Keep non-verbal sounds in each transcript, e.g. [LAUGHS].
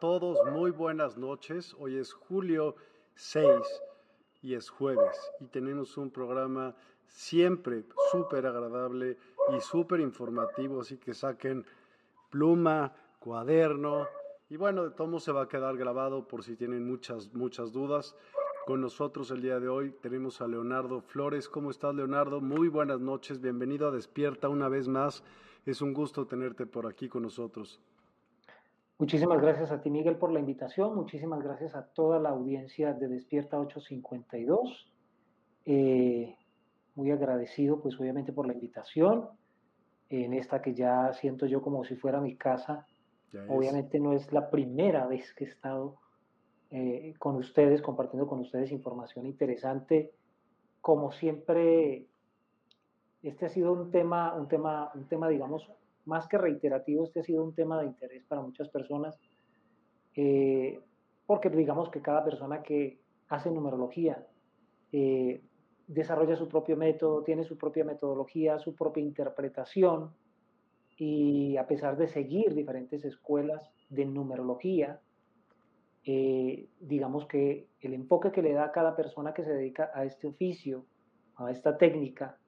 todos? Muy buenas noches. Hoy es julio 6 y es jueves y tenemos un programa siempre súper agradable y súper informativo, así que saquen pluma, cuaderno y bueno, de todo se va a quedar grabado por si tienen muchas, muchas dudas. Con nosotros el día de hoy tenemos a Leonardo Flores. ¿Cómo estás, Leonardo? Muy buenas noches. Bienvenido a Despierta una vez más. Es un gusto tenerte por aquí con nosotros. Muchísimas gracias a ti, Miguel, por la invitación. Muchísimas gracias a toda la audiencia de Despierta 852. Eh, muy agradecido, pues obviamente, por la invitación en esta que ya siento yo como si fuera mi casa. Obviamente no es la primera vez que he estado eh, con ustedes, compartiendo con ustedes información interesante. Como siempre, este ha sido un tema, un tema, un tema, digamos, más que reiterativo, este ha sido un tema de interés para muchas personas, eh, porque digamos que cada persona que hace numerología eh, desarrolla su propio método, tiene su propia metodología, su propia interpretación, y a pesar de seguir diferentes escuelas de numerología, eh, digamos que el enfoque que le da a cada persona que se dedica a este oficio, a esta técnica,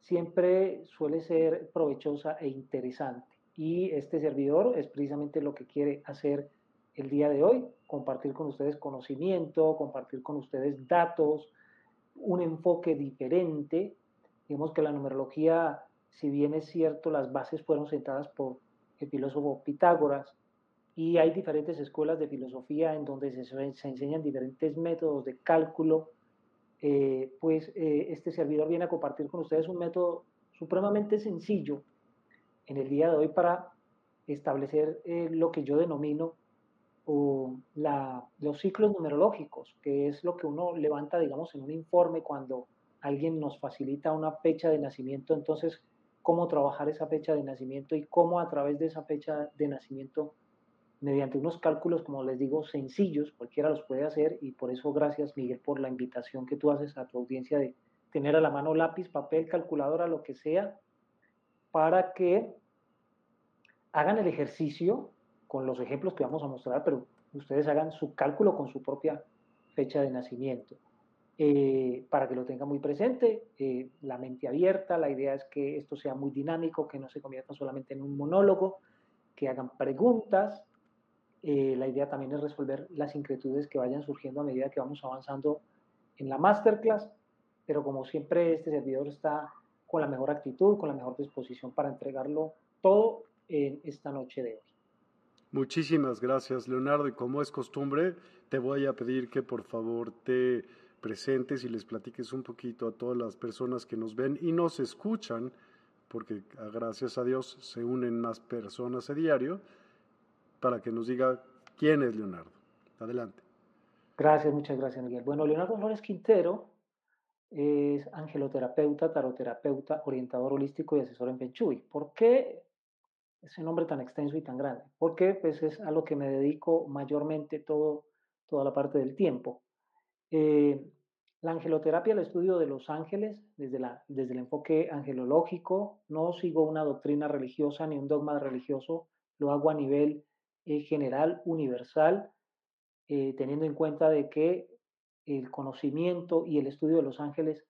siempre suele ser provechosa e interesante. Y este servidor es precisamente lo que quiere hacer el día de hoy, compartir con ustedes conocimiento, compartir con ustedes datos, un enfoque diferente. Digamos que la numerología, si bien es cierto, las bases fueron sentadas por el filósofo Pitágoras, y hay diferentes escuelas de filosofía en donde se, se enseñan diferentes métodos de cálculo, eh, pues eh, este servidor viene a compartir con ustedes un método supremamente sencillo en el día de hoy para establecer eh, lo que yo denomino los ciclos numerológicos, que es lo que uno levanta, digamos, en un informe cuando alguien nos facilita una fecha de nacimiento, entonces cómo trabajar esa fecha de nacimiento y cómo a través de esa fecha de nacimiento mediante unos cálculos, como les digo, sencillos, cualquiera los puede hacer y por eso gracias Miguel por la invitación que tú haces a tu audiencia de tener a la mano lápiz, papel, calculadora, lo que sea, para que hagan el ejercicio con los ejemplos que vamos a mostrar, pero ustedes hagan su cálculo con su propia fecha de nacimiento. Eh, para que lo tengan muy presente, eh, la mente abierta, la idea es que esto sea muy dinámico, que no se convierta solamente en un monólogo, que hagan preguntas, eh, la idea también es resolver las inquietudes que vayan surgiendo a medida que vamos avanzando en la masterclass, pero como siempre este servidor está con la mejor actitud, con la mejor disposición para entregarlo todo en esta noche de hoy. Muchísimas gracias, Leonardo. Y como es costumbre, te voy a pedir que por favor te presentes y les platiques un poquito a todas las personas que nos ven y nos escuchan, porque ah, gracias a Dios se unen más personas a diario para que nos diga quién es Leonardo. Adelante. Gracias, muchas gracias, Miguel. Bueno, Leonardo Flores Quintero es angeloterapeuta, taroterapeuta, orientador holístico y asesor en Feng ¿Por qué ese nombre tan extenso y tan grande? Porque pues, es a lo que me dedico mayormente todo, toda la parte del tiempo. Eh, la angeloterapia, el estudio de los ángeles, desde, la, desde el enfoque angelológico, no sigo una doctrina religiosa ni un dogma religioso, lo hago a nivel general, universal, eh, teniendo en cuenta de que el conocimiento y el estudio de los ángeles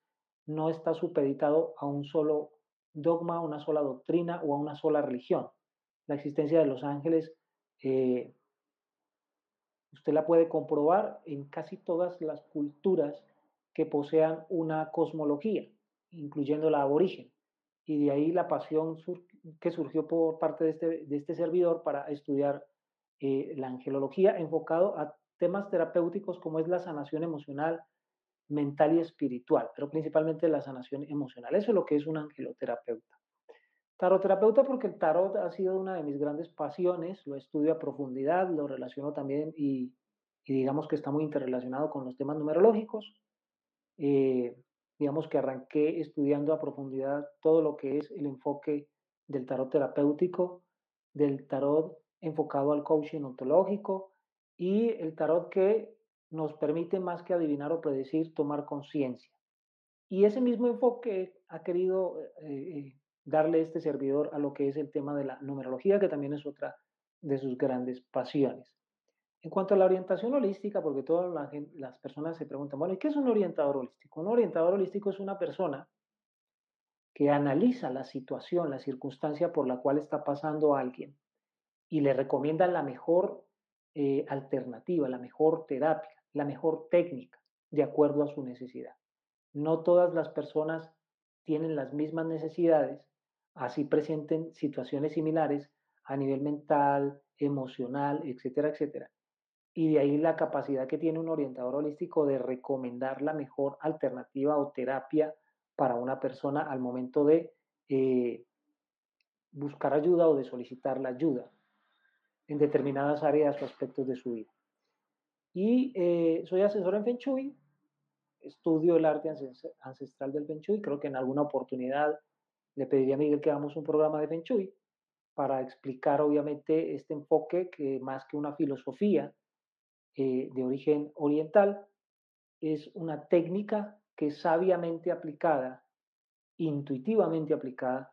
no está supeditado a un solo dogma, a una sola doctrina o a una sola religión. La existencia de los ángeles, eh, usted la puede comprobar en casi todas las culturas que posean una cosmología, incluyendo la aborigen. Y de ahí la pasión que surgió por parte de este, de este servidor para estudiar eh, la angelología enfocado a temas terapéuticos como es la sanación emocional, mental y espiritual, pero principalmente la sanación emocional. Eso es lo que es un angeloterapeuta. Taroterapeuta porque el tarot ha sido una de mis grandes pasiones, lo estudio a profundidad, lo relaciono también y, digamos que está muy interrelacionado con los temas numerológicos. Eh, digamos que arranqué estudiando a profundidad todo lo que es el enfoque del tarot terapéutico, del tarot enfocado al coaching ontológico y el tarot que nos permite más que adivinar o predecir, tomar conciencia. Y ese mismo enfoque ha querido eh, eh, darle este servidor a lo que es el tema de la numerología, que también es otra de sus grandes pasiones. En cuanto a la orientación holística, porque todas las personas se preguntan, bueno, ¿y qué es un orientador holístico? Un orientador holístico es una persona que analiza la situación, la circunstancia por la cual está pasando alguien y le recomienda la mejor eh, alternativa, la mejor terapia, la mejor técnica, de acuerdo a su necesidad. No todas las personas tienen las mismas necesidades, así presenten situaciones similares a nivel mental, emocional, etcétera, etcétera. Y de ahí la capacidad que tiene un orientador holístico de recomendar la mejor alternativa o terapia para una persona al momento de eh, buscar ayuda o de solicitar la ayuda en determinadas áreas o aspectos de su vida. Y eh, soy asesor en Feng Shui, estudio el arte ancestral del Feng Shui, creo que en alguna oportunidad le pediría a Miguel que hagamos un programa de Feng Shui para explicar obviamente este enfoque que más que una filosofía eh, de origen oriental, es una técnica que sabiamente aplicada, intuitivamente aplicada,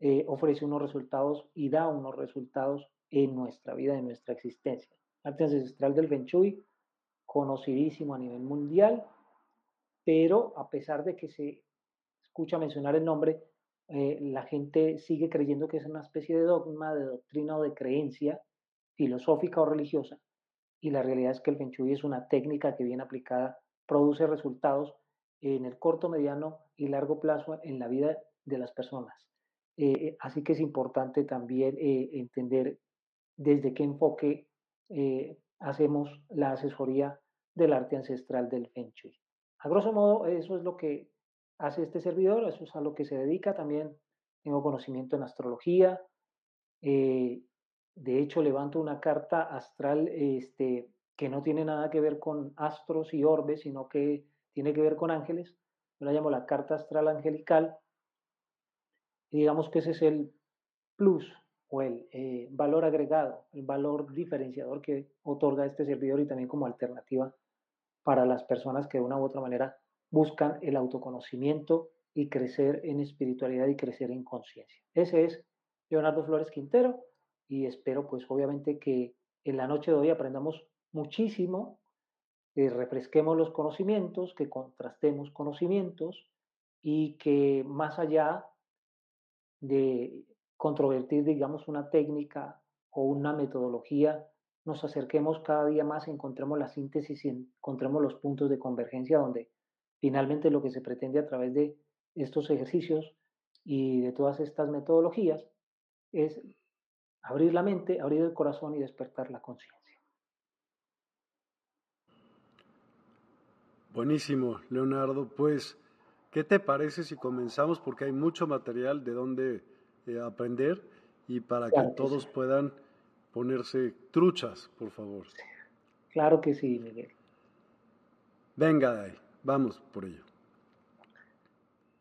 eh, ofrece unos resultados y da unos resultados en nuestra vida, en nuestra existencia. Arte ancestral del Feng Shui, conocidísimo a nivel mundial, pero a pesar de que se escucha mencionar el nombre, eh, la gente sigue creyendo que es una especie de dogma, de doctrina o de creencia filosófica o religiosa, y la realidad es que el Feng Shui es una técnica que bien aplicada produce resultados en el corto, mediano y largo plazo en la vida de las personas. Eh, así que es importante también eh, entender desde qué enfoque hacemos la asesoría del arte ancestral del Feng. A grosso modo, eso es lo que hace este servidor, eso es a lo que se dedica. También tengo conocimiento en astrología. Eh, de hecho, levanto una carta astral este, que no tiene nada que ver con astros y orbes, sino que tiene que ver con ángeles. Yo la llamo la carta astral angelical. Y digamos que ese es el plus el eh, valor agregado, el valor diferenciador que otorga este servidor y también como alternativa para las personas que de una u otra manera buscan el autoconocimiento y crecer en espiritualidad y crecer en conciencia. Ese es Leonardo Flores Quintero y espero pues obviamente que en la noche de hoy aprendamos muchísimo, que refresquemos los conocimientos, que contrastemos conocimientos y que más allá de controvertir, digamos, una técnica o una metodología, nos acerquemos cada día más, encontremos la síntesis y encontremos los puntos de convergencia donde Finalmente, lo que se pretende a través de estos ejercicios y de todas estas metodologías es abrir la mente, abrir el corazón y despertar la conciencia. Buenísimo, Leonardo. Pues, ¿qué te parece si comenzamos? Porque hay mucho material de donde eh, aprender y para que, todos puedan ponerse truchas, por favor. Claro que sí, Miguel. Venga, ahí. Vamos por ello.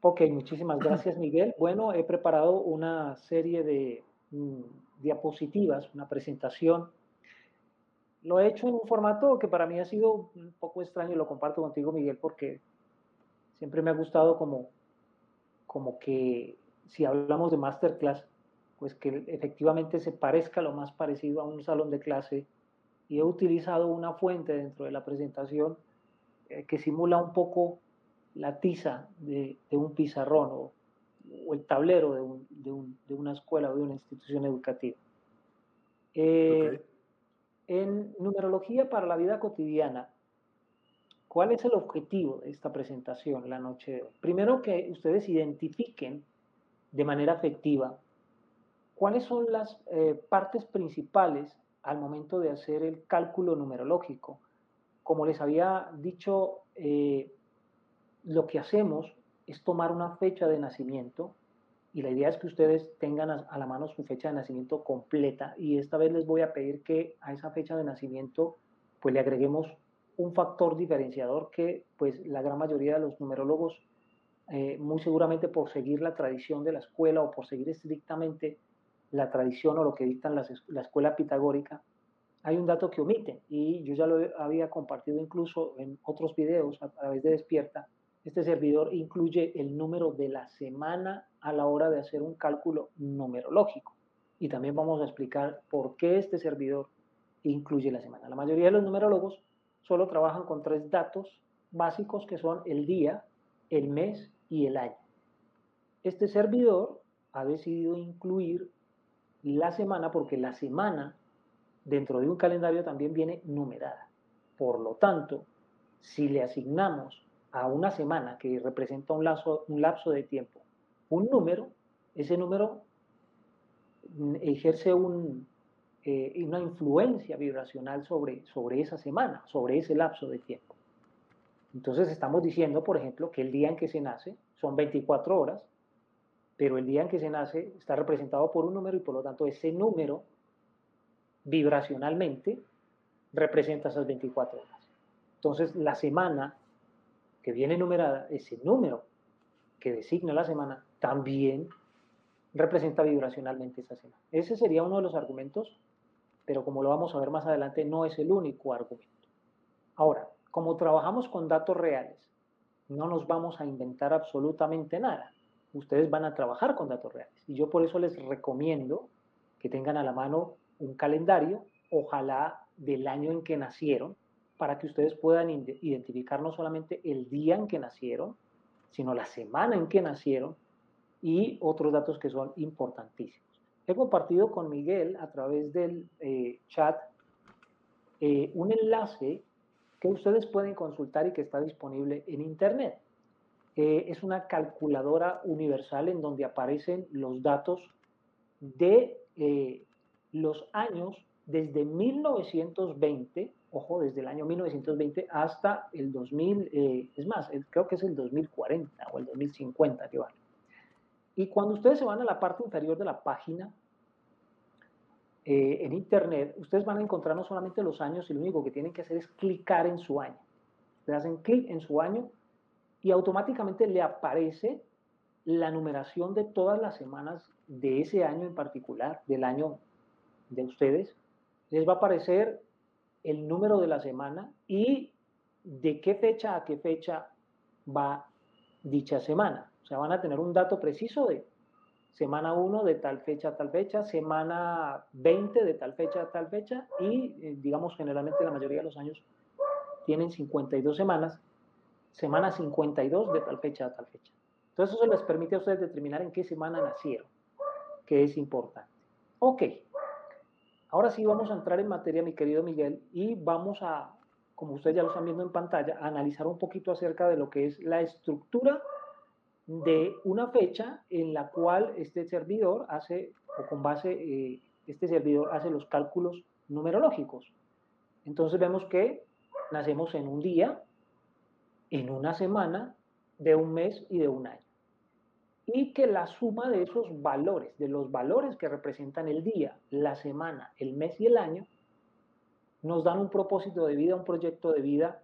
Ok, muchísimas gracias Miguel. Bueno, he preparado una serie de mm, diapositivas, una presentación. Lo he hecho en un formato que para mí ha sido un poco extraño y lo comparto contigo Miguel porque siempre me ha gustado como, como que si hablamos de masterclass, pues que efectivamente se parezca lo más parecido a un salón de clase y he utilizado una fuente dentro de la presentación eh, que simula un poco la tiza de, un pizarrón o, el tablero de, una escuela o de una institución educativa. Eh, en numerología para la vida cotidiana, ¿cuál es el objetivo de esta presentación la noche de hoy? Primero que ustedes identifiquen de manera efectiva cuáles son las eh, partes principales al momento de hacer el cálculo numerológico como les había dicho, eh, lo que hacemos es tomar una fecha de nacimiento y la idea es que ustedes tengan a, la mano su fecha de nacimiento completa y esta vez les voy a pedir que a esa fecha de nacimiento pues le agreguemos un factor diferenciador que pues la gran mayoría de los numerólogos eh, muy seguramente por seguir la tradición de la escuela o por seguir estrictamente la tradición o lo que dictan la escuela pitagórica hay un dato que omiten y yo ya lo había compartido incluso en otros videos a través de Despierta. Este servidor incluye el número de la semana a la hora de hacer un cálculo numerológico. Y también vamos a explicar por qué este servidor incluye la semana. La mayoría de los numerólogos solo trabajan con tres datos básicos que son el día, el mes y el año. Este servidor ha decidido incluir la semana porque la semana dentro de un calendario también viene numerada. Por lo tanto, si le asignamos a una semana que representa un lapso, un lapso de tiempo un número, ese número ejerce un, eh, una influencia vibracional sobre, sobre esa semana, sobre ese lapso de tiempo. Entonces estamos diciendo, por ejemplo, que el día en que se nace son 24 horas, pero el día en que se nace está representado por un número y por lo tanto ese número vibracionalmente representa esas 24 horas. Entonces la semana que viene numerada, ese número que designa la semana, también representa vibracionalmente esa semana. Ese sería uno de los argumentos, pero como lo vamos a ver más adelante, no es el único argumento. Ahora, como trabajamos con datos reales, no nos vamos a inventar absolutamente nada. Ustedes van a trabajar con datos reales. Y yo por eso les recomiendo que tengan a la mano un calendario, ojalá del año en que nacieron, para que ustedes puedan identificar no solamente el día en que nacieron, sino la semana en que nacieron y otros datos que son importantísimos. He compartido con Miguel a través del eh, chat eh, un enlace que ustedes pueden consultar y que está disponible en Internet. Eh, es una calculadora universal en donde aparecen los datos de los años desde 1920, ojo, desde el año 1920 hasta el 2000, eh, es más, creo que es el 2040 o el 2050 que vale. Y cuando ustedes se van a la parte inferior de la página, eh, en internet, ustedes van a encontrar no solamente los años y lo único que tienen que hacer es clicar en su año. Le hacen clic en su año y automáticamente le aparece la numeración de todas las semanas de ese año en particular, del año de ustedes, les va a aparecer el número de la semana y de qué fecha a qué fecha va dicha semana. O sea, van a tener un dato preciso de semana 1 de tal fecha a tal fecha, semana 20 de tal fecha a tal fecha y eh, digamos generalmente la mayoría de los años tienen 52 semanas, semana 52 de tal fecha a tal fecha. Entonces eso les permite a ustedes determinar en qué semana nacieron, que es importante. Ok, Ahora sí vamos a entrar en materia, mi querido Miguel, y vamos a, como ustedes ya lo están viendo en pantalla, a analizar un poquito acerca de lo que es la estructura de una fecha en la cual este servidor hace, o con base, eh, este servidor hace los cálculos numerológicos. Entonces vemos que nacemos en un día, en una semana, de un mes y de un año y que la suma de esos valores, de los valores que representan el día, la semana, el mes y el año, nos dan un propósito de vida, un proyecto de vida.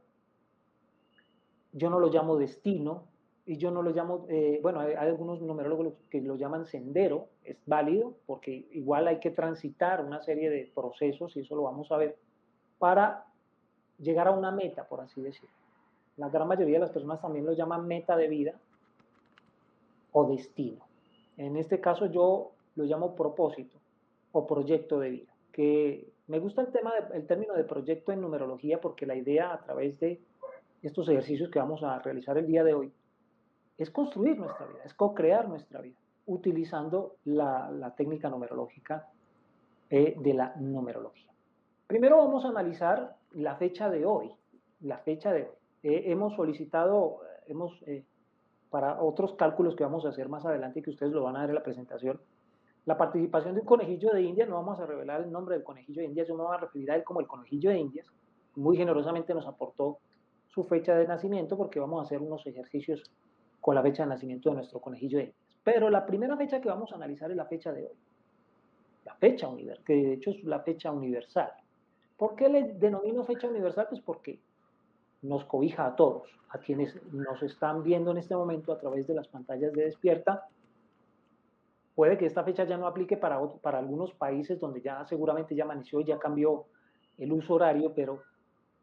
Yo no lo llamo destino y yo no lo llamo, eh, bueno, hay, algunos numerólogos que lo llaman sendero, es válido porque igual hay que transitar una serie de procesos y eso lo vamos a ver para llegar a una meta, por así decirlo. La gran mayoría de las personas también lo llaman meta de vida, o destino. En este caso yo lo llamo propósito o proyecto de vida, que me gusta el, tema el término de proyecto en numerología porque la idea a través de estos ejercicios que vamos a realizar el día de hoy es construir nuestra vida, es co-crear nuestra vida, utilizando la, técnica numerológica eh, de la numerología. Primero vamos a analizar la fecha de hoy, la fecha de hoy. Eh, hemos solicitado, hemos eh, para otros cálculos que vamos a hacer más adelante y que ustedes lo van a ver en la presentación. La participación de un conejillo de Indias, no vamos a revelar el nombre del conejillo de Indias, yo me voy a referir a él como el conejillo de Indias. Muy generosamente nos aportó su fecha de nacimiento porque vamos a hacer unos ejercicios con la fecha de nacimiento de nuestro conejillo de Indias. Pero la primera fecha que vamos a analizar es la fecha de hoy. La fecha universal, que de hecho es la fecha universal. ¿Por qué le denomino fecha universal? Pues porque nos cobija a todos, a quienes nos están viendo en este momento a través de las pantallas de despierta. Puede que esta fecha ya no aplique para, para algunos países donde ya seguramente ya amaneció, ya cambió el uso horario, pero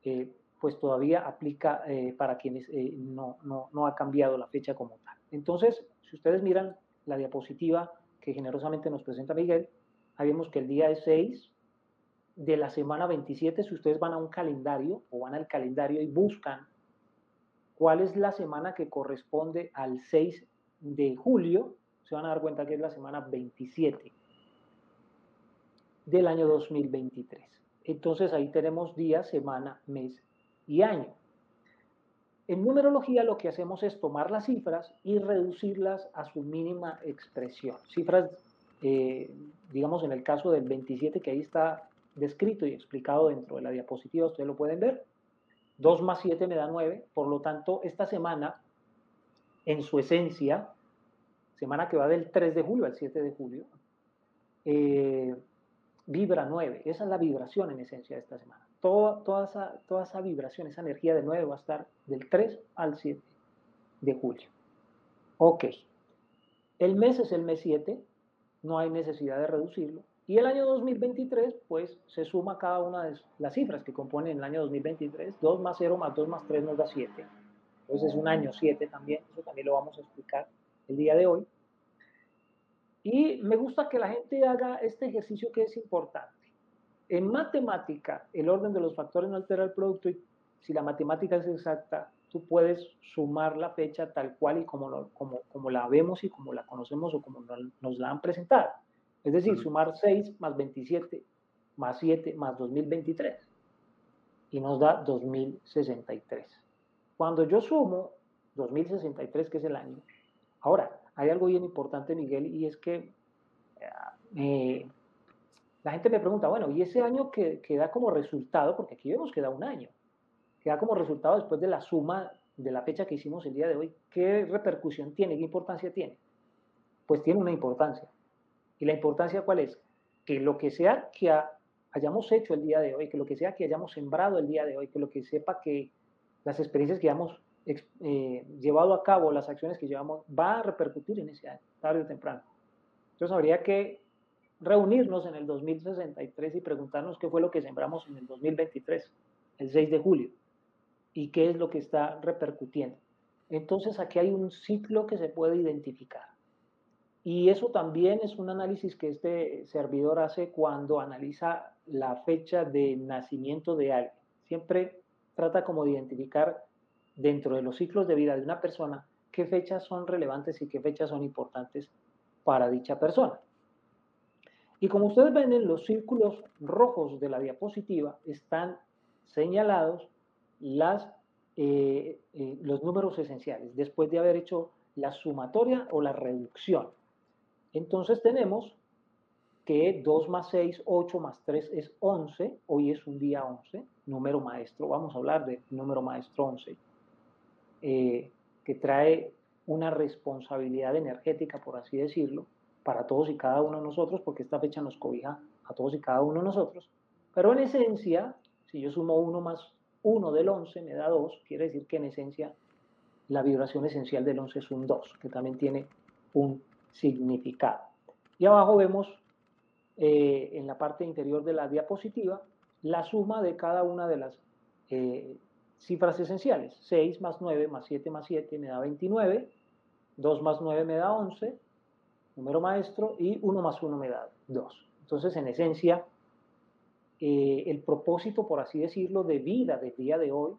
eh, pues todavía aplica eh, para quienes eh, no, no, no ha cambiado la fecha como tal. Entonces, si ustedes miran la diapositiva que generosamente nos presenta Miguel, ahí vemos que el día es 6 de la semana 27, si ustedes van a un calendario o van al calendario y buscan cuál es la semana que corresponde al 6 de julio, se van a dar cuenta que es la semana 27 del año 2023. Entonces ahí tenemos día, semana, mes y año. En numerología lo que hacemos es tomar las cifras y reducirlas a su mínima expresión. Cifras, eh, digamos en el caso del 27 que ahí está descrito y explicado dentro de la diapositiva, ustedes lo pueden ver. 2 más 7 me da 9, por lo tanto esta semana, en su esencia, semana que va del 3 de julio al 7 de julio, eh, vibra 9. Esa es la vibración en esencia de esta semana. Toda, esa, esa vibración, esa energía de 9 va a estar del 3 al 7 de julio. Ok. El mes es el mes 7, no hay necesidad de reducirlo. Y el año 2023, pues se suma cada una de las cifras que componen el año 2023. 2 más 0 más 2 más 3 nos da 7. Entonces es un año 7 también. Eso también lo vamos a explicar el día de hoy. Y me gusta que la gente haga este ejercicio que es importante. En matemática, el orden de los factores no altera el producto y si la matemática es exacta, tú puedes sumar la fecha tal cual y como, como, como la vemos y como la conocemos o como nos la han presentado. Es decir, sumar 6 más 27 más 7 más 2023 y nos da 2063. Cuando yo sumo 2063, que es el año, ahora, hay algo bien importante, Miguel, y es que eh, la gente me pregunta, bueno, ¿y ese año que, da como resultado? Porque aquí vemos que da un año, que da como resultado después de la suma de la fecha que hicimos el día de hoy, ¿qué repercusión tiene? ¿Qué importancia tiene? Pues tiene una importancia. ¿Y la importancia cuál es? Que lo que sea que hayamos hecho el día de hoy, que lo que sea que hayamos sembrado el día de hoy, que lo que sepa que las experiencias que hayamos eh, llevado a cabo, las acciones que llevamos, va a repercutir en ese año, tarde o temprano. Entonces habría que reunirnos en el 2063 y preguntarnos qué fue lo que sembramos en el 2023, el 6 de julio, y qué es lo que está repercutiendo. Entonces aquí hay un ciclo que se puede identificar. Y eso también es un análisis que este servidor hace cuando analiza la fecha de nacimiento de alguien. Siempre trata como de identificar dentro de los ciclos de vida de una persona qué fechas son relevantes y qué fechas son importantes para dicha persona. Y como ustedes ven en los círculos rojos de la diapositiva están señalados eh, eh, los números esenciales después de haber hecho la sumatoria o la reducción. Entonces tenemos que 2 más 6, 8 más 3 es 11. Hoy es un día 11, número maestro. Vamos a hablar de número maestro 11. Eh, que trae una responsabilidad energética, por así decirlo, para todos y cada uno de nosotros, porque esta fecha nos cobija a todos y cada uno de nosotros. Pero en esencia, si yo sumo 1 más 1 del 11, me da 2, quiere decir que en esencia la vibración esencial del 11 es un 2, que también tiene un significado. Y abajo vemos eh, en la parte interior de la diapositiva la suma de cada una de las eh, cifras esenciales. 6 más 9 más 7 más 7 me da 29, 2 más 9 me da 11, número maestro, y 1 más 1 me da 2. Entonces, en esencia, eh, el propósito, por así decirlo, de vida del día de hoy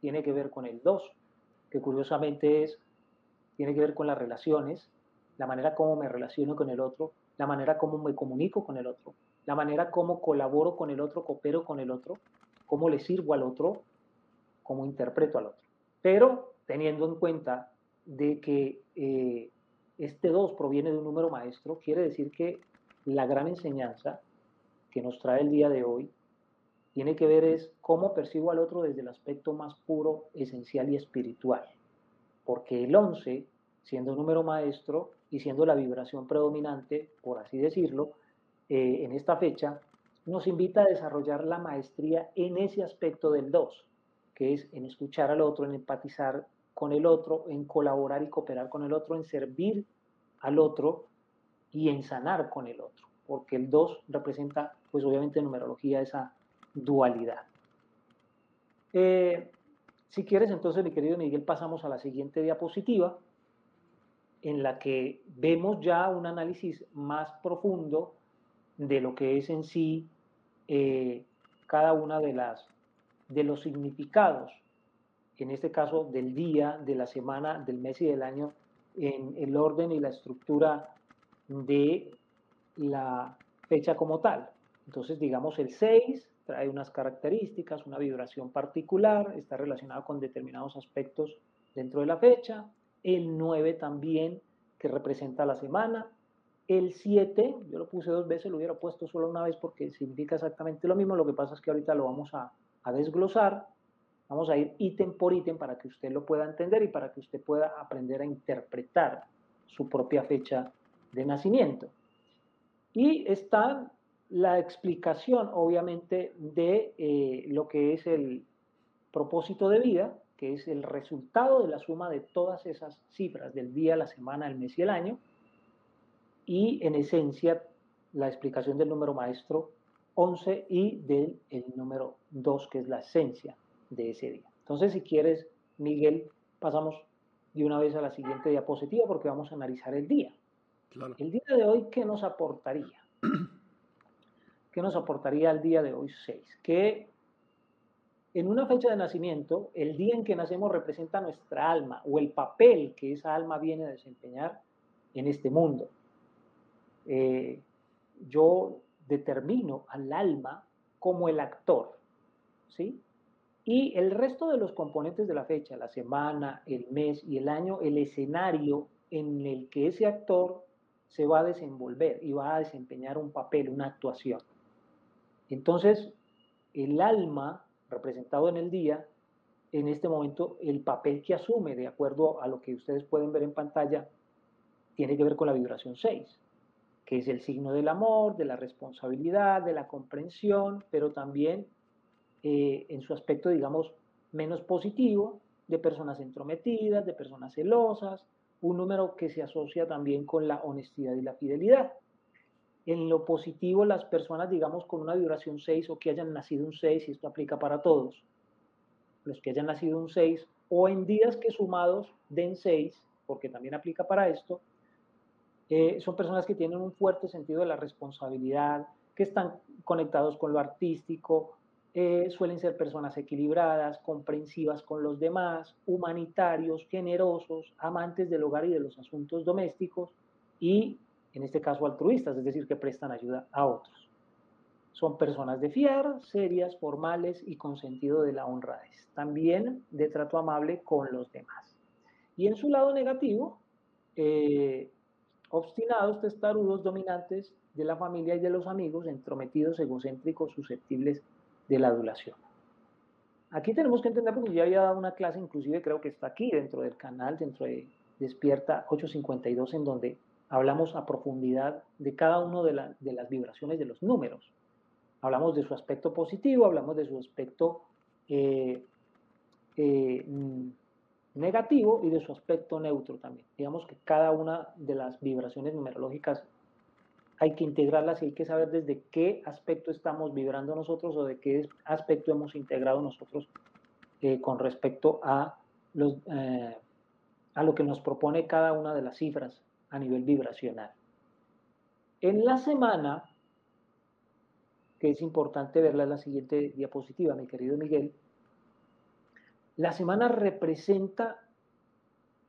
tiene que ver con el 2, que curiosamente es, tiene que ver con las relaciones, la manera como me relaciono con el otro, la manera como me comunico con el otro, la manera como colaboro con el otro, coopero con el otro, cómo le sirvo al otro, cómo interpreto al otro. Pero teniendo en cuenta de que eh, este 2 proviene de un número maestro, quiere decir que la gran enseñanza que nos trae el día de hoy tiene que ver es cómo percibo al otro desde el aspecto más puro, esencial y espiritual. Porque el 11, siendo un número maestro y siendo la vibración predominante, por así decirlo, eh, en esta fecha, nos invita a desarrollar la maestría en ese aspecto del 2 que es en escuchar al otro, en empatizar con el otro, en colaborar y cooperar con el otro, en servir al otro y en sanar con el otro, porque el 2 representa, pues obviamente en numerología, esa dualidad. Eh, si quieres, entonces, mi querido Miguel, pasamos a la siguiente diapositiva, en la que vemos ya un análisis más profundo de lo que es en sí eh, cada una de las de los significados, en este caso del día, de la semana, del mes y del año, en el orden y la estructura de la fecha como tal. Entonces, digamos, el 6 trae unas características, una vibración particular, está relacionado con determinados aspectos dentro de la fecha. El 9 también, que representa la semana. El 7, yo lo puse dos veces, lo hubiera puesto solo una vez porque significa exactamente lo mismo. Lo que pasa es que ahorita lo vamos a, a desglosar. Vamos a ir ítem por ítem para que usted lo pueda entender y para que usted pueda aprender a interpretar su propia fecha de nacimiento. Y está la explicación, obviamente, de eh, lo que es el propósito de vida, que es el resultado de la suma de todas esas cifras del día, la semana, el mes y el año, y en esencia la explicación del número maestro 11 y del el número 2, que es la esencia de ese día. Entonces, si quieres, Miguel, pasamos de una vez a la siguiente diapositiva porque vamos a analizar el día. El día de hoy, ¿qué nos aportaría? [CLEARS THROAT] ¿Qué nos aportaría el día de hoy 6? Que en una fecha de nacimiento, el día en que nacemos representa nuestra alma o el papel que esa alma viene a desempeñar en este mundo. Eh, yo determino al alma como el actor, ¿sí? Y el resto de los componentes de la fecha, la semana, el mes y el año, el escenario en el que ese actor se va a desenvolver y va a desempeñar un papel, una actuación. Entonces, el alma, representado en el día, en este momento, el papel que asume, de acuerdo a lo que ustedes pueden ver en pantalla, tiene que ver con la vibración 6, que es el signo del amor, de la responsabilidad, de la comprensión, pero también eh, en su aspecto, digamos, menos positivo, de personas entrometidas, de personas celosas, un número que se asocia también con la honestidad y la fidelidad. En lo positivo, las personas, digamos, con una vibración 6 o que hayan nacido un 6, y esto aplica para todos, los que hayan nacido un 6, o en días que sumados den 6, porque también aplica para esto, eh, son personas que tienen un fuerte sentido de la responsabilidad, que están conectados con lo artístico, eh, suelen ser personas equilibradas, comprensivas con los demás, humanitarios, generosos, amantes del hogar y de los asuntos domésticos y, en este caso, altruistas, es decir, que prestan ayuda a otros. Son personas de fiar, serias, formales y con sentido de la honradez. También de trato amable con los demás. Y en su lado negativo, eh, obstinados, testarudos, dominantes de la familia y de los amigos, entrometidos, egocéntricos, susceptibles de la adulación. Aquí tenemos que entender, porque ya había dado una clase, inclusive creo que está aquí dentro del canal, dentro de Despierta 852, en donde hablamos a profundidad de cada una de, las vibraciones de los números. Hablamos de su aspecto positivo, hablamos de su aspecto eh, eh, negativo y de su aspecto neutro también. Digamos que cada una de las vibraciones numerológicas hay que integrarlas y hay que saber desde qué aspecto estamos vibrando nosotros o de qué aspecto hemos integrado nosotros eh, con respecto a, eh, a lo que nos propone cada una de las cifras a nivel vibracional. En la semana, que es importante verla en la siguiente diapositiva, mi querido Miguel, la semana representa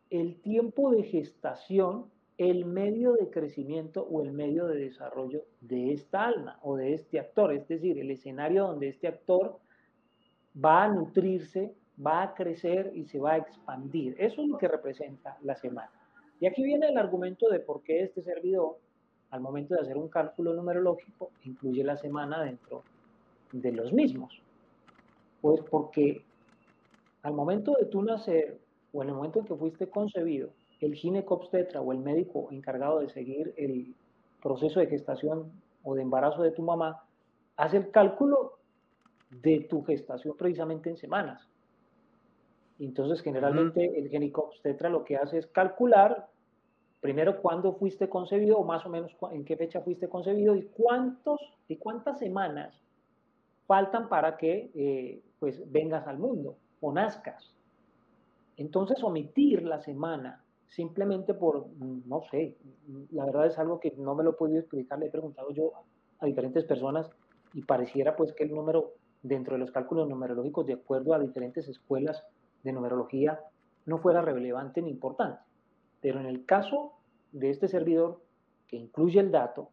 el tiempo de gestación el medio de crecimiento o el medio de desarrollo de esta alma o de este actor, es decir, el escenario donde este actor va a nutrirse, va a crecer y se va a expandir. Eso es lo que representa la semana. Y aquí viene el argumento de por qué este servidor, al momento de hacer un cálculo numerológico, incluye la semana dentro de los mismos. Pues porque al momento de tu nacer o en el momento en que fuiste concebido, el ginecobstetra o el médico encargado de seguir el proceso de gestación o de embarazo de tu mamá hace el cálculo de tu gestación precisamente en semanas. Entonces, generalmente el ginecobstetra lo que hace es calcular primero cuándo fuiste concebido o más o menos en qué fecha fuiste concebido y cuántos y cuántas semanas faltan para que eh, pues vengas al mundo o nazcas. Entonces, omitir la semana simplemente por, no sé, la verdad es algo que no me lo he podido explicar, le he preguntado yo a diferentes personas y pareciera pues que el número dentro de los cálculos numerológicos de acuerdo a diferentes escuelas de numerología no fuera relevante ni importante. Pero en el caso de este servidor que incluye el dato,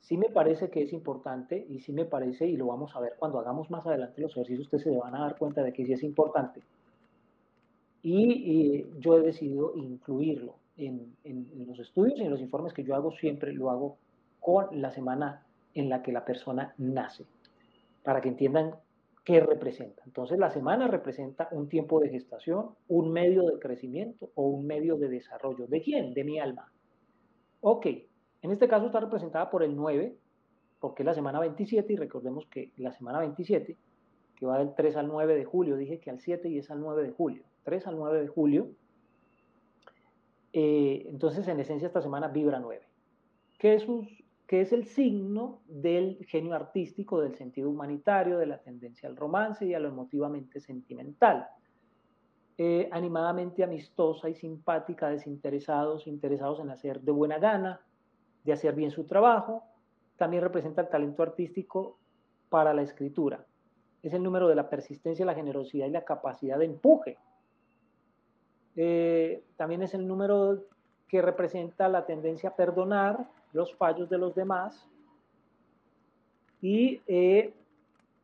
sí me parece que es importante y sí me parece, y lo vamos a ver cuando hagamos más adelante los ejercicios, ustedes se van a dar cuenta de que sí es importante. Y, yo he decidido incluirlo en, en, los estudios y en los informes que yo hago, siempre lo hago con la semana en la que la persona nace, para que entiendan qué representa. Entonces, la semana representa un tiempo de gestación, un medio de crecimiento o un medio de desarrollo. ¿De quién? De mi alma. Ok, en este caso está representada por el 9, porque es la semana 27, y recordemos que la semana 27, que va del 3 al 9 de julio, dije que al 7 y es al 9 de julio. 3 al 9 de julio. Eh, entonces, en esencia, esta semana vibra 9. ¿Qué es, es el signo del genio artístico, del sentido humanitario, de la tendencia al romance y a lo emotivamente sentimental. Eh, animadamente amistosa y simpática, desinteresados, interesados en hacer de buena gana, de hacer bien su trabajo. También representa el talento artístico para la escritura. Es el número de la persistencia, la generosidad y la capacidad de empuje. Eh, también es el número que representa la tendencia a perdonar los fallos de los demás y eh,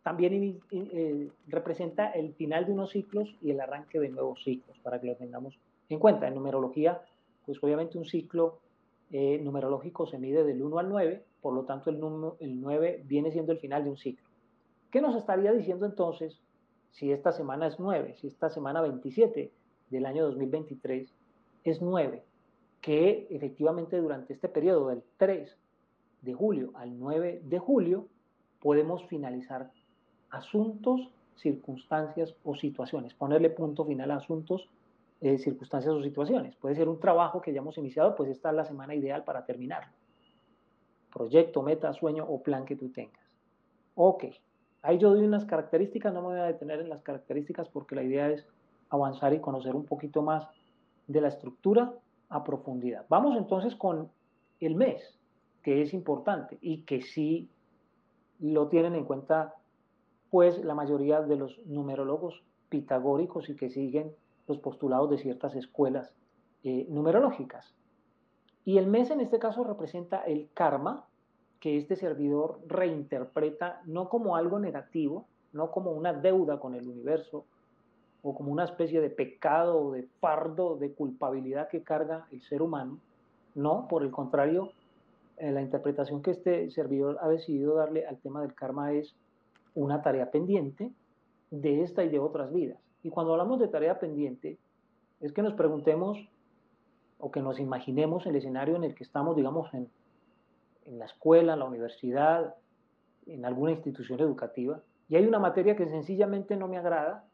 también eh, representa el final de unos ciclos y el arranque de nuevos ciclos, para que lo tengamos en cuenta. En numerología, pues obviamente un ciclo numerológico se mide del 1 al 9, por lo tanto el, el 9 viene siendo el final de un ciclo. ¿Qué nos estaría diciendo entonces si esta semana es 9, si esta semana 27 del año 2023 es 9? Que efectivamente durante este periodo del 3 de julio al 9 de julio podemos finalizar asuntos, circunstancias o situaciones, ponerle punto final a asuntos, eh, circunstancias o situaciones. Puede ser un trabajo que ya hemos iniciado, pues esta es la semana ideal para terminarlo. Proyecto, meta, sueño o plan que tú tengas. Ok, ahí yo doy unas características, no me voy a detener en las características porque la idea es avanzar y conocer un poquito más de la estructura a profundidad. Vamos entonces con el mes, que es importante y que sí lo tienen en cuenta pues la mayoría de los numerólogos pitagóricos y que siguen los postulados de ciertas escuelas eh, numerológicas. Y el mes en este caso representa el karma que este servidor reinterpreta no como algo negativo, no como una deuda con el universo o como una especie de pecado o de fardo de culpabilidad que carga el ser humano. No, por el contrario, eh, la interpretación que este servidor ha decidido darle al tema del karma es una tarea pendiente de esta y de otras vidas. Y cuando hablamos de tarea pendiente, es que nos preguntemos o que nos imaginemos el escenario en el que estamos, digamos, en, en la escuela, en la universidad, en alguna institución educativa, y hay una materia que sencillamente no me agrada,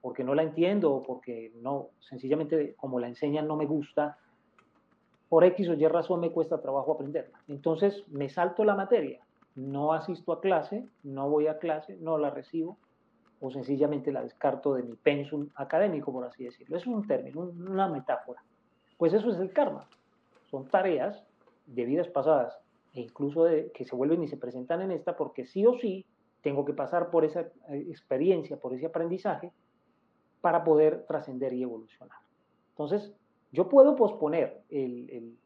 porque no la entiendo porque no, sencillamente como la enseñan no me gusta, por X o Y razón me cuesta trabajo aprenderla. Entonces me salto la materia, no asisto a clase, no voy a clase, no la recibo, o sencillamente la descarto de mi pensum académico, por así decirlo. Es un término, una metáfora. Pues eso es el karma. Son tareas de vidas pasadas e incluso de, que se vuelven y se presentan en esta porque sí o sí tengo que pasar por esa eh, experiencia, por ese aprendizaje para poder trascender y evolucionar. Entonces, yo puedo posponer el, el,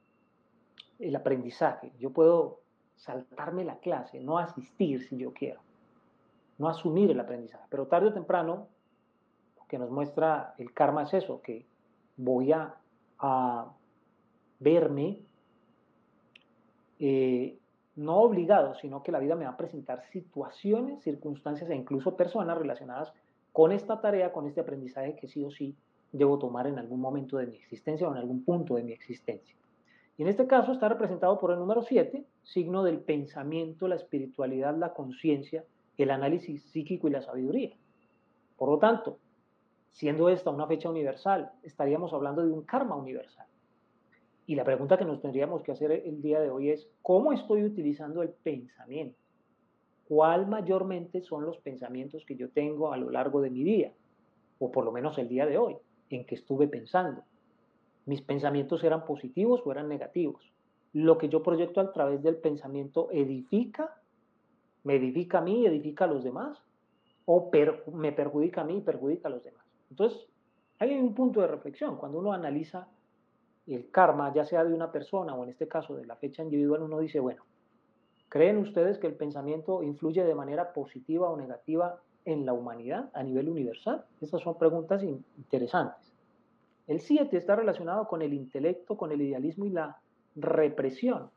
el aprendizaje, yo puedo saltarme la clase, no asistir si yo quiero no asumir el aprendizaje. Pero tarde o temprano, lo que nos muestra el karma es eso, que voy a, verme eh, no obligado, sino que la vida me va a presentar situaciones, circunstancias e incluso personas relacionadas con esta tarea, con este aprendizaje que sí o sí debo tomar en algún momento de mi existencia o en algún punto de mi existencia. Y en este caso está representado por el número 7, signo del pensamiento, la espiritualidad, la conciencia, el análisis psíquico y la sabiduría. Por lo tanto, siendo esta una fecha universal, estaríamos hablando de un karma universal. Y la pregunta que nos tendríamos que hacer el día de hoy es, ¿cómo estoy utilizando el pensamiento? ¿Cuál mayormente son los pensamientos que yo tengo a lo largo de mi día? O por lo menos el día de hoy, en que estuve pensando. ¿Mis pensamientos eran positivos o eran negativos? ¿Lo que yo proyecto a través del pensamiento edifica ¿Me edifica a mí y edifica a los demás? ¿O me perjudica a mí y perjudica a los demás? Entonces, hay un punto de reflexión. Cuando uno analiza el karma, ya sea de una persona o en este caso de la fecha individual, uno dice, bueno, ¿creen ustedes que el pensamiento influye de manera positiva o negativa en la humanidad a nivel universal? Estas son preguntas interesantes. El 7 está relacionado con el intelecto, con el idealismo y la represión.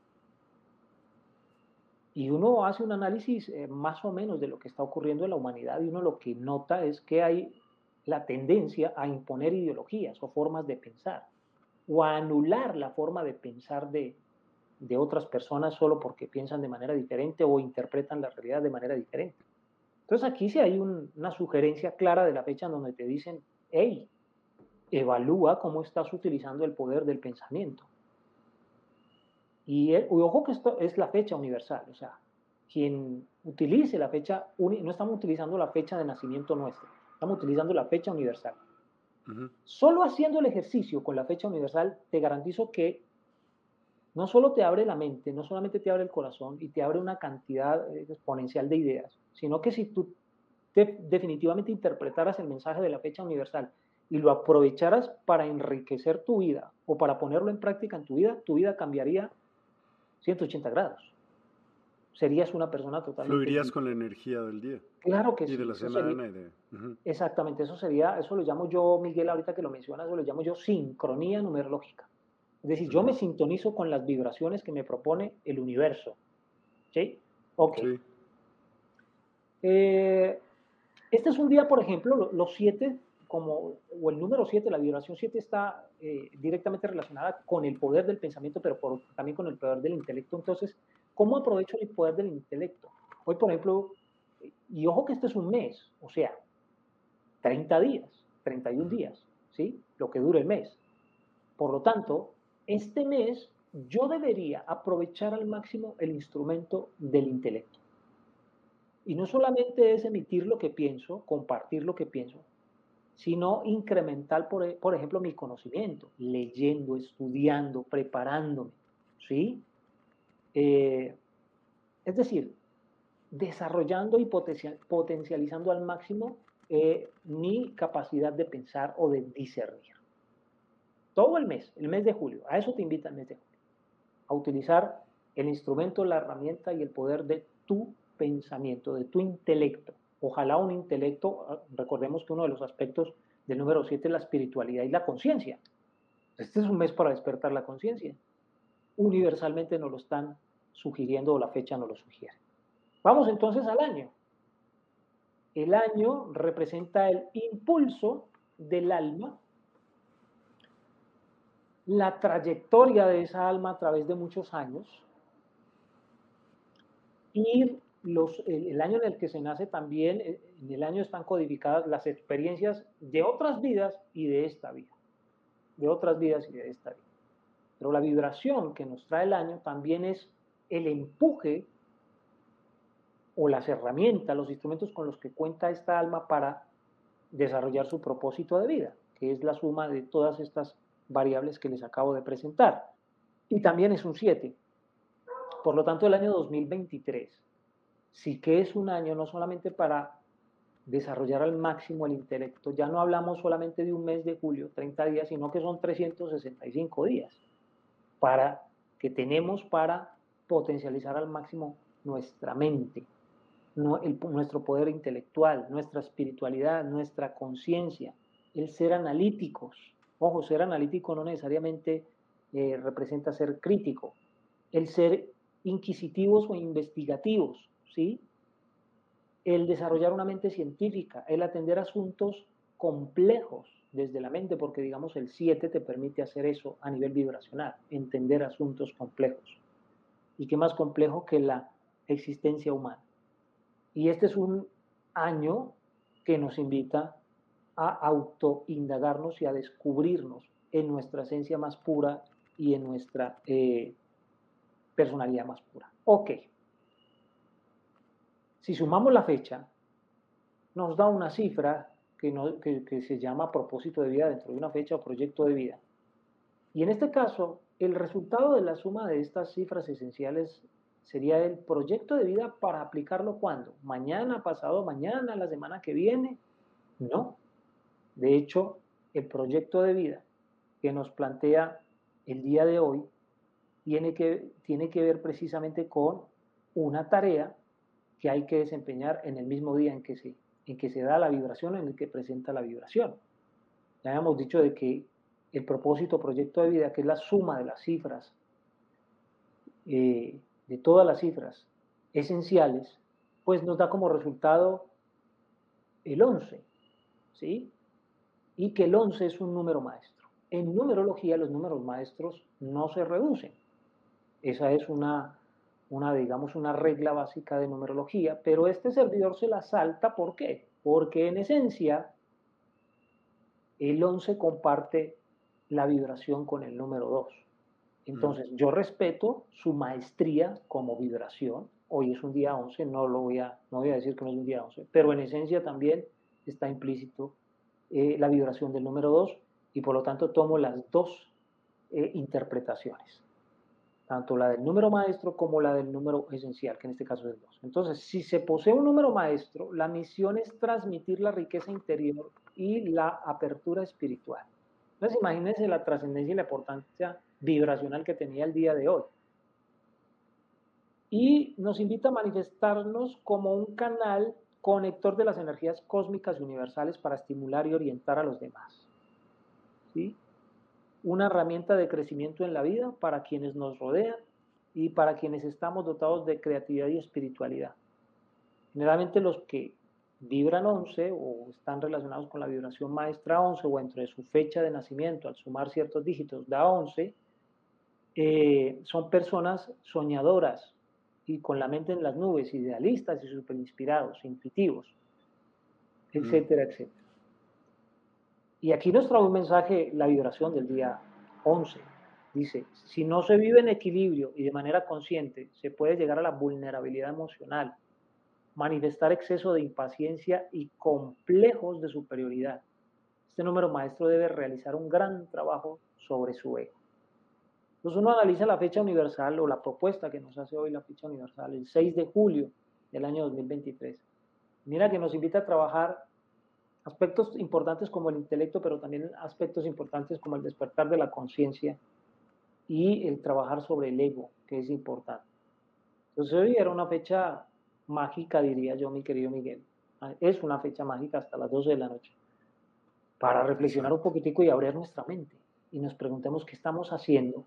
Y uno hace un análisis eh, más o menos de lo que está ocurriendo en la humanidad y uno lo que nota es que hay la tendencia a imponer ideologías o formas de pensar o a anular la forma de pensar de, otras personas solo porque piensan de manera diferente o interpretan la realidad de manera diferente. Entonces aquí sí hay una sugerencia clara de la fecha en donde te dicen, hey, evalúa cómo estás utilizando el poder del pensamiento. Y, eh, ojo que esto es la fecha universal, o sea, quien utilice la fecha, no estamos utilizando la fecha de nacimiento nuestra, estamos utilizando la fecha universal. Solo haciendo el ejercicio con la fecha universal, te garantizo que no solo te abre la mente, no solamente te abre el corazón y te abre una cantidad eh, exponencial de ideas, sino que si tú definitivamente interpretaras el mensaje de la fecha universal y lo aprovecharas para enriquecer tu vida o para ponerlo en práctica en tu vida, tu vida cambiaría 180 grados. Serías una persona totalmente... Fluirías con la energía del día. Claro que sí. Y de la semana. Exactamente, eso sería, eso lo llamo yo, Miguel, ahorita que lo mencionas, eso lo llamo yo sincronía numerológica. Es decir, yo me sintonizo con las vibraciones que me propone el universo. ¿Sí? Ok. Eh, este es un día, por ejemplo, los siete como, o el número 7, la vibración 7 está eh, directamente relacionada con el poder del pensamiento, pero también con el poder del intelecto. Entonces, ¿cómo aprovecho el poder del intelecto? Hoy, por ejemplo, y ojo que este es un mes, o sea, 30 días, 31 días, ¿sí? Lo que dura el mes. Por lo tanto, este mes yo debería aprovechar al máximo el instrumento del intelecto. Y no solamente es emitir lo que pienso, compartir lo que pienso, sino incrementar, por, por ejemplo, mi conocimiento, leyendo, estudiando, preparándome, ¿sí? Eh, es decir, desarrollando y potencializando al máximo eh, mi capacidad de pensar o de discernir. Todo el mes, el mes de julio, a eso te invita el mes de julio, a utilizar el instrumento, la herramienta y el poder de tu pensamiento, de tu intelecto, Ojalá un intelecto, ah, recordemos que uno de los aspectos del número 7 es la espiritualidad y la conciencia. Este es un mes para despertar la conciencia. Universalmente nos lo están sugiriendo o la fecha nos lo sugiere. Vamos entonces al año. El año representa el impulso del alma, la trayectoria de esa alma a través de muchos años, ir el año en el que se nace también, eh, en el año están codificadas las experiencias de otras vidas y de esta vida. De otras vidas y de esta vida. Pero la vibración que nos trae el año también es el empuje o las herramientas, los instrumentos con los que cuenta esta alma para desarrollar su propósito de vida, que es la suma de todas estas variables que les acabo de presentar. Y también es un 7. Por lo tanto, el año 2023 sí que es un año no solamente para desarrollar al máximo el intelecto, ya no hablamos solamente de un mes de julio, 30 días, sino que son 365 días para que tenemos para potencializar al máximo nuestra mente, nuestro poder intelectual, nuestra espiritualidad, nuestra conciencia, el ser analíticos. Ojo, ser analítico no necesariamente eh, representa ser crítico, el ser inquisitivos o investigativos, ¿sí? El desarrollar una mente científica, el atender asuntos complejos desde la mente, porque digamos el 7 te permite hacer eso a nivel vibracional, entender asuntos complejos. ¿Y qué más complejo que la existencia humana? Y este es un año que nos invita a autoindagarnos y a descubrirnos en nuestra esencia más pura y en nuestra eh, personalidad más pura. Ok. Si sumamos la fecha, nos da una cifra que, se llama propósito de vida dentro de una fecha o proyecto de vida. Y en este caso, el resultado de la suma de estas cifras esenciales sería el proyecto de vida para aplicarlo cuando, mañana, pasado mañana, la semana que viene. No. De hecho, el proyecto de vida que nos plantea el día de hoy tiene que, tiene que ver precisamente con una tarea que hay que desempeñar en el mismo día en que se, en que se da la vibración, en el que presenta la vibración. Ya habíamos dicho de que el propósito proyecto de vida, que es la suma de las cifras, eh, de todas las cifras esenciales, pues nos da como resultado el 11, ¿sí? Y que el 11 es un número maestro. En numerología los números maestros no se reducen. Esa es una, una, digamos, una regla básica de numerología, pero este servidor se la salta, ¿por qué? Porque en esencia el 11 comparte la vibración con el número 2. Entonces, yo respeto su maestría como vibración. Hoy es un día 11, no, lo voy a, no voy a decir que no es un día 11, pero en esencia también está implícito eh, la vibración del número 2 y por lo tanto tomo las dos eh, interpretaciones, tanto la del número maestro como la del número esencial, que en este caso es el 2. Entonces, si se posee un número maestro, la misión es transmitir la riqueza interior y la apertura espiritual. Entonces, imagínense la trascendencia y la importancia vibracional que tenía el día de hoy. Y nos invita a manifestarnos como un canal conector de las energías cósmicas universales para estimular y orientar a los demás. ¿Sí? Una herramienta de crecimiento en la vida para quienes nos rodean y para quienes estamos dotados de creatividad y espiritualidad. Generalmente los que vibran 11 o están relacionados con la vibración maestra 11 o entre su fecha de nacimiento al sumar ciertos dígitos da 11, eh, son personas soñadoras y con la mente en las nubes, idealistas y super inspirados, intuitivos, mm. etcétera, etcétera. Y aquí nos trae un mensaje la vibración del día 11. Dice, si no se vive en equilibrio y de manera consciente, se puede llegar a la vulnerabilidad emocional, manifestar exceso de impaciencia y complejos de superioridad. Este número maestro debe realizar un gran trabajo sobre su ego. Entonces uno analiza la fecha universal o la propuesta que nos hace hoy la fecha universal, el 6 de julio del año 2023. Mira que nos invita a trabajar aspectos importantes como el intelecto, pero también aspectos importantes como el despertar de la conciencia y el trabajar sobre el ego, que es importante. Entonces hoy era una fecha mágica, diría yo, mi querido Miguel. Es una fecha mágica hasta las 12 de la noche. Para reflexionar un poquitico y abrir nuestra mente. Y nos preguntemos qué estamos haciendo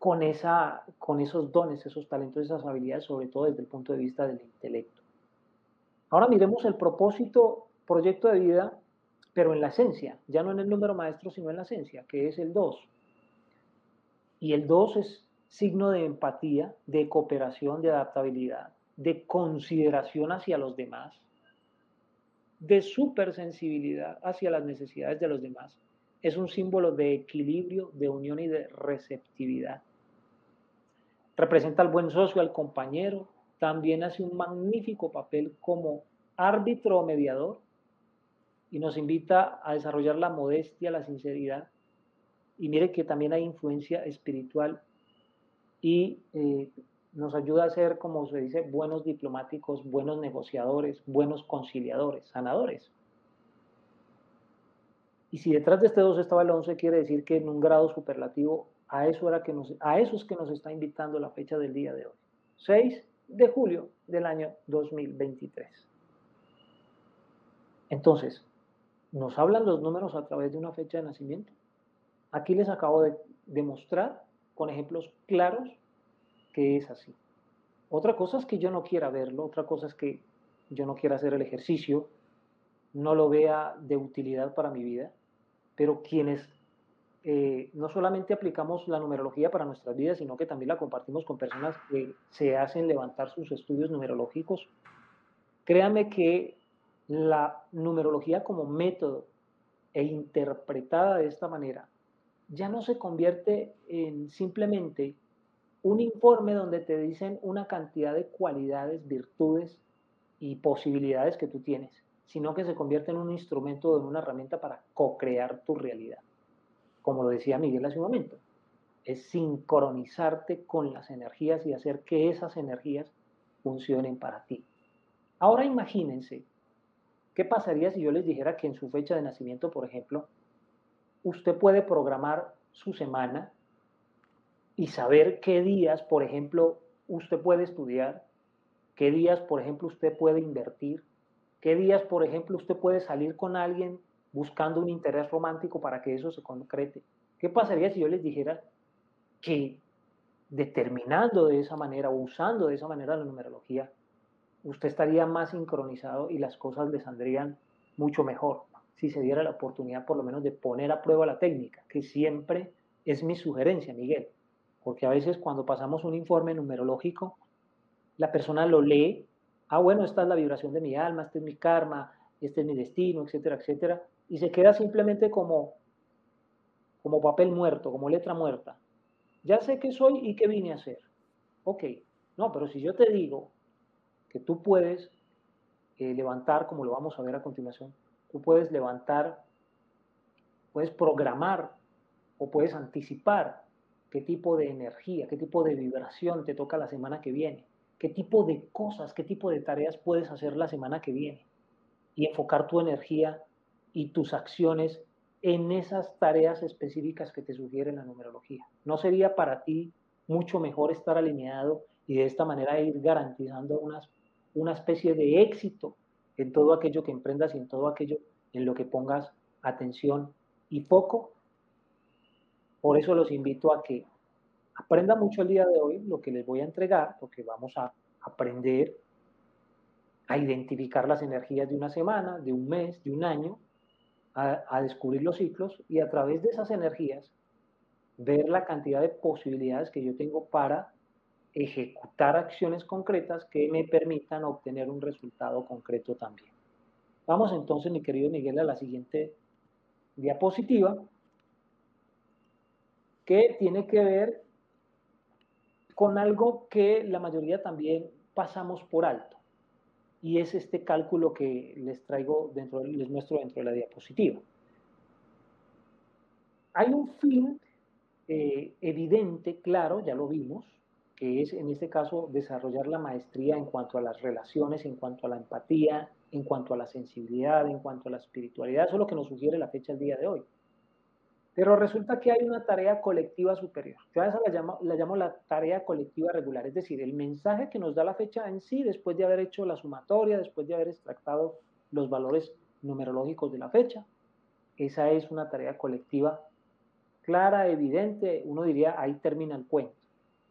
con, esa, con esos dones, esos talentos, esas habilidades, sobre todo desde el punto de vista del intelecto. Ahora miremos el propósito, proyecto de vida, pero en la esencia, ya no en el número maestro, sino en la esencia, que es el 2. Y el 2 es signo de empatía, de cooperación, de adaptabilidad, de consideración hacia los demás, de supersensibilidad hacia las necesidades de los demás. Es un símbolo de equilibrio, de unión y de receptividad. Representa al buen socio, al compañero. También hace un magnífico papel como árbitro o mediador y nos invita a desarrollar la modestia, la sinceridad. Y mire que también hay influencia espiritual y eh, nos ayuda a ser, como se dice, buenos diplomáticos, buenos negociadores, buenos conciliadores, sanadores. Y si detrás de este 2 estaba el 11, quiere decir que en un grado superlativo, a eso, que nos, es que nos está invitando la fecha del día de hoy. 6 de julio del año 2023. Entonces, nos hablan los números a través de una fecha de nacimiento. Aquí les acabo de demostrar con ejemplos claros que es así. Otra cosa es que yo no quiera verlo, otra cosa es que yo no quiera hacer el ejercicio, no lo vea de utilidad para mi vida, pero quienes eh, no solamente aplicamos la numerología para nuestras vidas, sino que también la compartimos con personas que se hacen levantar sus estudios numerológicos, créanme que la numerología como método e interpretada de esta manera ya no se convierte en simplemente un informe donde te dicen una cantidad de cualidades, virtudes y posibilidades que tú tienes, sino que se convierte en un instrumento en una herramienta para co-crear tu realidad, como lo decía Miguel hace un momento. es sincronizarte con las energías y hacer que esas energías funcionen para ti. Ahora imagínense, ¿qué pasaría si yo les dijera que en su fecha de nacimiento, por ejemplo, usted puede programar su semana y saber qué días, por ejemplo, usted puede estudiar, qué días, por ejemplo, usted puede invertir, qué días, por ejemplo, usted puede salir con alguien buscando un interés romántico para que eso se concrete. ¿Qué pasaría si yo les dijera que determinando de esa manera o usando de esa manera la numerología, usted estaría más sincronizado y las cosas le saldrían mucho mejor si se diera la oportunidad por lo menos de poner a prueba la técnica, que siempre es mi sugerencia, Miguel, porque a veces cuando pasamos un informe numerológico, la persona lo lee, ah, bueno, esta es la vibración de mi alma, este es mi karma, este es mi destino, etcétera, etcétera, y se queda simplemente como, como papel muerto, como letra muerta. Ya sé qué soy y qué vine a hacer. Ok, no, pero si yo te digo que tú puedes eh, levantar, como lo vamos a ver a continuación, tú puedes levantar, puedes programar o puedes anticipar qué tipo de energía, qué tipo de vibración te toca la semana que viene, qué tipo de cosas, qué tipo de tareas puedes hacer la semana que viene y enfocar tu energía y tus acciones en esas tareas específicas que te sugiere la numerología. ¿No sería para ti mucho mejor estar alineado y de esta manera ir garantizando unas, una especie de éxito en todo aquello que emprendas y en todo aquello en lo que pongas atención y foco? Por eso los invito a que aprendan mucho el día de hoy lo que les voy a entregar, porque vamos a aprender a identificar las energías de una semana, de un mes, de un año, a, descubrir los ciclos y a través de esas energías ver la cantidad de posibilidades que yo tengo para ejecutar acciones concretas que me permitan obtener un resultado concreto también. Vamos entonces, mi querido Miguel, a la siguiente diapositiva, que tiene que ver con algo que la mayoría también pasamos por alto y es este cálculo que les traigo dentro, les muestro dentro de la diapositiva. Hay un fin eh, evidente, claro, ya lo vimos, que es en este caso desarrollar la maestría en cuanto a las relaciones, en cuanto a la empatía, en cuanto a la sensibilidad, en cuanto a la espiritualidad. Eso es lo que nos sugiere la fecha del día de hoy. Pero resulta que hay una tarea colectiva superior. Yo a esa la llamo, la llamo la tarea colectiva regular, es decir, el mensaje que nos da la fecha en sí, después de haber hecho la sumatoria, después de haber extractado los valores numerológicos de la fecha. Esa es una tarea colectiva clara, evidente. Uno diría, ahí termina el cuento.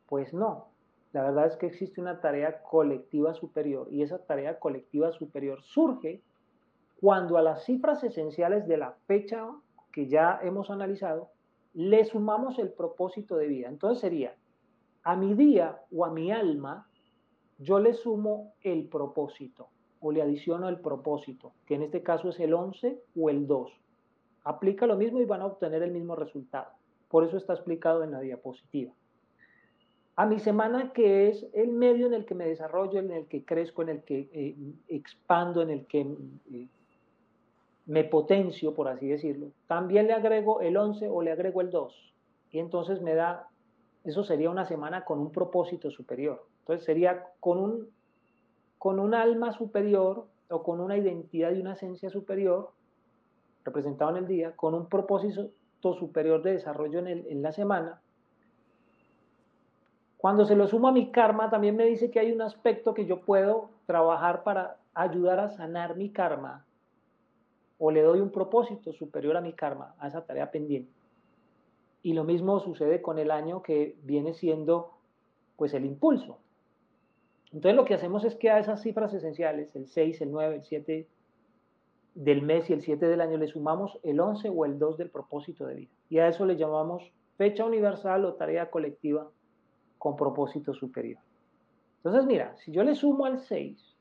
Pues no, la verdad es que existe una tarea colectiva superior y esa tarea colectiva superior surge cuando a las cifras esenciales de la fecha que ya hemos analizado, le sumamos el propósito de vida. Entonces sería, a mi día o a mi alma, yo le sumo el propósito o le adiciono el propósito, que en este caso es el 11 o el 2. Aplica lo mismo y van a obtener el mismo resultado. Por eso está explicado en la diapositiva. A mi semana, que es el medio en el que me desarrollo, en el que crezco, en el que eh, expando, en el que eh, me potencio, por así decirlo, también le agrego el 11 o le agrego el 2. Y entonces me da, eso sería una semana con un propósito superior. Entonces sería con un, con un alma superior o con una identidad y una esencia superior, representado en el día, con un propósito superior de desarrollo en, en la semana. Cuando se lo sumo a mi karma, también me dice que hay un aspecto que yo puedo trabajar para ayudar a sanar mi karma o le doy un propósito superior a mi karma, a esa tarea pendiente. Y lo mismo sucede con el año que viene siendo pues el impulso. Entonces lo que hacemos es que a esas cifras esenciales, el 6, el 9, el 7 del mes y el 7 del año, le sumamos el 11 o el 2 del propósito de vida. Y a eso le llamamos fecha universal o tarea colectiva con propósito superior. Entonces mira, si yo le sumo al 6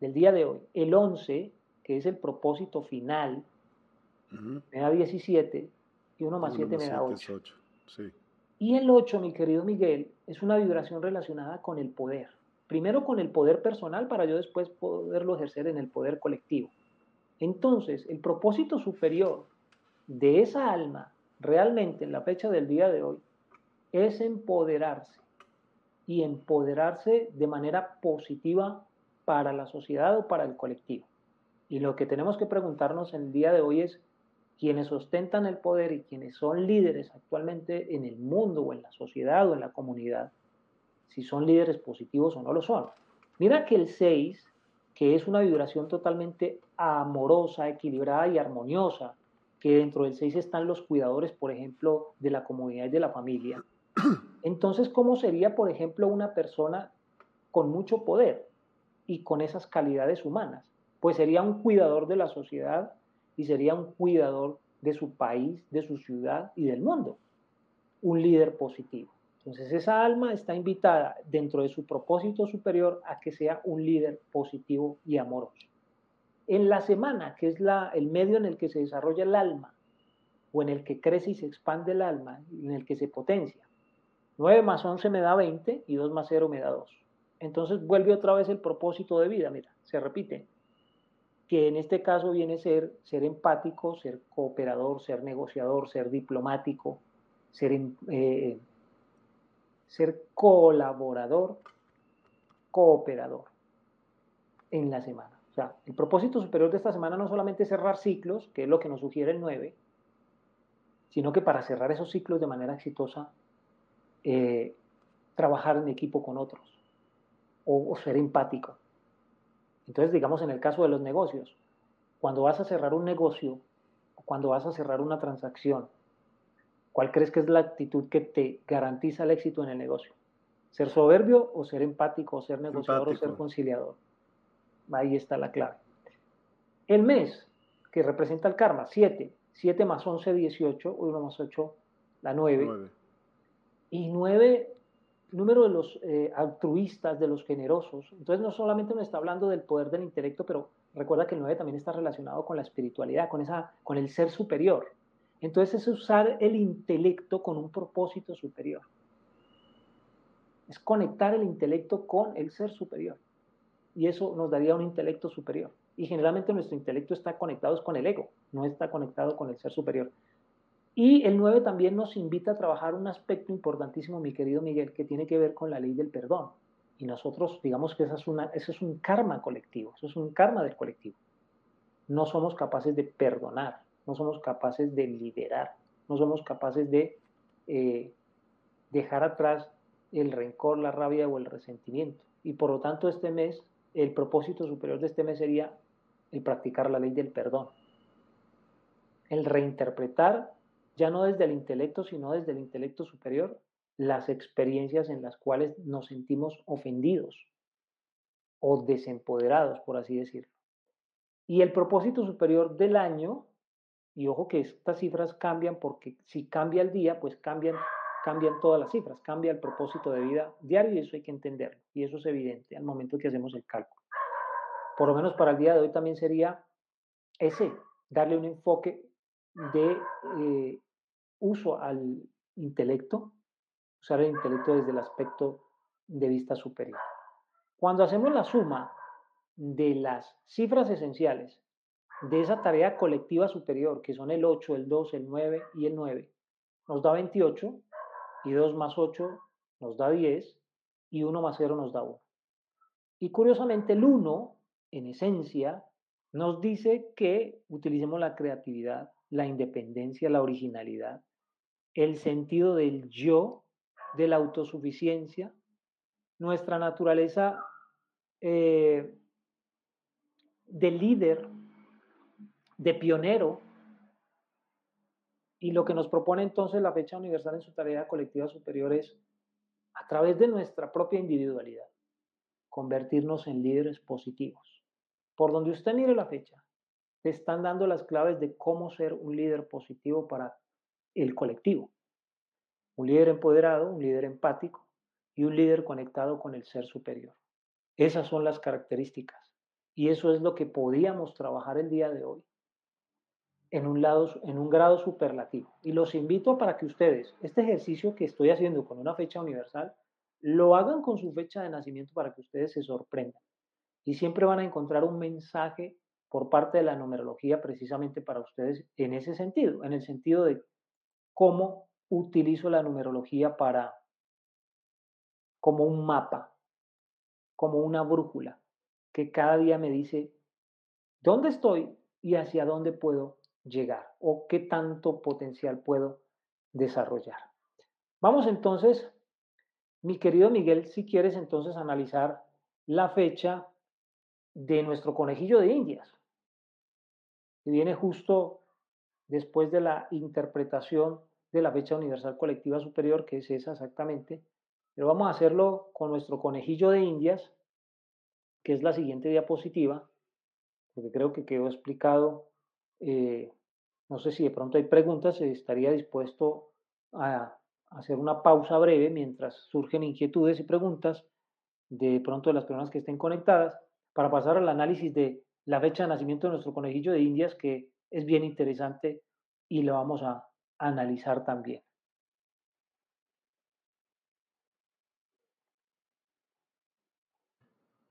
del día de hoy, el 11 que es el propósito final, me da 17 y 1 más 7 me da 8. Y el 8, mi querido Miguel, es una vibración relacionada con el poder. Primero con el poder personal para yo después poderlo ejercer en el poder colectivo. Entonces, el propósito superior de esa alma realmente en la fecha del día de hoy es empoderarse y empoderarse de manera positiva para la sociedad o para el colectivo. Y lo que tenemos que preguntarnos en el día de hoy es quienes ostentan el poder y quienes son líderes actualmente en el mundo o en la sociedad o en la comunidad, si son líderes positivos o no lo son. Mira que el 6, que es una vibración totalmente amorosa, equilibrada y armoniosa, que dentro del 6 están los cuidadores, por ejemplo, de la comunidad y de la familia. [CLEARS THROAT] Entonces, ¿cómo sería, por ejemplo, una persona con mucho poder y con esas calidades humanas? Pues sería un cuidador de la sociedad y sería un cuidador de su país, de su ciudad y del mundo. Un líder positivo. Entonces esa alma está invitada dentro de su propósito superior a que sea un líder positivo y amoroso. En la semana, que es la, el medio en el que se desarrolla el alma, o en el que crece y se expande el alma, en el que se potencia. 9 más 11 me da 20 y 2 más 0 me da 2. Entonces vuelve otra vez el propósito de vida, mira, se repite que en este caso viene a ser ser empático, ser cooperador, ser negociador, ser diplomático, ser, eh, ser colaborador, cooperador en la semana. O sea, el propósito superior de esta semana no solamente es cerrar ciclos, que es lo que nos sugiere el 9, sino que para cerrar esos ciclos de manera exitosa, eh, trabajar en equipo con otros o ser empático. Entonces, digamos, en el caso de los negocios, cuando vas a cerrar un negocio, cuando vas a cerrar una transacción, ¿cuál crees que es la actitud que te garantiza el éxito en el negocio? ¿Ser soberbio o ser empático o ser negociador o ser conciliador? Ahí está la clave. El mes, que representa el karma, 7. 7 más 11, 18, 1 más 8, la 9. 9. Y 9 número de los eh, altruistas, de los generosos. Entonces no solamente nos está hablando del poder del intelecto, pero recuerda que el 9 también está relacionado con la espiritualidad, con, esa, con el ser superior. Entonces es usar el intelecto con un propósito superior. Es conectar el intelecto con el ser superior. Y eso nos daría un intelecto superior. Y generalmente nuestro intelecto está conectado con el ego, no está conectado con el ser superior. Y el 9 también nos invita a trabajar un aspecto importantísimo, mi querido Miguel, que tiene que ver con la ley del perdón. Y nosotros, digamos que esa es una, eso es un karma colectivo, eso es un karma del colectivo. No somos capaces de perdonar, no somos capaces de liderar, no somos capaces de eh, dejar atrás el rencor, la rabia o el resentimiento. Y por lo tanto, este mes, el propósito superior de este mes sería el practicar la ley del perdón, el reinterpretar ya no desde el intelecto, sino desde el intelecto superior, las experiencias en las cuales nos sentimos ofendidos o desempoderados, por así decirlo. Y el propósito superior del año, y ojo que estas cifras cambian porque si cambia el día, pues cambian, cambian todas las cifras, cambia el propósito de vida diario y eso hay que entenderlo. Y eso es evidente al momento que hacemos el cálculo. Por lo menos para el día de hoy también sería ese, darle un enfoque de eh, uso al intelecto, usar el intelecto desde el aspecto de vista superior. Cuando hacemos la suma de las cifras esenciales de esa tarea colectiva superior, que son el 8, el 2, el 9 y el 9, nos da 28, y 2 más 8 nos da 10, y 1 más 0 nos da 1. Y curiosamente el 1, en esencia, nos dice que utilicemos la creatividad, la independencia, la originalidad, el sentido del yo, de la autosuficiencia, nuestra naturaleza eh, de líder, de pionero, y lo que nos propone entonces la fecha universal en su tarea colectiva superior es, a través de nuestra propia individualidad, convertirnos en líderes positivos. Por donde usted mire la fecha, te están dando las claves de cómo ser un líder positivo para el colectivo. Un líder empoderado, un líder empático y un líder conectado con el ser superior. Esas son las características. Y eso es lo que podíamos trabajar el día de hoy en un, lado, en un grado superlativo. Y los invito para que ustedes, este ejercicio que estoy haciendo con una fecha universal, lo hagan con su fecha de nacimiento para que ustedes se sorprendan. Y siempre van a encontrar un mensaje por parte de la numerología precisamente para ustedes en ese sentido, en el sentido de cómo utilizo la numerología para como un mapa, como una brújula, que cada día me dice dónde estoy y hacia dónde puedo llegar o qué tanto potencial puedo desarrollar. Vamos entonces, mi querido Miguel, si quieres entonces analizar la fecha de nuestro conejillo de Indias, que viene justo después de la interpretación de la fecha universal colectiva superior, que es esa exactamente, pero vamos a hacerlo con nuestro conejillo de Indias, que es la siguiente diapositiva, porque creo que quedó explicado. Eh, no sé si de pronto hay preguntas, estaría dispuesto a hacer una pausa breve mientras surgen inquietudes y preguntas de pronto de las personas que estén conectadas para pasar al análisis de la fecha de nacimiento de nuestro conejillo de Indias, que es bien interesante y lo vamos a analizar también.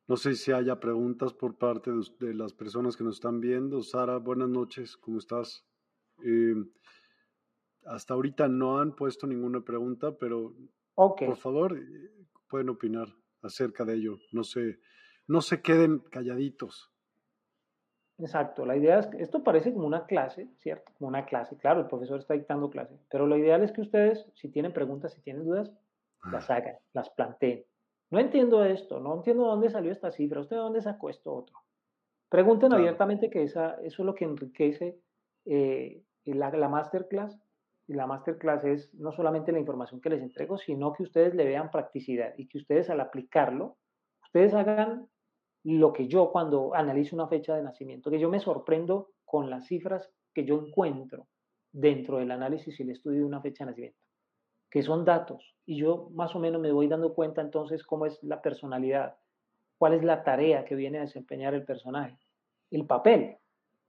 No sé si haya preguntas por parte de, las personas que nos están viendo. Sara, buenas noches, ¿cómo estás? Em, hasta ahorita no han puesto ninguna pregunta, pero por favor eh, pueden opinar acerca de ello. No se, no se queden calladitos. Exacto, la idea es que esto parece como una clase, ¿cierto? Como una clase, claro, el profesor está dictando clase, pero lo ideal es que ustedes, si tienen preguntas, si tienen dudas, las ah. hagan, las planteen. No entiendo esto, no entiendo dónde salió esta cifra, usted dónde sacó esto otro. Pregunten abiertamente que esa, eso es lo que enriquece eh, la, la masterclass. Y la masterclass es no solamente la información que les entrego, sino que ustedes le vean practicidad y que ustedes al aplicarlo, ustedes hagan lo que yo cuando analizo una fecha de nacimiento, que yo me sorprendo con las cifras que yo encuentro dentro del análisis y el estudio de una fecha de nacimiento, que son datos, y yo más o menos me voy dando cuenta entonces cómo es la personalidad, cuál es la tarea que viene a desempeñar el personaje, el papel,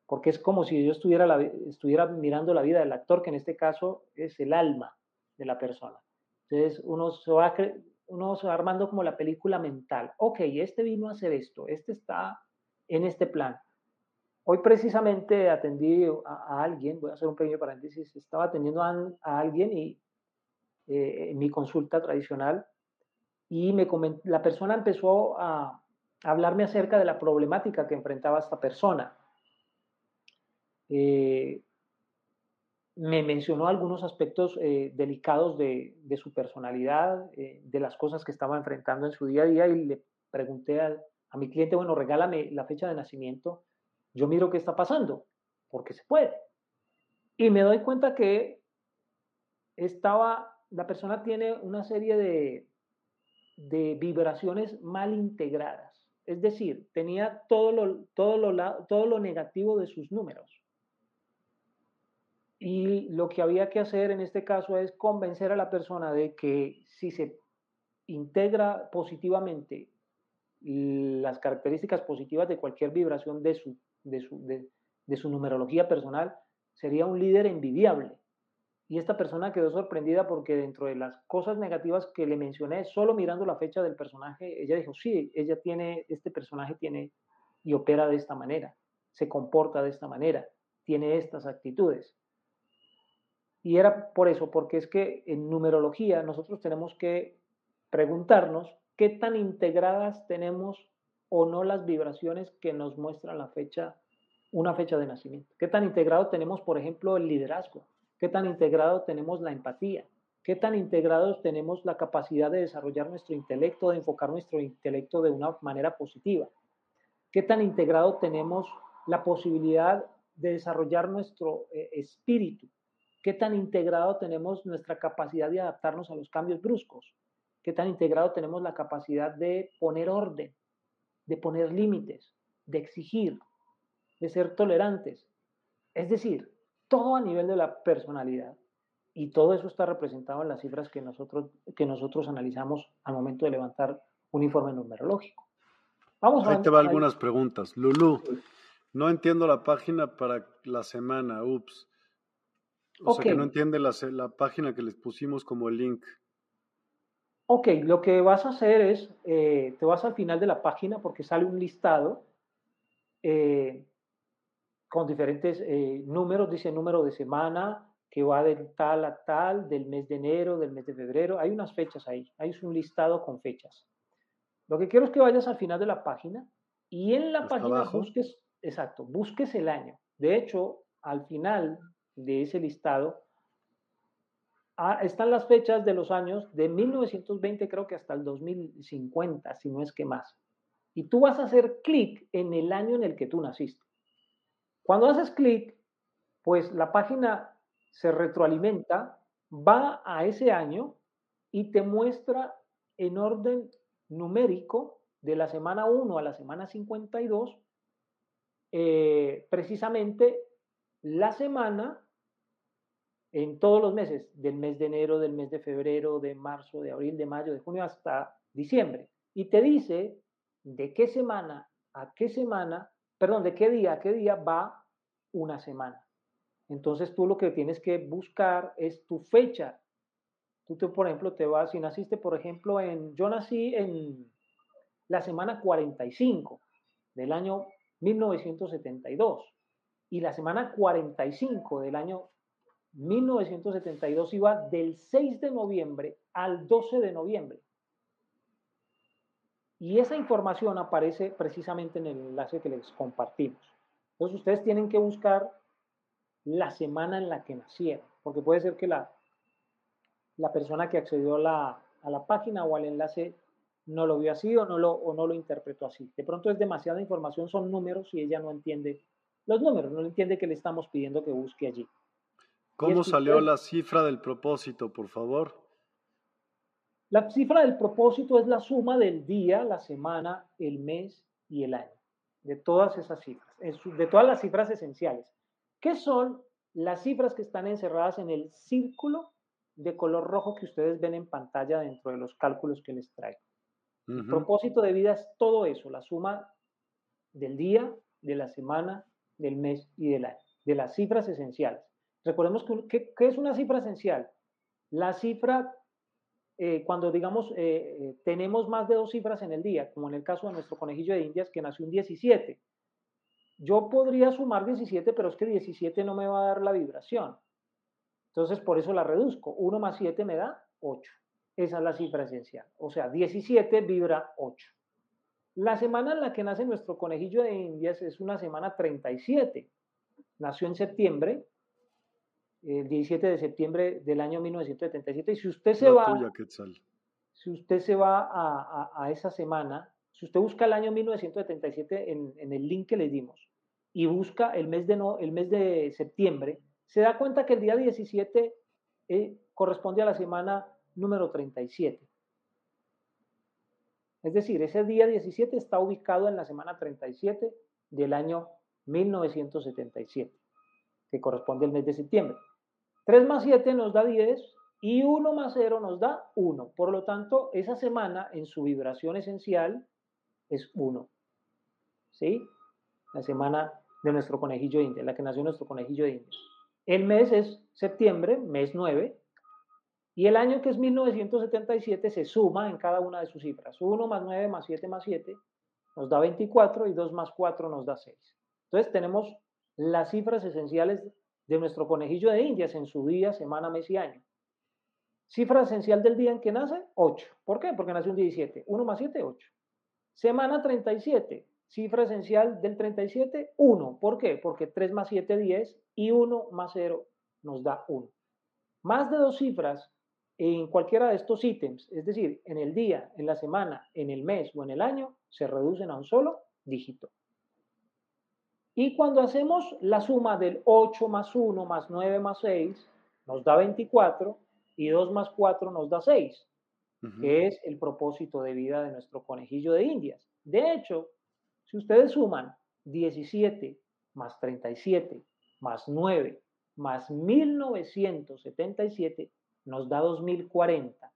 porque es como si yo estuviera, la, estuviera mirando la vida del actor, que en este caso es el alma de la persona. Entonces uno se va, uno se va armando como la película mental. Ok, este vino a hacer esto, este está en este plan. Hoy precisamente atendí a, alguien, voy a hacer un pequeño paréntesis, estaba atendiendo a, alguien y eh, en mi consulta tradicional y me la persona empezó a hablarme acerca de la problemática que enfrentaba esta persona. Eh, me mencionó algunos aspectos eh, delicados de, su personalidad, eh, de las cosas que estaba enfrentando en su día a día y le pregunté a, a, mi cliente, bueno, regálame la fecha de nacimiento, yo miro qué está pasando, porque se puede. Y me doy cuenta que estaba, la persona tiene una serie de, de vibraciones mal integradas. Es decir, tenía todo lo, todo, lo, todo lo negativo de sus números y lo que había que hacer en este caso es convencer a la persona de que si se integra positivamente las características positivas de cualquier vibración de su, de su, de, su numerología personal, sería un líder envidiable. Y esta persona quedó sorprendida porque dentro de las cosas negativas que le mencioné, solo mirando la fecha del personaje, ella dijo, sí, ella tiene, este personaje tiene y opera de esta manera, se comporta de esta manera, tiene estas actitudes. Y era por eso, porque es que en numerología nosotros tenemos que preguntarnos qué tan integradas tenemos o no las vibraciones que nos muestran la fecha, una fecha de nacimiento. ¿Qué tan integrado tenemos, por ejemplo, el liderazgo? ¿Qué tan integrado tenemos la empatía? ¿Qué tan integrados tenemos la capacidad de desarrollar nuestro intelecto, de enfocar nuestro intelecto de una manera positiva? ¿Qué tan integrado tenemos la posibilidad de desarrollar nuestro eh, espíritu? ¿Qué tan integrado tenemos nuestra capacidad de adaptarnos a los cambios bruscos? ¿Qué tan integrado tenemos la capacidad de poner orden, de poner límites, de exigir, de ser tolerantes? Es decir, todo a nivel de la personalidad. Y todo eso está representado en las cifras que nosotros, que nosotros analizamos al momento de levantar un informe numerológico. Vamos Ahí te va algunas preguntas. Lulu, no entiendo la página para la semana. Ups. O sea que no entiende la, la, página que les pusimos como el link. Ok, lo que vas a hacer es, eh, te vas al final de la página porque sale un listado eh, con diferentes eh, números, dice número de semana, que va del tal a tal, del mes de enero, del mes de febrero. Hay unas fechas ahí, hay un listado con fechas. Lo que quiero es que vayas al final de la página y en la página busques, exacto, busques el año. De hecho, al final de ese listado ah, están las fechas de los años de 1920 creo que hasta el 2050, si no es que más. Y tú vas a hacer clic en el año en el que tú naciste. Cuando haces clic, pues la página se retroalimenta, va a ese año y te muestra en orden numérico de la semana 1 a la semana 52, eh, precisamente la semana en todos los meses, del mes de enero, del mes de febrero, de marzo, de abril, de mayo, de junio hasta diciembre. Y te dice de qué semana a qué semana, perdón, de qué día a qué día va una semana. Entonces tú lo que tienes que buscar es tu fecha. Tú, te, por ejemplo, te vas, si naciste, por ejemplo, en, yo nací en la semana 45 del año 1972 y la semana 45 del año 1972 iba del 6 de noviembre al 12 de noviembre. Y esa información aparece precisamente en el enlace que les compartimos. Entonces ustedes tienen que buscar la semana en la que nacieron, porque puede ser que la, la persona que accedió a la, a la página o al enlace no lo vio así o no lo, o no lo interpretó así. De pronto es demasiada información, son números y ella no entiende los números, no entiende que le estamos pidiendo que busque allí. ¿Cómo salió la cifra del propósito, por favor? La cifra del propósito es la suma del día, la semana, el mes y el año, de todas esas cifras, de todas las cifras esenciales. ¿Qué son las cifras que están encerradas en el círculo de color rojo que ustedes ven en pantalla dentro de los cálculos que les traigo? El propósito de vida es todo eso, la suma del día, de la semana, del mes y del año, de las cifras esenciales. Recordemos que, ¿qué es una cifra esencial? La cifra, eh, cuando digamos, eh, eh, tenemos más de dos cifras en el día, como en el caso de nuestro conejillo de indias que nació un 17, yo podría sumar 17, pero es que 17 no me va a dar la vibración. Entonces, por eso la reduzco. 1 más 7 me da 8. Esa es la cifra esencial. O sea, 17 vibra 8. La semana en la que nace nuestro conejillo de indias es una semana 37. Nació en septiembre, el 17 de septiembre del año 1977. Y si usted se va, si usted se va a, a esa semana, si usted busca el año 1977 en, en el link que le dimos y busca el mes de, no, el mes de septiembre, se da cuenta que el día 17 eh, corresponde a la semana número 37. Es decir, ese día 17 está ubicado en la semana 37 del año 1977, que corresponde al mes de septiembre. 3 más 7 nos da 10 y 1 más 0 nos da 1. Por lo tanto, esa semana en su vibración esencial es 1. ¿Sí? La semana de nuestro conejillo de India, la que nació nuestro conejillo de India. El mes es septiembre, mes 9, y el año que es 1977 se suma en cada una de sus cifras. 1 más 9 más 7 más 7 nos da 24 y 2 más 4 nos da 6. Entonces tenemos las cifras esenciales de nuestro conejillo de Indias en su día, semana, mes y año. Cifra esencial del día en que nace, 8. ¿Por qué? Porque nace un 17. 1 más 7, 8. Semana 37, cifra esencial del 37, 1. ¿Por qué? Porque 3 más 7, 10 y 1 más 0 nos da 1. Más de dos cifras en cualquiera de estos ítems, es decir, en el día, en la semana, en el mes o en el año, se reducen a un solo dígito. Y cuando hacemos la suma del 8 más 1 más 9 más 6, nos da 24 y 2 más 4 nos da 6 que es el propósito de vida de nuestro conejillo de indias. De hecho, si ustedes suman 17 más 37 más 9 más 1977, nos da 2040.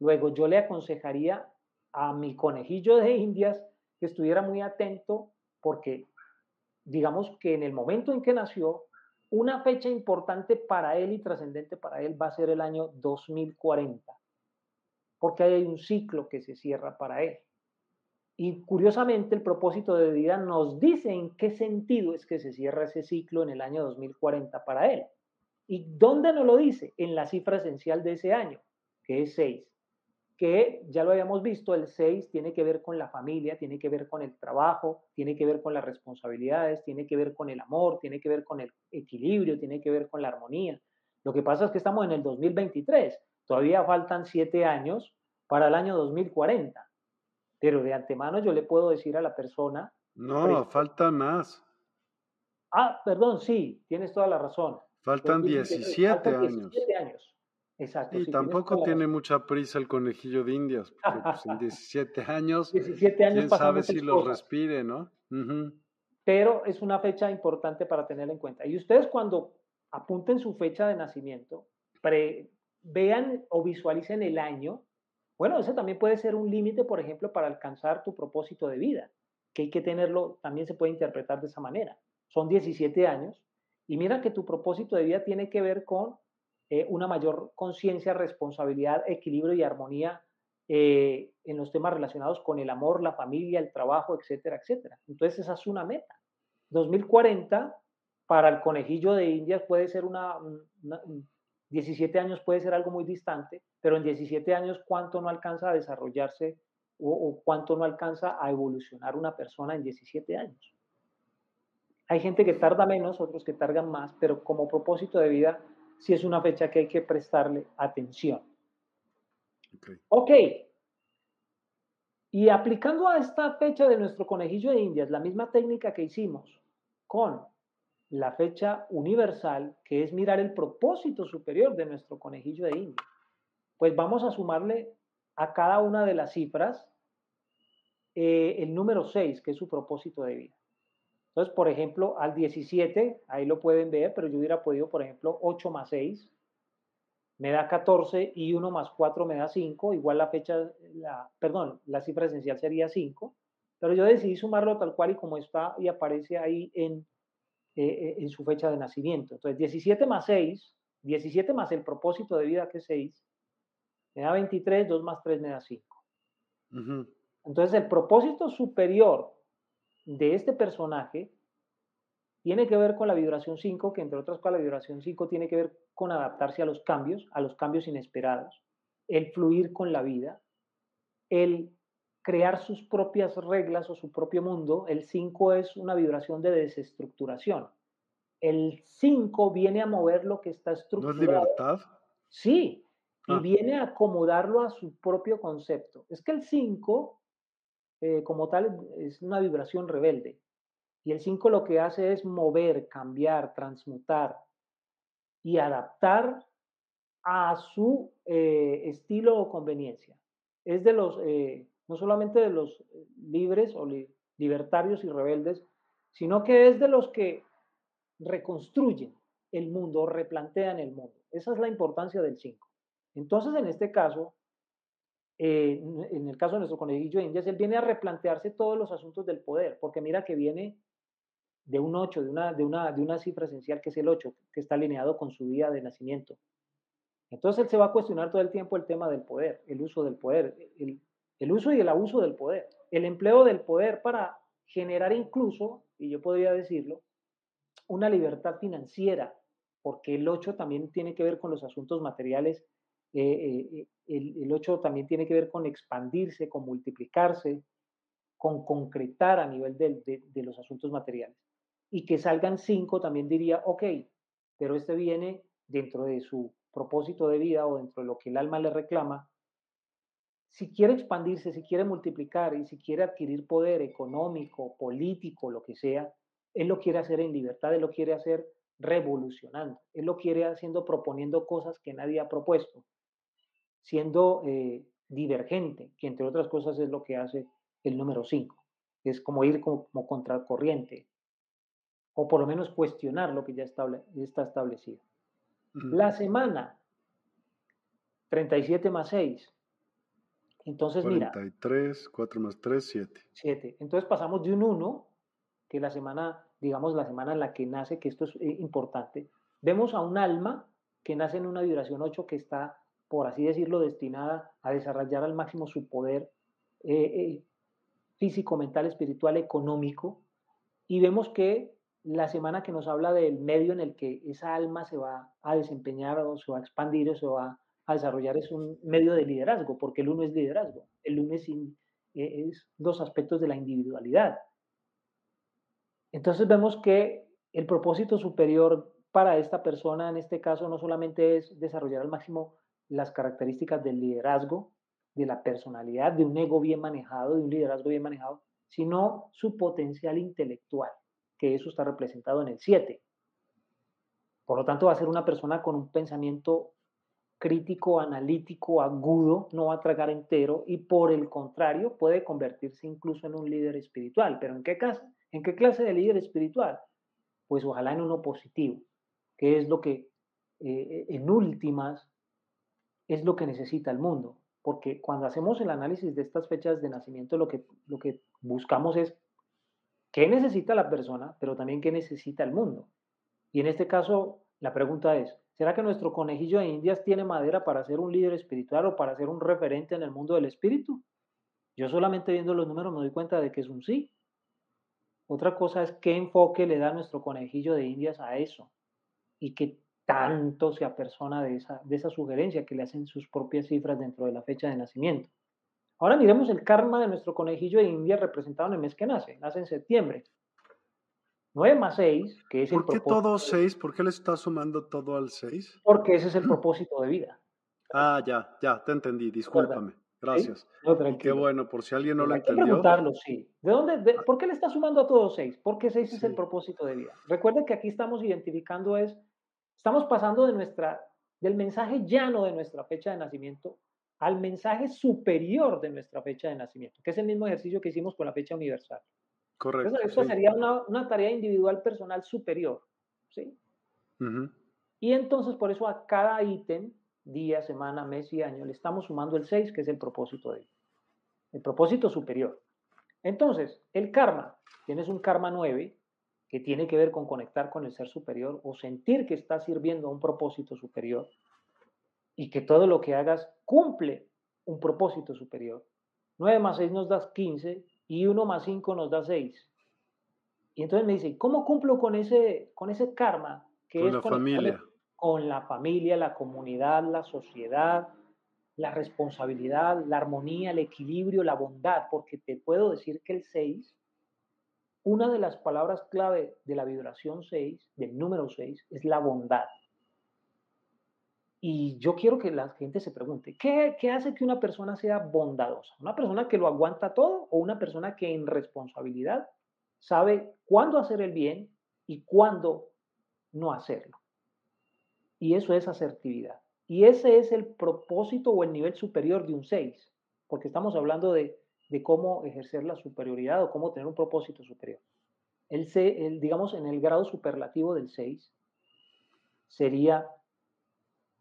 Luego yo le aconsejaría a mi conejillo de indias que estuviera muy atento porque digamos que en el momento en que nació, una fecha importante para él y trascendente para él va a ser el año 2040 porque hay un ciclo que se cierra para él. Y curiosamente el propósito de vida nos dice en qué sentido es que se cierra ese ciclo en el año 2040 para él. ¿Y dónde nos lo dice? En la cifra esencial de ese año, que es 6. Que ya lo habíamos visto, el 6 tiene que ver con la familia, tiene que ver con el trabajo, tiene que ver con las responsabilidades, tiene que ver con el amor, tiene que ver con el equilibrio, tiene que ver con la armonía. Lo que pasa es que estamos en el 2023, todavía faltan 7 años para el año 2040. Pero de antemano yo le puedo decir a la persona... No, falta más. Ah, perdón, sí, tienes toda la razón. Faltan 17, años. 17 años. Exacto. Y tampoco tiene mucha prisa el conejillo de Indias, porque pues, en [LAUGHS] 17 años, 17 años quién sabe si los respire, ¿no? Pero es una fecha importante para tener en cuenta. Y ustedes cuando apunten su fecha de nacimiento, vean o visualicen el año, bueno, ese también puede ser un límite, por ejemplo, para alcanzar tu propósito de vida, que hay que tenerlo, también se puede interpretar de esa manera. Son 17 años, y mira que tu propósito de vida tiene que ver con eh, una mayor conciencia, responsabilidad, equilibrio y armonía eh, en los temas relacionados con el amor, la familia, el trabajo, etcétera, etcétera. Entonces esa es una meta. 2040 para el conejillo de Indias puede ser una, 17 años puede ser algo muy distante, pero en 17 años cuánto no alcanza a desarrollarse o, o cuánto no alcanza a evolucionar una persona en 17 años. Hay gente que tarda menos, otros que tardan más, pero como propósito de vida, sí es una fecha que hay que prestarle atención. Ok. Y aplicando a esta fecha de nuestro conejillo de Indias, la misma técnica que hicimos con la fecha universal, que es mirar el propósito superior de nuestro conejillo de Indias, pues vamos a sumarle a cada una de las cifras eh, el número 6, que es su propósito de vida. Entonces, por ejemplo, al 17, ahí lo pueden ver, pero yo hubiera podido, por ejemplo, 8 más 6, me da 14 y 1 más 4 me da 5, igual la fecha, la, perdón, la cifra esencial sería 5, pero yo decidí sumarlo tal cual y como está y aparece ahí en, eh, eh, en su fecha de nacimiento. Entonces, 17 más 6, 17 más el propósito de vida que es 6, me da 23, 2 más 3 me da 5. Entonces, el propósito superior de este personaje tiene que ver con la vibración 5, que entre otras cosas la vibración 5 tiene que ver con adaptarse a los cambios, a los cambios inesperados, el fluir con la vida, el crear sus propias reglas o su propio mundo. El 5 es una vibración de desestructuración. El 5 viene a mover lo que está estructurado. ¿No es libertad? Sí, y ah. viene a acomodarlo a su propio concepto. Es que el 5 eh, como tal es una vibración rebelde. Y el 5 lo que hace es mover, cambiar, transmutar y adaptar a su eh, estilo o conveniencia. Es de los, eh, no solamente de los libres o libertarios y rebeldes, sino que es de los que reconstruyen el mundo, replantean el mundo. Esa es la importancia del 5. Entonces, en este caso, eh, en el caso de nuestro conejillo de Indias, él viene a replantearse todos los asuntos del poder, porque mira que viene de un 8, de una, cifra esencial que es el 8, que está alineado con su día de nacimiento. Entonces él se va a cuestionar todo el tiempo el tema del poder, el uso del poder, el, el uso y el abuso del poder, el empleo del poder para generar incluso, y yo podría decirlo, una libertad financiera, porque el 8 también tiene que ver con los asuntos materiales eh, eh, el, 8 también tiene que ver con expandirse, con multiplicarse, con concretar a nivel de, de, los asuntos materiales. Y que salgan 5 también diría, ok, pero este viene dentro de su propósito de vida o dentro de lo que el alma le reclama. Si quiere expandirse, si quiere multiplicar y si quiere adquirir poder económico, político, lo que sea, él lo quiere hacer en libertad, él lo quiere hacer revolucionando, él lo quiere haciendo proponiendo cosas que nadie ha propuesto siendo eh, divergente, que entre otras cosas es lo que hace el número 5. Es como ir como, contracorriente, o por lo menos cuestionar lo que ya está establecido. La semana, 37 más 6. Entonces, 43, mira. 4 más 3, 7. 7. Entonces pasamos de un 1, que la semana, digamos, la semana en la que nace, que esto es eh, importante. Vemos a un alma que nace en una vibración 8 que está por así decirlo, destinada a desarrollar al máximo su poder eh, eh, físico, mental, espiritual, económico, y vemos que la semana que nos habla del medio en el que esa alma se va a desempeñar o se va a expandir o se va a desarrollar es un medio de liderazgo, porque el uno es liderazgo, el uno es, eh, es dos aspectos de la individualidad. Entonces vemos que el propósito superior para esta persona en este caso no solamente es desarrollar al máximo las características del liderazgo, de la personalidad, de un ego bien manejado, de un liderazgo bien manejado, sino su potencial intelectual que eso está representado en el 7. Por lo tanto, va a ser una persona con un pensamiento crítico, analítico, agudo, no va a tragar entero y por el contrario puede convertirse incluso en un líder espiritual. ¿Pero en qué, caso, en qué clase de líder espiritual? Pues ojalá en uno positivo, que es lo que eh, en últimas es lo que necesita el mundo. Porque cuando hacemos el análisis de estas fechas de nacimiento, lo que, lo que buscamos es qué necesita la persona, pero también qué necesita el mundo. Y en este caso, la pregunta es, ¿será que nuestro conejillo de indias tiene madera para ser un líder espiritual o para ser un referente en el mundo del espíritu? Yo solamente viendo los números me doy cuenta de que es un sí. Otra cosa es qué enfoque le da nuestro conejillo de indias a eso y qué tanto se apersona de esa, de esa sugerencia que le hacen sus propias cifras dentro de la fecha de nacimiento. Ahora miremos el karma de nuestro conejillo de India representado en el mes que nace, nace en septiembre. 9 más 6, que es el propósito. ¿Por qué todo 6? ¿Por qué le está sumando todo al 6? Porque ese es el [LAUGHS] propósito de vida. Ah, ya, ya, te entendí, discúlpame. Gracias. qué bueno, por si alguien no lo entendió. Hay que preguntarlo, sí. ¿De dónde, ¿Por qué le está sumando a todos 6? Porque 6 es el propósito de vida. Recuerde que aquí estamos identificando es, estamos pasando de nuestra, del mensaje llano de nuestra fecha de nacimiento al mensaje superior de nuestra fecha de nacimiento, que es el mismo ejercicio que hicimos con la fecha universal. Correcto. Entonces, esto sería una, tarea individual personal superior. ¿sí? Y entonces, por eso a cada ítem, día, semana, mes y año, le estamos sumando el 6, que es el propósito de él. El propósito superior. Entonces, el karma, tienes un karma 9, que tiene que ver con conectar con el ser superior o sentir que estás sirviendo a un propósito superior y que todo lo que hagas cumple un propósito superior. 9 más 6 nos da 15 y 1 más 5 nos da 6. Y entonces me dice, ¿cómo cumplo con ese, con ese karma? Que con la familia. Con la familia, la comunidad, la sociedad, la responsabilidad, la armonía, el equilibrio, la bondad, porque te puedo decir que el 6, una de las palabras clave de la vibración 6, del número 6, es la bondad. Y yo quiero que la gente se pregunte, ¿qué, ¿qué, hace que una persona sea bondadosa? ¿Una persona que lo aguanta todo o una persona que en responsabilidad sabe cuándo hacer el bien y cuándo no hacerlo? Y eso es asertividad. Y ese es el propósito o el nivel superior de un 6, porque estamos hablando de, de cómo ejercer la superioridad o cómo tener un propósito superior. El, el, digamos, en el grado superlativo del 6 sería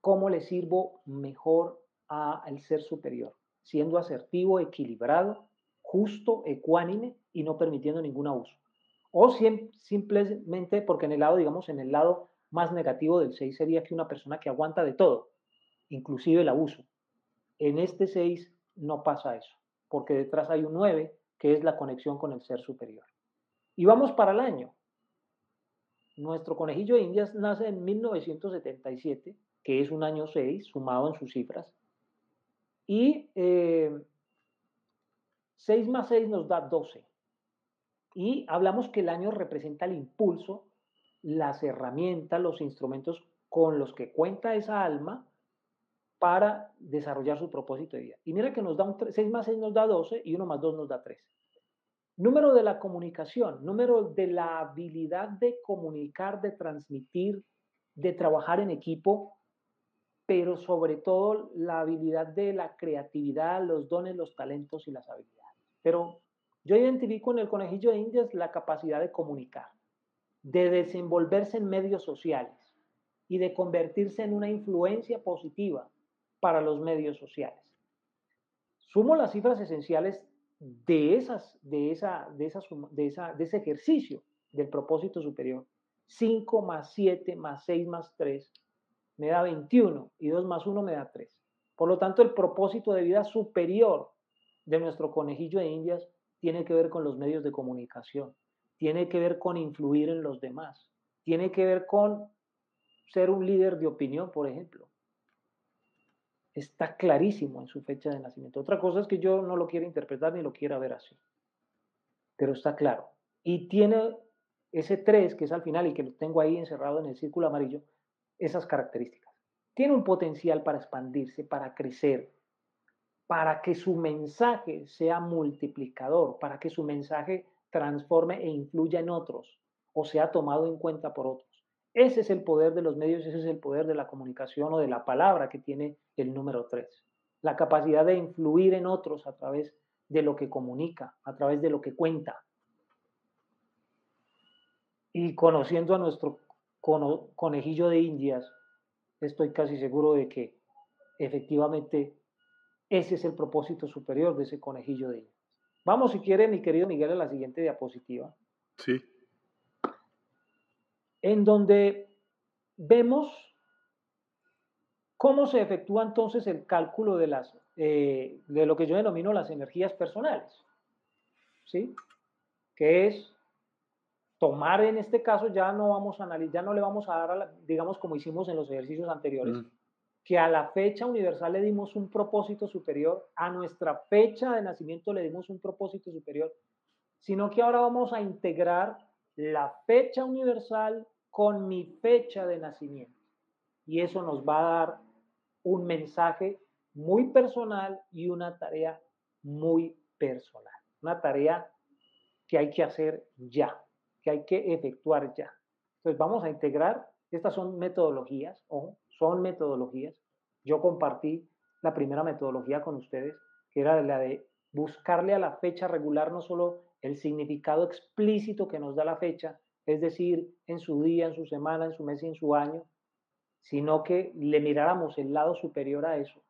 cómo le sirvo mejor al ser superior, siendo asertivo, equilibrado, justo, ecuánime y no permitiendo ningún abuso. O simplemente porque en el lado, digamos, en el lado más negativo del 6 sería que una persona que aguanta de todo, inclusive el abuso. En este 6 no pasa eso, porque detrás hay un 9, que es la conexión con el ser superior. Y vamos para el año. Nuestro conejillo de Indias nace en 1977 que es un año 6, sumado en sus cifras. Y 6 eh, más 6 nos da 12. Y hablamos que el año representa el impulso, las herramientas, los instrumentos con los que cuenta esa alma para desarrollar su propósito de vida. Y mira que nos da un 6 más 6 nos da 12 y 1 más 2 nos da 3. Número de la comunicación, número de la habilidad de comunicar, de transmitir, de trabajar en equipo, pero sobre todo la habilidad de la creatividad, los dones, los talentos y las habilidades. Pero yo identifico en el conejillo de indias la capacidad de comunicar, de desenvolverse en medios sociales y de convertirse en una influencia positiva para los medios sociales. Sumo las cifras esenciales de, esas, de, esa, de, esa, de, ese ejercicio del propósito superior. 5 más 7 más 6 más 3 me da 21 y 2 más 1 me da 3. Por lo tanto, el propósito de vida superior de nuestro conejillo de indias tiene que ver con los medios de comunicación, tiene que ver con influir en los demás, tiene que ver con ser un líder de opinión, por ejemplo. Está clarísimo en su fecha de nacimiento. Otra cosa es que yo no lo quiera interpretar ni lo quiera ver así, pero está claro. Y tiene ese 3, que es al final y que lo tengo ahí encerrado en el círculo amarillo, esas características. Tiene un potencial para expandirse, para crecer, para que su mensaje sea multiplicador, para que su mensaje transforme e influya en otros o sea tomado en cuenta por otros. Ese es el poder de los medios, ese es el poder de la comunicación o de la palabra que tiene el número 3. La capacidad de influir en otros a través de lo que comunica, a través de lo que cuenta. Y conociendo a nuestro conejillo de indias, estoy casi seguro de que efectivamente ese es el propósito superior de ese conejillo de indias. Vamos, si quiere, mi querido Miguel, a la siguiente diapositiva. Sí. En donde vemos cómo se efectúa entonces el cálculo de, las, eh, de lo que yo denomino las energías personales. ¿Sí? Que es tomar en este caso, ya no vamos a analizar, ya no le vamos a dar, digamos, como hicimos en los ejercicios anteriores, mm. que a la fecha universal le dimos un propósito superior, a nuestra fecha de nacimiento le dimos un propósito superior, sino que ahora vamos a integrar la fecha universal con mi fecha de nacimiento. Y eso nos va a dar un mensaje muy personal y una tarea muy personal. Una tarea que hay que hacer ya que hay que efectuar ya. Entonces vamos a integrar, estas son metodologías, o son metodologías. Yo compartí la primera metodología con ustedes, que era la de buscarle a la fecha regular no solo el significado explícito que nos da la fecha, es decir, en su día, en su semana, en su mes y en su año, sino que le miráramos el lado superior a eso,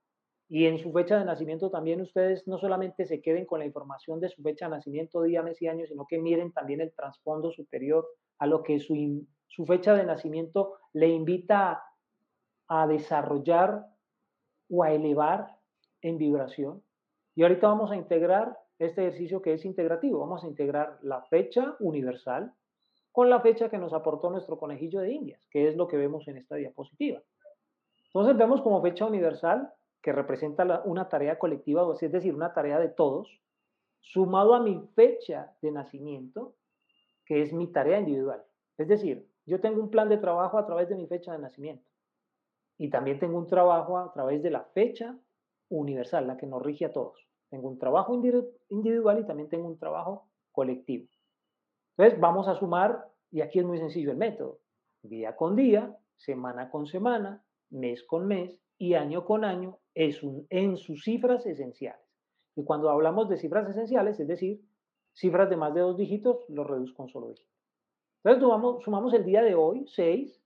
y en su fecha de nacimiento también ustedes no solamente se queden con la información de su fecha de nacimiento, día, mes y año, sino que miren también el trasfondo superior a lo que su, su fecha de nacimiento le invita a, a desarrollar o a elevar en vibración. Y ahorita vamos a integrar este ejercicio que es integrativo. Vamos a integrar la fecha universal con la fecha que nos aportó nuestro conejillo de indias, que es lo que vemos en esta diapositiva. Entonces vemos como fecha universal que representa una tarea colectiva, es decir, una tarea de todos, sumado a mi fecha de nacimiento, que es mi tarea individual. Es decir, yo tengo un plan de trabajo a través de mi fecha de nacimiento y también tengo un trabajo a través de la fecha universal, la que nos rige a todos. Tengo un trabajo individual y también tengo un trabajo colectivo. Entonces, vamos a sumar, y aquí es muy sencillo el método, día con día, semana con semana, mes con mes y año con año es en sus cifras esenciales. Y cuando hablamos de cifras esenciales, es decir, cifras de más de dos dígitos, lo reduzco un solo dígito. Entonces sumamos, sumamos el día de hoy, 6,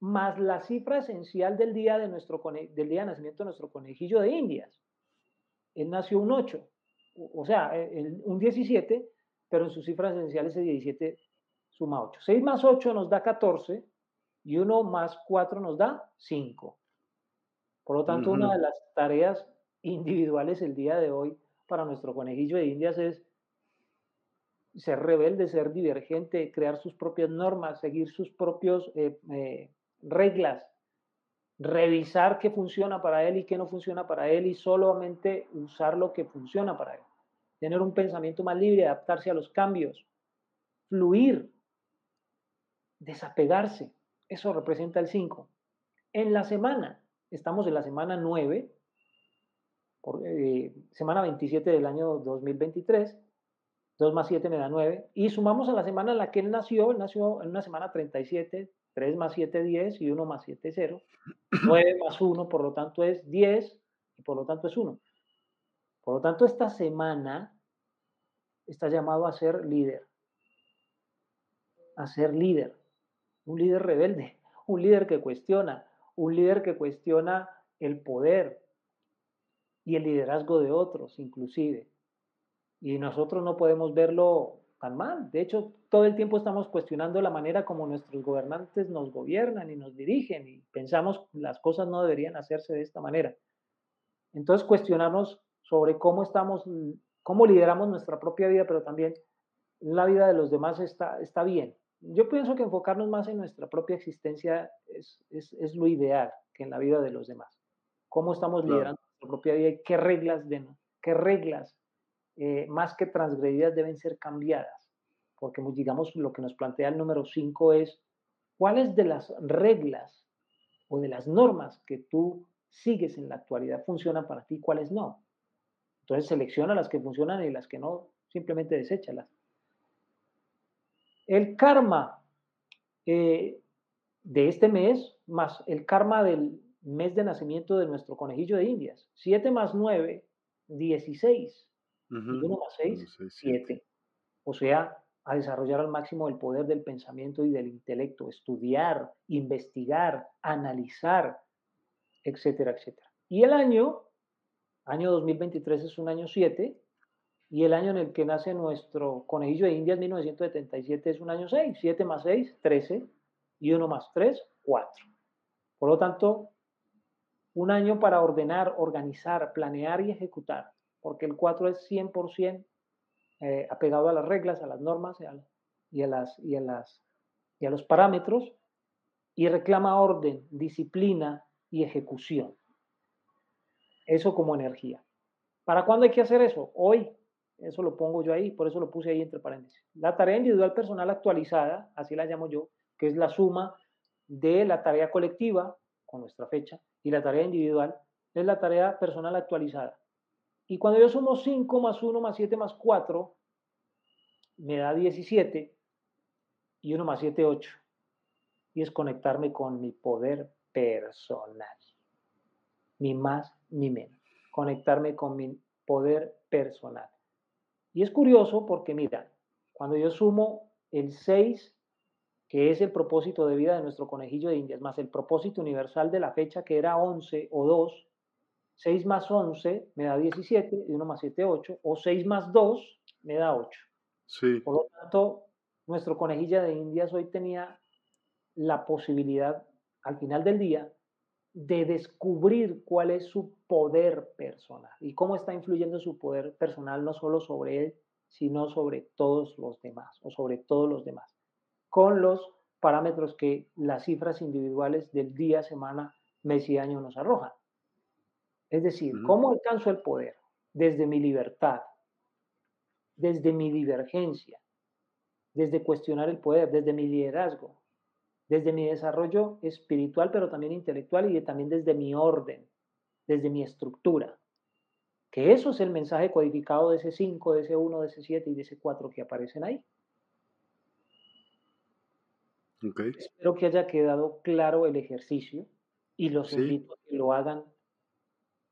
más la cifra esencial del día de, nuestro, del día de nacimiento de nuestro conejillo de Indias. Él nació un 8, o sea, un 17, pero en sus cifras esenciales ese 17 suma 8. 6 más 8 nos da 14 y 1 más 4 nos da 5. Por lo tanto, una de las tareas individuales el día de hoy para nuestro conejillo de indias es ser rebelde, ser divergente, crear sus propias normas, seguir sus propias eh, eh, reglas, revisar qué funciona para él y qué no funciona para él y solamente usar lo que funciona para él. Tener un pensamiento más libre, adaptarse a los cambios, fluir, desapegarse. Eso representa el 5. En la semana, Estamos en la semana 9, por, eh, semana 27 del año 2023. 2 más 7 me da 9. Y sumamos a la semana en la que él nació. Él nació en una semana 37. 3 más 7, 10. Y 1 más 7, 0. 9 más 1, por lo tanto, es 10. Y por lo tanto es 1. Por lo tanto, esta semana está llamado a ser líder. A ser líder. Un líder rebelde. [LAUGHS] Un líder que cuestiona un líder que cuestiona el poder y el liderazgo de otros, inclusive. Y nosotros no podemos verlo tan mal. De hecho, todo el tiempo estamos cuestionando la manera como nuestros gobernantes nos gobiernan y nos dirigen y pensamos las cosas no deberían hacerse de esta manera. Entonces, cuestionarnos sobre cómo estamos, cómo lideramos nuestra propia vida, pero también la vida de los demás está, está bien. Yo pienso que enfocarnos más en nuestra propia existencia es, es, es lo ideal que en la vida de los demás. Cómo estamos liderando nuestra propia vida y qué reglas, de, qué reglas eh, más que transgredidas deben ser cambiadas. Porque digamos lo que nos plantea el número 5 es cuáles de las reglas o de las normas que tú sigues en la actualidad funcionan para ti, cuáles no. Entonces selecciona las que funcionan y las que no, simplemente deséchalas. El karma eh, de este mes, más el karma del mes de nacimiento de nuestro conejillo de Indias. 7 más 9, 16. Y 1 más 6, 7. O sea, a desarrollar al máximo el poder del pensamiento y del intelecto, estudiar, investigar, analizar, etcétera, etcétera. Y el año, año 2023 es un año 7, y el año en el que nace nuestro conejillo de Indias, 1977, es un año 6. 7 más 6, 13, y 1 más 3, 4. Por lo tanto, un año para ordenar, organizar, planear y ejecutar, porque el 4 es 100% eh, apegado a las reglas, a las normas y a, las, y, a las, y a los parámetros, y reclama orden, disciplina y ejecución. Eso como energía. ¿Para cuándo hay que hacer eso? Hoy. Eso lo pongo yo ahí, por eso lo puse ahí entre paréntesis. La tarea individual personal actualizada, así la llamo yo, que es la suma de la tarea colectiva con nuestra fecha y la tarea individual, es la tarea personal actualizada. Y cuando yo sumo 5 más 1 más 7 más 4, me da 17 y 1 más 7, 8. Y es conectarme con mi poder personal. Ni más ni menos. Conectarme con mi poder personal. Y es curioso porque, mira, cuando yo sumo el 6, que es el propósito de vida de nuestro conejillo de indias, más el propósito universal de la fecha, que era 11 o 2, 6 más 11 me da 17 y 1 más 7, 8, o 6 más 2 me da 8. Sí. Por lo tanto, nuestro conejillo de indias hoy tenía la posibilidad, al final del día, de descubrir cuál es su poder personal y cómo está influyendo su poder personal no solo sobre él, sino sobre todos los demás o sobre todos los demás, con los parámetros que las cifras individuales del día, semana, mes y año nos arrojan. Es decir, ¿cómo alcanzo el poder? Desde mi libertad, desde mi divergencia, desde cuestionar el poder, desde mi liderazgo, desde mi desarrollo espiritual, pero también intelectual y también desde mi orden, desde mi estructura. Que eso es el mensaje codificado de ese 5, de ese 1, de ese 7 y de ese 4 que aparecen ahí. Espero que haya quedado claro el ejercicio y los invito a que lo hagan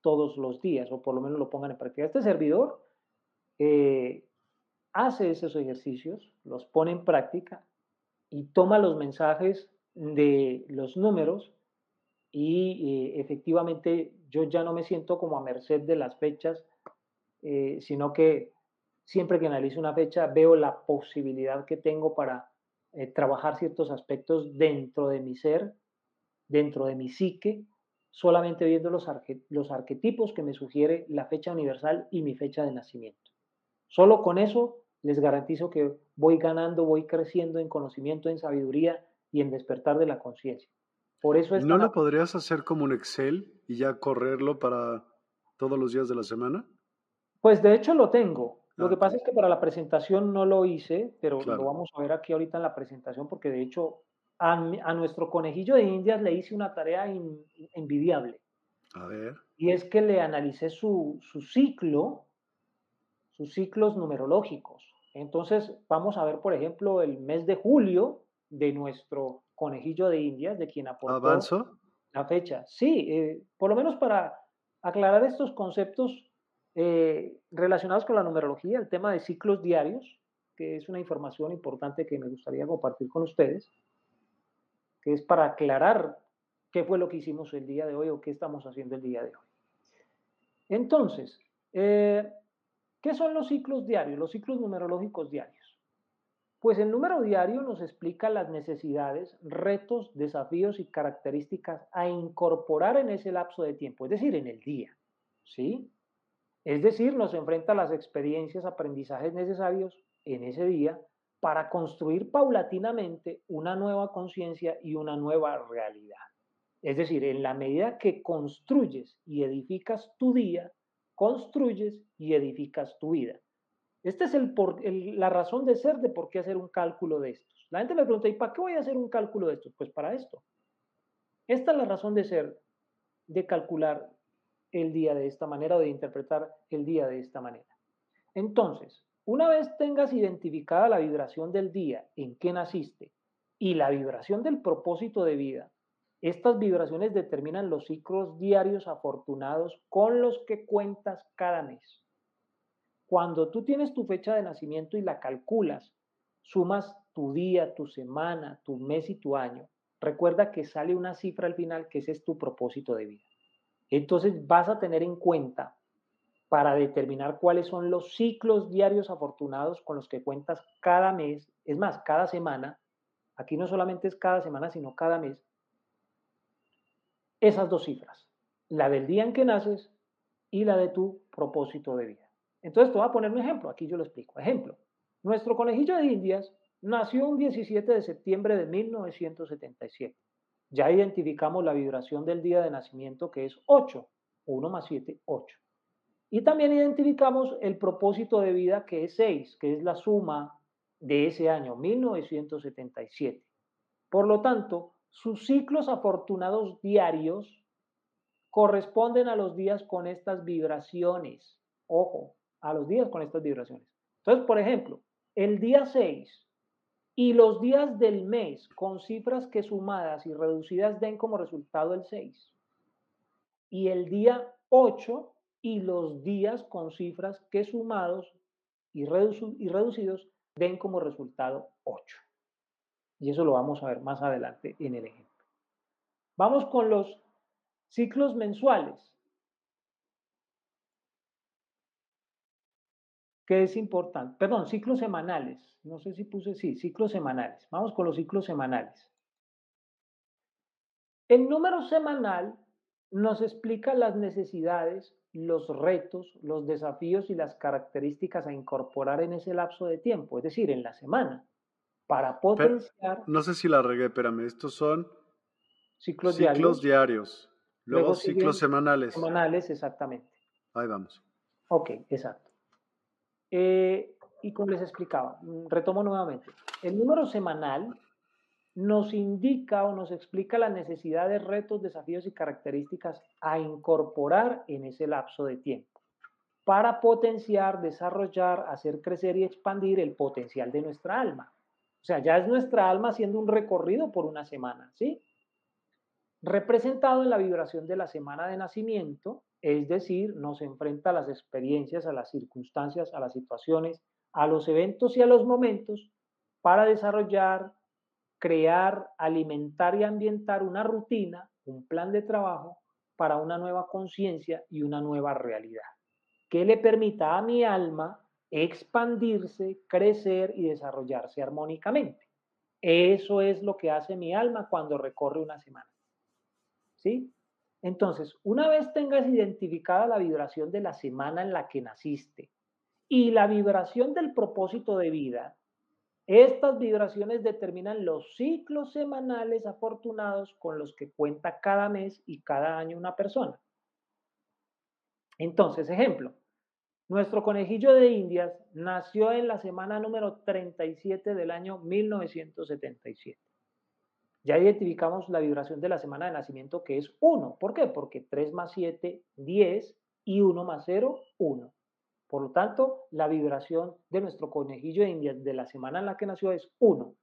todos los días o por lo menos lo pongan en práctica. Este servidor eh, hace esos ejercicios, los pone en práctica y toma los mensajes de los números y eh, efectivamente yo ya no me siento como a merced de las fechas, eh, sino que siempre que analizo una fecha veo la posibilidad que tengo para trabajar ciertos aspectos dentro de mi ser, dentro de mi psique, solamente viendo los, los arquetipos que me sugiere la fecha universal y mi fecha de nacimiento. Solo con eso les garantizo que voy ganando, voy creciendo en conocimiento, en sabiduría y en despertar de la conciencia. Por eso es ¿No lo podrías hacer como un Excel y ya correrlo para todos los días de la semana? Pues de hecho lo tengo. Lo que ah, pasa es que para la presentación no lo hice, pero lo vamos a ver aquí ahorita en la presentación porque de hecho a, nuestro conejillo de indias le hice una tarea envidiable. A ver. Y es que le analicé su, ciclo, sus ciclos numerológicos. Entonces, vamos a ver, por ejemplo, el mes de julio de nuestro conejillo de indias, de quien aportó ¿Avanzo? la fecha. Sí, eh, por lo menos para aclarar estos conceptos eh, relacionados con la numerología, el tema de ciclos diarios, que es una información importante que me gustaría compartir con ustedes que es para aclarar qué fue lo que hicimos el día de hoy o qué estamos haciendo el día de hoy. Entonces, eh, ¿qué son los ciclos diarios, los ciclos numerológicos diarios? Pues el número diario nos explica las necesidades, retos, desafíos y características a incorporar en ese lapso de tiempo, es decir, en el día. ¿Sí? Es decir, nos enfrenta a las experiencias, aprendizajes necesarios en ese día para construir paulatinamente una nueva conciencia y una nueva realidad. Es decir, en la medida que construyes y edificas tu día, construyes y edificas tu vida. Esta es la razón de ser de por qué hacer un cálculo de estos. La gente me pregunta, ¿y para qué voy a hacer un cálculo de estos? Pues para esto. Esta es la razón de ser de calcular el día de esta manera o de interpretar el día de esta manera. Entonces, una vez tengas identificada la vibración del día en que naciste y la vibración del propósito de vida, estas vibraciones determinan los ciclos diarios afortunados con los que cuentas cada mes. Cuando tú tienes tu fecha de nacimiento y la calculas, sumas tu día, tu semana, tu mes y tu año, recuerda que sale una cifra al final que ese es tu propósito de vida. Entonces vas a tener en cuenta para determinar cuáles son los ciclos diarios afortunados con los que cuentas cada mes, es más, cada semana, aquí no solamente es cada semana, sino cada mes, esas dos cifras, la del día en que naces y la de tu propósito de vida. Entonces te voy a poner un ejemplo, aquí yo lo explico. Ejemplo, nuestro conejillo de indias nació un 17 de septiembre de 1977. Ya identificamos la vibración del día de nacimiento que es 8, 1 más 7, 8. Y también identificamos el propósito de vida que es 6, que es la suma de ese año, 1977. Por lo tanto, sus ciclos afortunados diarios corresponden a los días con estas vibraciones. Ojo, a los días con estas vibraciones. Entonces, por ejemplo, el día 6 y los días del mes con cifras que sumadas y reducidas den como resultado el 6. Y el día 8 y los días con cifras que sumados y, reducidos den como resultado 8. Y eso lo vamos a ver más adelante en el ejemplo. Vamos con los ciclos mensuales. ¿Qué es importante? Perdón, ciclos semanales. No sé si puse, sí, ciclos semanales. Vamos con los ciclos semanales. El número semanal nos explica las necesidades, los retos, los desafíos y las características a incorporar en ese lapso de tiempo, es decir, en la semana para potenciar. no sé si la regué, espérame, estos son ciclos, diarios. Luego, ciclos semanales. Semanales, exactamente. Ahí vamos. Ok, exacto. Eh, y como les explicaba, mm, retomo nuevamente. El número semanal nos indica o nos explica las necesidades, retos, desafíos y características a incorporar en ese lapso de tiempo para potenciar, desarrollar, hacer crecer y expandir el potencial de nuestra alma. O sea, ya es nuestra alma haciendo un recorrido por una semana, ¿sí? Representado en la vibración de la semana de nacimiento, es decir, nos enfrenta a las experiencias, a las circunstancias, a las situaciones, a los eventos y a los momentos para desarrollar, crear, alimentar y ambientar una rutina, un plan de trabajo para una nueva conciencia y una nueva realidad, que le permita a mi alma expandirse, crecer y desarrollarse armónicamente. Eso es lo que hace mi alma cuando recorre una semana. ¿Sí? Entonces, una vez tengas identificada la vibración de la semana en la que naciste y la vibración del propósito de vida, estas vibraciones determinan los ciclos semanales afortunados con los que cuenta cada mes y cada año una persona. Entonces, ejemplo, nuestro conejillo de Indias nació en la semana número 37 del año 1977. Ya identificamos la vibración de la semana de nacimiento que es 1. ¿Por qué? Porque 3 más 7, 10 y 1 más 0, 1. Por lo tanto, la vibración de nuestro conejillo de Indias de la semana en la que nació es 1.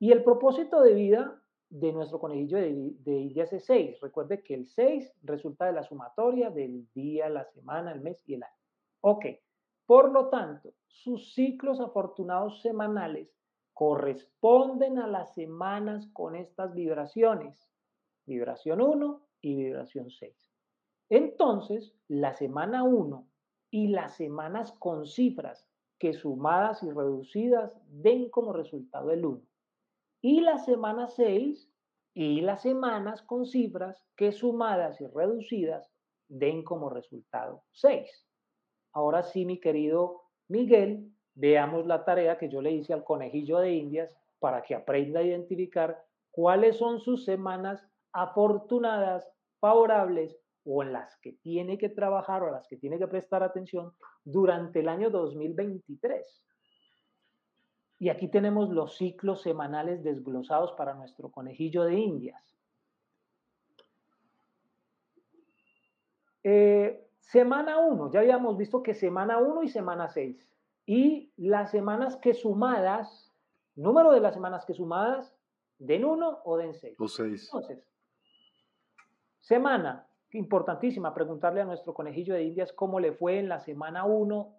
Y el propósito de vida de nuestro conejillo de, Indias es 6. Recuerde que el 6 resulta de la sumatoria del día, la semana, el mes y el año. Ok, por lo tanto, sus ciclos afortunados semanales corresponden a las semanas con estas vibraciones, vibración 1 y vibración 6. Entonces, la semana 1 y las semanas con cifras que sumadas y reducidas den como resultado el 1. Y la semana 6 y las semanas con cifras que sumadas y reducidas den como resultado 6. Ahora sí, mi querido Miguel, veamos la tarea que yo le hice al conejillo de Indias para que aprenda a identificar cuáles son sus semanas afortunadas, favorables o en las que tiene que trabajar o a las que tiene que prestar atención durante el año 2023. Y aquí tenemos los ciclos semanales desglosados para nuestro conejillo de Indias. Eh, semana 1, ya habíamos visto que semana 1 y semana 6. Y las semanas que sumadas, número de las semanas que sumadas, den 1 o den 6. O 6. Entonces, semana, importantísima, preguntarle a nuestro conejillo de Indias cómo le fue en la semana 1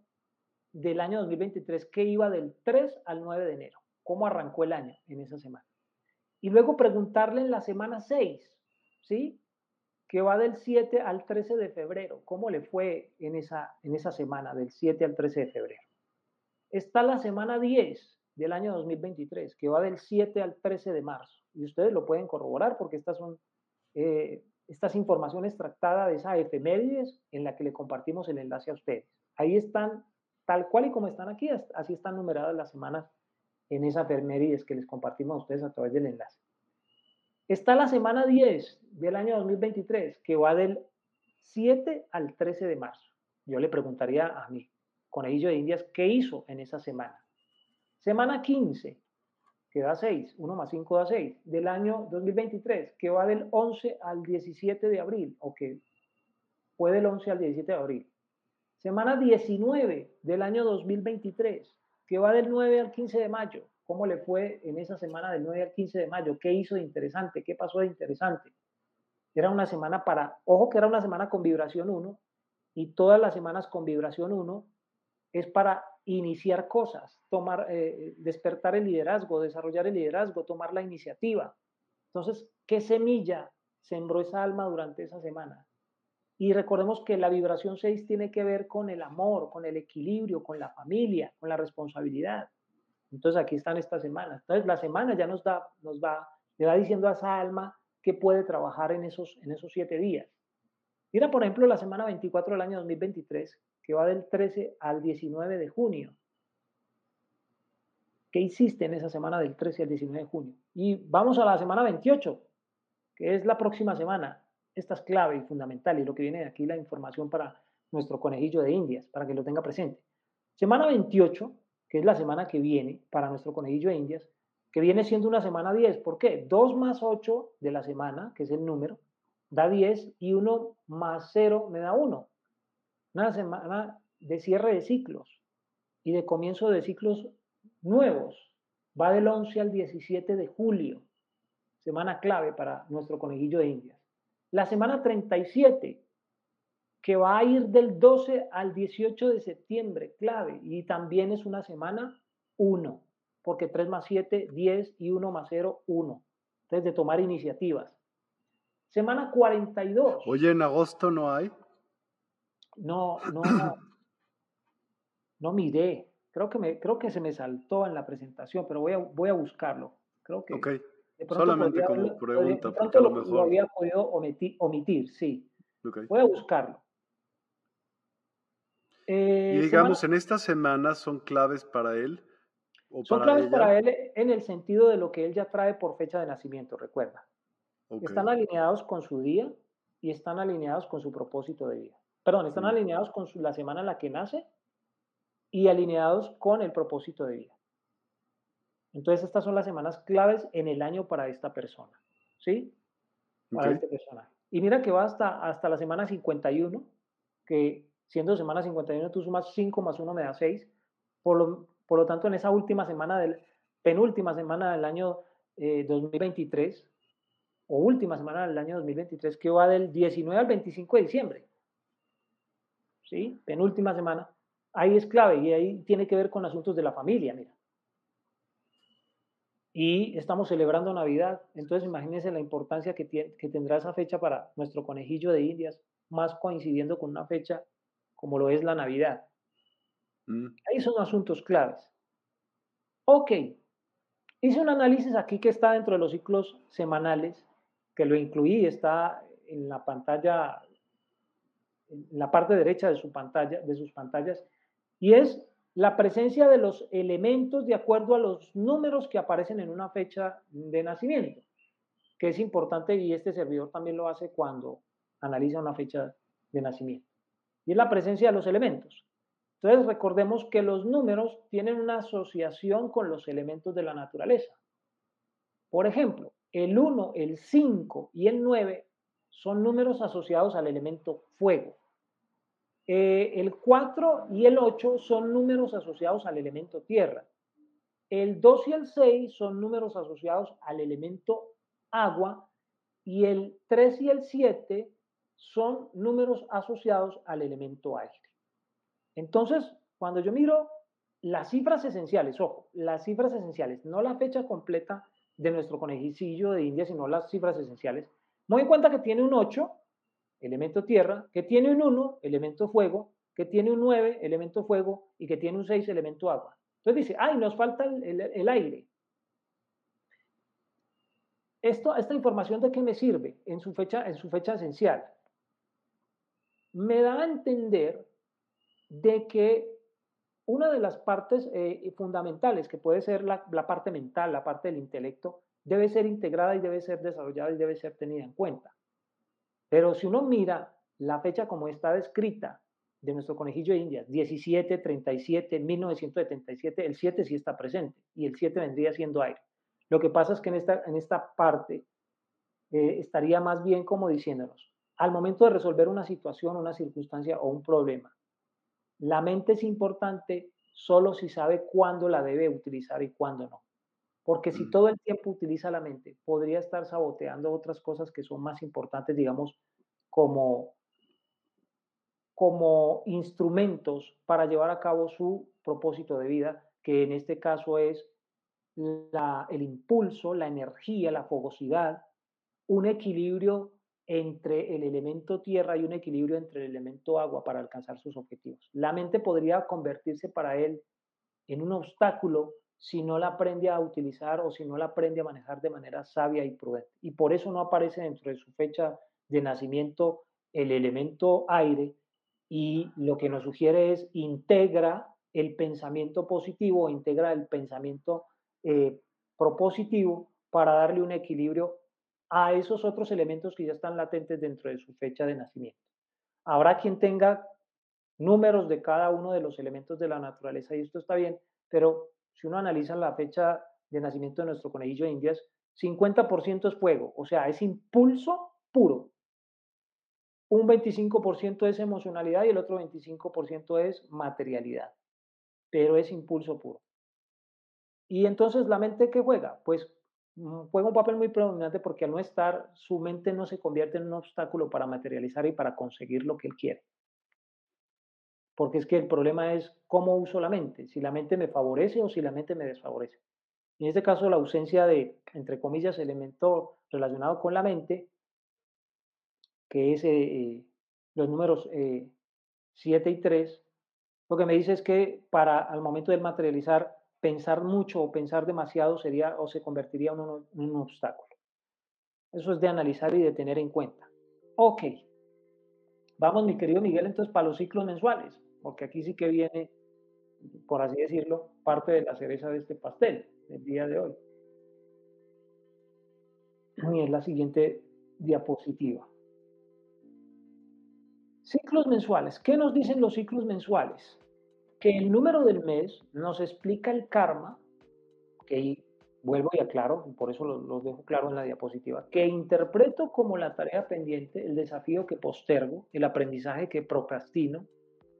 del año 2023, que iba del 3 al 9 de enero. ¿Cómo arrancó el año en esa semana? Y luego preguntarle en la semana 6, ¿sí? Que va del 7 al 13 de febrero. ¿Cómo le fue en esa, en esa semana, del 7 al 13 de febrero? Está la semana 10 del año 2023, que va del 7 al 13 de marzo. Y ustedes lo pueden corroborar porque estas son eh, estas informaciones tratadas de esa efemérides en la que le compartimos el enlace a ustedes. Ahí están, tal cual y como están aquí, así están numeradas las semanas en esa efemérides que les compartimos a ustedes a través del enlace. Está la semana 10 del año 2023, que va del 7 al 13 de marzo. Yo le preguntaría a mi conejillo de indias qué hizo en esa semana. Semana 15, que da 6, 1 más 5 da 6, del año 2023, que va del 11 al 17 de abril, o que fue del 11 al 17 de abril. Semana 19 del año 2023, que va del 9 al 15 de mayo cómo le fue en esa semana del 9 al 15 de mayo, qué hizo de interesante, qué pasó de interesante. Era una semana para, ojo que era una semana con vibración 1 y todas las semanas con vibración 1 es para iniciar cosas, tomar, eh, despertar el liderazgo, desarrollar el liderazgo, tomar la iniciativa. Entonces, ¿qué semilla sembró esa alma durante esa semana? Y recordemos que la vibración 6 tiene que ver con el amor, con el equilibrio, con la familia, con la responsabilidad. Entonces aquí están estas semanas. Entonces la semana ya nos da, nos va, le va diciendo a esa alma que puede trabajar en esos, en esos siete días. Mira, por ejemplo, la semana 24 del año 2023, que va del 13 al 19 de junio. ¿Qué hiciste en esa semana del 13 al 19 de junio? Y vamos a la semana 28, que es la próxima semana. Esta es clave y fundamental y lo que viene de aquí la información para nuestro conejillo de Indias, para que lo tenga presente. Semana 28 que es la semana que viene para nuestro conejillo de Indias, que viene siendo una semana 10. ¿Por qué? 2 más 8 de la semana, que es el número, da 10 y 1 más 0 me da 1. Una semana de cierre de ciclos y de comienzo de ciclos nuevos. Va del 11 al 17 de julio, semana clave para nuestro conejillo de Indias. La semana 37 que va a ir del 12 al 18 de septiembre, clave, y también es una semana 1, porque 3 más 7, 10 y 1 más 0, 1. Entonces, de tomar iniciativas. Semana 42. Oye, ¿en agosto no hay? No, no, no miré. Creo que, me, creo que se me saltó en la presentación, pero voy a, voy a buscarlo. Creo que. Ok. Solamente como pregunta, porque a lo mejor. Lo había podido omitir, omitir sí. Voy a buscarlo. Eh, y digamos, en estas semanas son claves para él. ¿o son claves para él en el sentido de lo que él ya trae por fecha de nacimiento, recuerda. Están alineados con su día y están alineados con su propósito de vida. Perdón, están alineados con la semana en la que nace y alineados con el propósito de vida. Entonces, estas son las semanas claves en el año para esta persona. ¿Sí? Para este personaje. Y mira que va hasta, hasta la semana 51, que siendo semana 51 tú sumas 5 más 1 me da 6. Por lo, por lo tanto, en esa última semana del, penúltima semana del año 2023, eh, o última semana del año 2023, que va del 19 al 25 de diciembre. ¿Sí? Penúltima semana. Ahí es clave y ahí tiene que ver con asuntos de la familia, mira. Y estamos celebrando Navidad, entonces imagínense la importancia que, que tendrá esa fecha para nuestro conejillo de Indias, más coincidiendo con una fecha como lo es la Navidad. Mm. Ahí son asuntos claves. Ok, hice un análisis aquí que está dentro de los ciclos semanales, que lo incluí, está en la pantalla, en la parte derecha de, su pantalla, de sus pantallas, y es la presencia de los elementos de acuerdo a los números que aparecen en una fecha de nacimiento, que es importante y este servidor también lo hace cuando analiza una fecha de nacimiento. Y es la presencia de los elementos. Entonces recordemos que los números tienen una asociación con los elementos de la naturaleza. Por ejemplo, el 1, el 5 y el 9 son números asociados al elemento fuego. Eh, el 4 y el 8 son números asociados al elemento tierra. El 2 y el 6 son números asociados al elemento agua. Y el 3 y el 7 son números asociados al elemento aire. Entonces, cuando yo miro las cifras esenciales, ojo, las cifras esenciales, no la fecha completa de nuestro conejillo de India, sino las cifras esenciales, me doy cuenta que tiene un 8, elemento tierra, que tiene un 1, elemento fuego, que tiene un 9, elemento fuego, y que tiene un 6, elemento agua. Entonces dice, ay, nos falta el, aire. Esto, esta información de qué me sirve en su fecha, en su fecha esencial. Me da a entender de que una de las partes eh, fundamentales, que puede ser la, parte mental, la parte del intelecto, debe ser integrada y debe ser desarrollada y debe ser tenida en cuenta. Pero si uno mira la fecha como está descrita de nuestro conejillo de Indias, 17, 37, 1977, el 7 sí está presente y el 7 vendría siendo aire. Lo que pasa es que en esta, en esta parte eh, estaría más bien como diciéndonos, al momento de resolver una situación, una circunstancia o un problema, la mente es importante solo si sabe cuándo la debe utilizar y cuándo no. Porque si mm. todo el tiempo utiliza la mente, podría estar saboteando otras cosas que son más importantes, digamos, como, como instrumentos para llevar a cabo su propósito de vida, que en este caso es el impulso, la energía, la fogosidad, un equilibrio entre el elemento tierra y un equilibrio entre el elemento agua para alcanzar sus objetivos. La mente podría convertirse para él en un obstáculo si no la aprende a utilizar o si no la aprende a manejar de manera sabia y prudente. Y por eso no aparece dentro de su fecha de nacimiento el elemento aire y lo que nos sugiere es integra el pensamiento positivo, integra el pensamiento eh, propositivo para darle un equilibrio a esos otros elementos que ya están latentes dentro de su fecha de nacimiento. Habrá quien tenga números de cada uno de los elementos de la naturaleza y esto está bien, pero si uno analiza la fecha de nacimiento de nuestro conejillo de indias, 50% es fuego, o sea, es impulso puro. Un 25% es emocionalidad y el otro 25% es materialidad, pero es impulso puro. Y entonces la mente que juega, pues juega un papel muy predominante porque al no estar, su mente no se convierte en un obstáculo para materializar y para conseguir lo que él quiere. Porque es que el problema es cómo uso la mente, si la mente me favorece o si la mente me desfavorece. En este caso, la ausencia de, entre comillas, elemento relacionado con la mente, que es eh, los números 7 eh, y 3, lo que me dice es que para al momento de materializar pensar mucho o pensar demasiado sería o se convertiría en un, obstáculo. Eso es de analizar y de tener en cuenta. Ok. Vamos, mi querido Miguel, entonces para los ciclos mensuales, porque aquí sí que viene, por así decirlo, parte de la cereza de este pastel del día de hoy. Y es la siguiente diapositiva. Ciclos mensuales. ¿Qué nos dicen los ciclos mensuales? Que el número del mes nos explica el karma, que vuelvo y aclaro, por eso lo, dejo claro en la diapositiva, que interpreto como la tarea pendiente, el desafío que postergo, el aprendizaje que procrastino,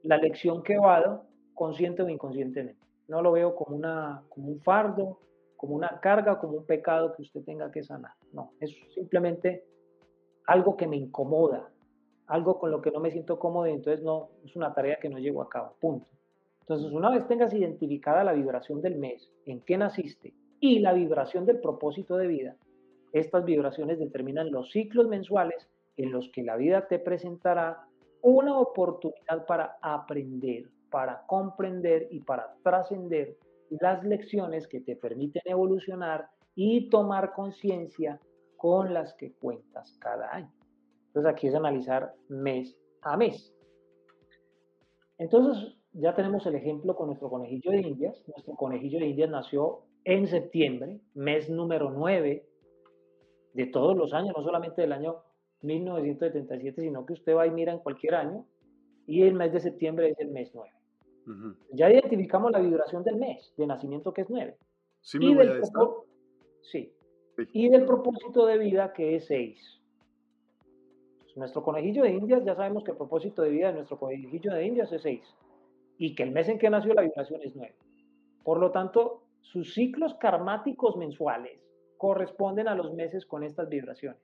la lección que vado, consciente o inconscientemente. No lo veo como, una, como un fardo, como una carga, como un pecado que usted tenga que sanar. No, es simplemente algo que me incomoda, algo con lo que no me siento cómodo y entonces no, es una tarea que no llevo a cabo, punto. Entonces, una vez tengas identificada la vibración del mes, en qué naciste, y la vibración del propósito de vida, estas vibraciones determinan los ciclos mensuales en los que la vida te presentará una oportunidad para aprender, para comprender y para trascender las lecciones que te permiten evolucionar y tomar conciencia con las que cuentas cada año. Entonces aquí es analizar mes a mes. Entonces, ya tenemos el ejemplo con nuestro conejillo de Indias. Nuestro conejillo de Indias nació en septiembre, mes número 9 de todos los años, no solamente del año 1977, sino que usted va y mira en cualquier año, y el mes de septiembre es el mes 9. Ya identificamos la vibración del mes de nacimiento que es 9. Sí, y, del sí. y del propósito de vida que es 6. Nuestro conejillo de Indias, ya sabemos que el propósito de vida de nuestro conejillo de Indias es 6 y que el mes en que nació la vibración es 9. Por lo tanto, sus ciclos karmáticos mensuales corresponden a los meses con estas vibraciones.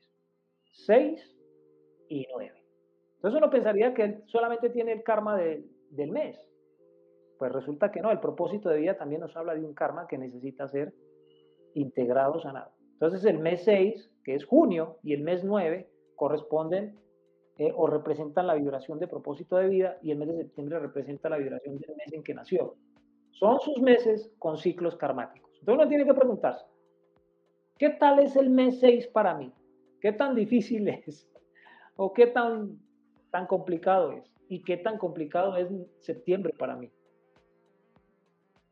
6 y 9. Entonces uno pensaría que él solamente tiene el karma del mes. Pues resulta que no, el propósito de vida también nos habla de un karma que necesita ser integrado, sanado. Entonces el mes 6, que es junio, y el mes 9 corresponden eh, o representan la vibración de propósito de vida y el mes de septiembre representa la vibración del mes en que nació. Son sus meses con ciclos karmáticos. Entonces uno tiene que preguntarse, ¿qué tal es el mes 6 para mí? ¿Qué tan difícil [LAUGHS] es? ¿O qué tan, tan complicado es? ¿Y qué tan complicado es septiembre para mí?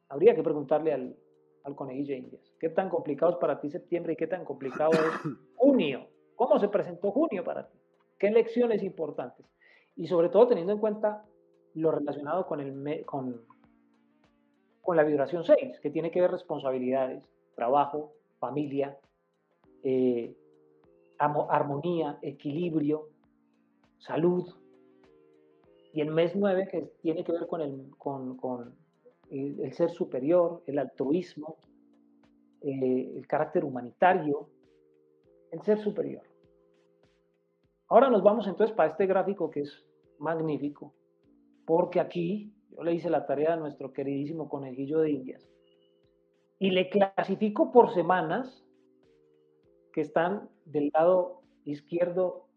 Habría que preguntarle al, al conejillo Indias, ¿qué tan complicado es para ti septiembre y qué tan complicado es junio? ¿Cómo se presentó junio para ti? ¿Qué lecciones importantes? Y sobre todo teniendo en cuenta lo relacionado con, el, con, con la vibración 6, que tiene que ver responsabilidades, trabajo, familia, eh, armonía, equilibrio, salud. Y el mes 9, que tiene que ver con el, con, el, ser superior, el altruismo, eh, el carácter humanitario, el ser superior. Ahora nos vamos entonces para este gráfico que es magnífico, porque aquí yo le hice la tarea a nuestro queridísimo conejillo de Indias y le clasifico por semanas que están del lado izquierdo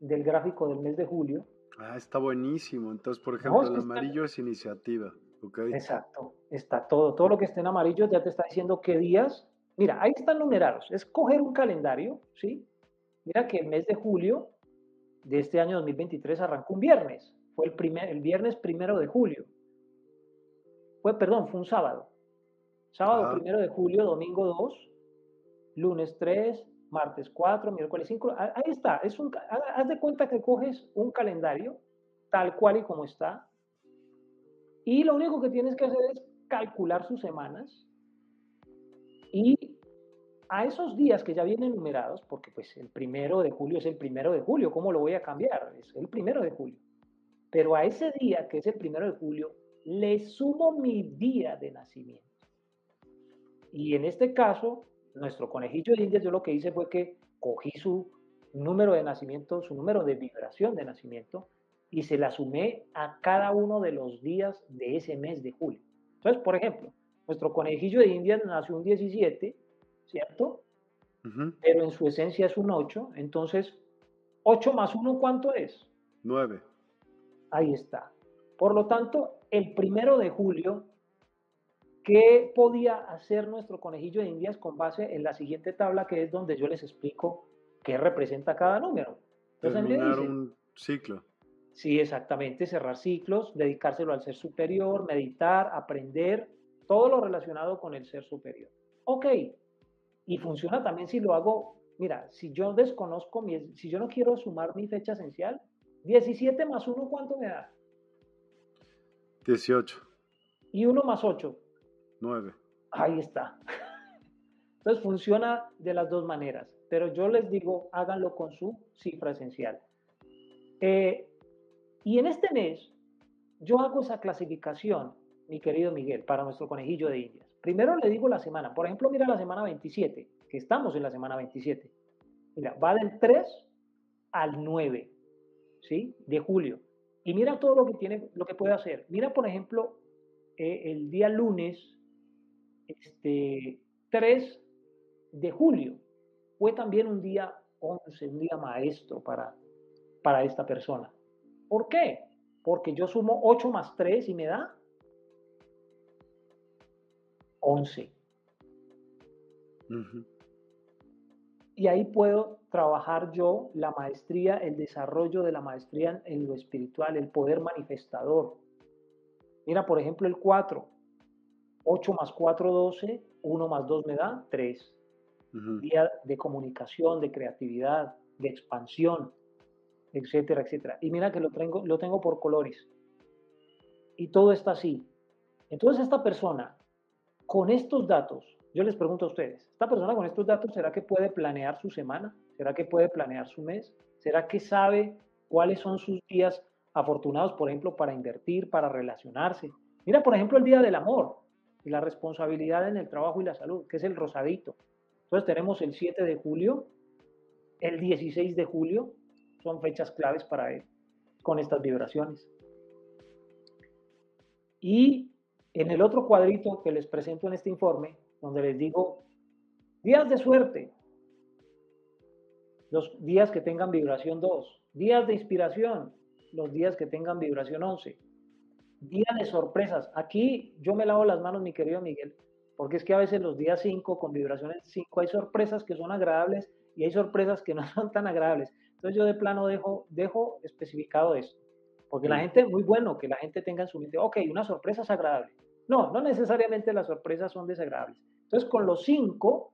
del gráfico del mes de julio. Ah, está buenísimo. Entonces, por ejemplo, el amarillo es iniciativa. Exacto, está todo. Todo lo que esté en amarillo ya te está diciendo qué días. Mira, ahí están numerados. Es coger un calendario, ¿sí? Mira que el mes de julio de este año 2023 arrancó un viernes. Fue el, primer, el viernes primero de julio. Fue, perdón, fue un sábado. Sábado primero de julio, domingo 2, lunes 3, martes 4, miércoles 5. Ahí está. Es un, haz de cuenta que coges un calendario tal cual y como está. Y lo único que tienes que hacer es calcular sus semanas y a esos días que ya vienen numerados, porque pues el primero de julio es el primero de julio, ¿cómo lo voy a cambiar? Es el primero de julio. Pero a ese día, que es el primero de julio, le sumo mi día de nacimiento. Y en este caso, nuestro conejillo de indias, yo lo que hice fue que cogí su número de nacimiento, su número de vibración de nacimiento, y se la sumé a cada uno de los días de ese mes de julio. Entonces, por ejemplo, nuestro conejillo de indias nació un 17, ¿cierto? Pero en su esencia es un 8. Entonces, 8 más 1, ¿cuánto es? 9. Ahí está. Por lo tanto, el primero de julio, ¿qué podía hacer nuestro conejillo de indias con base en la siguiente tabla, que es donde yo les explico qué representa cada número? Entonces, Terminar un ciclo. Sí, exactamente, cerrar ciclos, dedicárselo al ser superior, meditar, aprender, todo lo relacionado con el ser superior. Ok, y funciona también si lo hago, mira, si yo desconozco, mi, si yo no quiero sumar mi fecha esencial, 17 más 1, ¿cuánto me da? 18. ¿Y 1 más 8? 9. Ahí está. Entonces funciona de las dos maneras, pero yo les digo, háganlo con su cifra esencial. Eh, y en este mes, yo hago esa clasificación, mi querido Miguel, para nuestro conejillo de India. Primero le digo la semana. Por ejemplo, mira la semana 27, que estamos en la semana 27. Mira, va del 3 al 9, ¿sí? De julio. Y mira todo lo que tiene, lo que puede hacer. Mira, por ejemplo, eh, el día lunes, este, 3 de julio, fue también un día 11, un día maestro para, para esta persona. ¿Por qué? Porque yo sumo 8 más 3 y me da 11. Y ahí puedo trabajar yo la maestría, el desarrollo de la maestría en lo espiritual, el poder manifestador. Mira, por ejemplo, el 4. 8 más 4, 12. 1 más 2 me da 3. Día de comunicación, de creatividad, de expansión, etcétera, etcétera. Y mira que lo tengo, lo tengo por colores. Y todo está así. Entonces esta persona, con estos datos, yo les pregunto a ustedes, ¿esta persona con estos datos será que puede planear su semana? ¿Será que puede planear su mes? ¿Será que sabe cuáles son sus días afortunados, por ejemplo, para invertir, para relacionarse? Mira, por ejemplo, el día del amor y la responsabilidad en el trabajo y la salud, que es el rosadito. Entonces tenemos el 7 de julio, el 16 de julio, son fechas claves para él, con estas vibraciones. Y en el otro cuadrito que les presento en este informe, donde les digo, días de suerte, los días que tengan vibración 2, días de inspiración, los días que tengan vibración 11, días de sorpresas. Aquí yo me lavo las manos, mi querido Miguel, porque es que a veces los días 5 con vibraciones 5 hay sorpresas que son agradables y hay sorpresas que no [LAUGHS] son tan agradables. Entonces yo de plano dejo, dejo especificado esto, porque la gente, muy bueno que la gente tenga en su mente, ok, una sorpresa es agradable. No, no necesariamente las sorpresas son desagradables. Entonces con los 5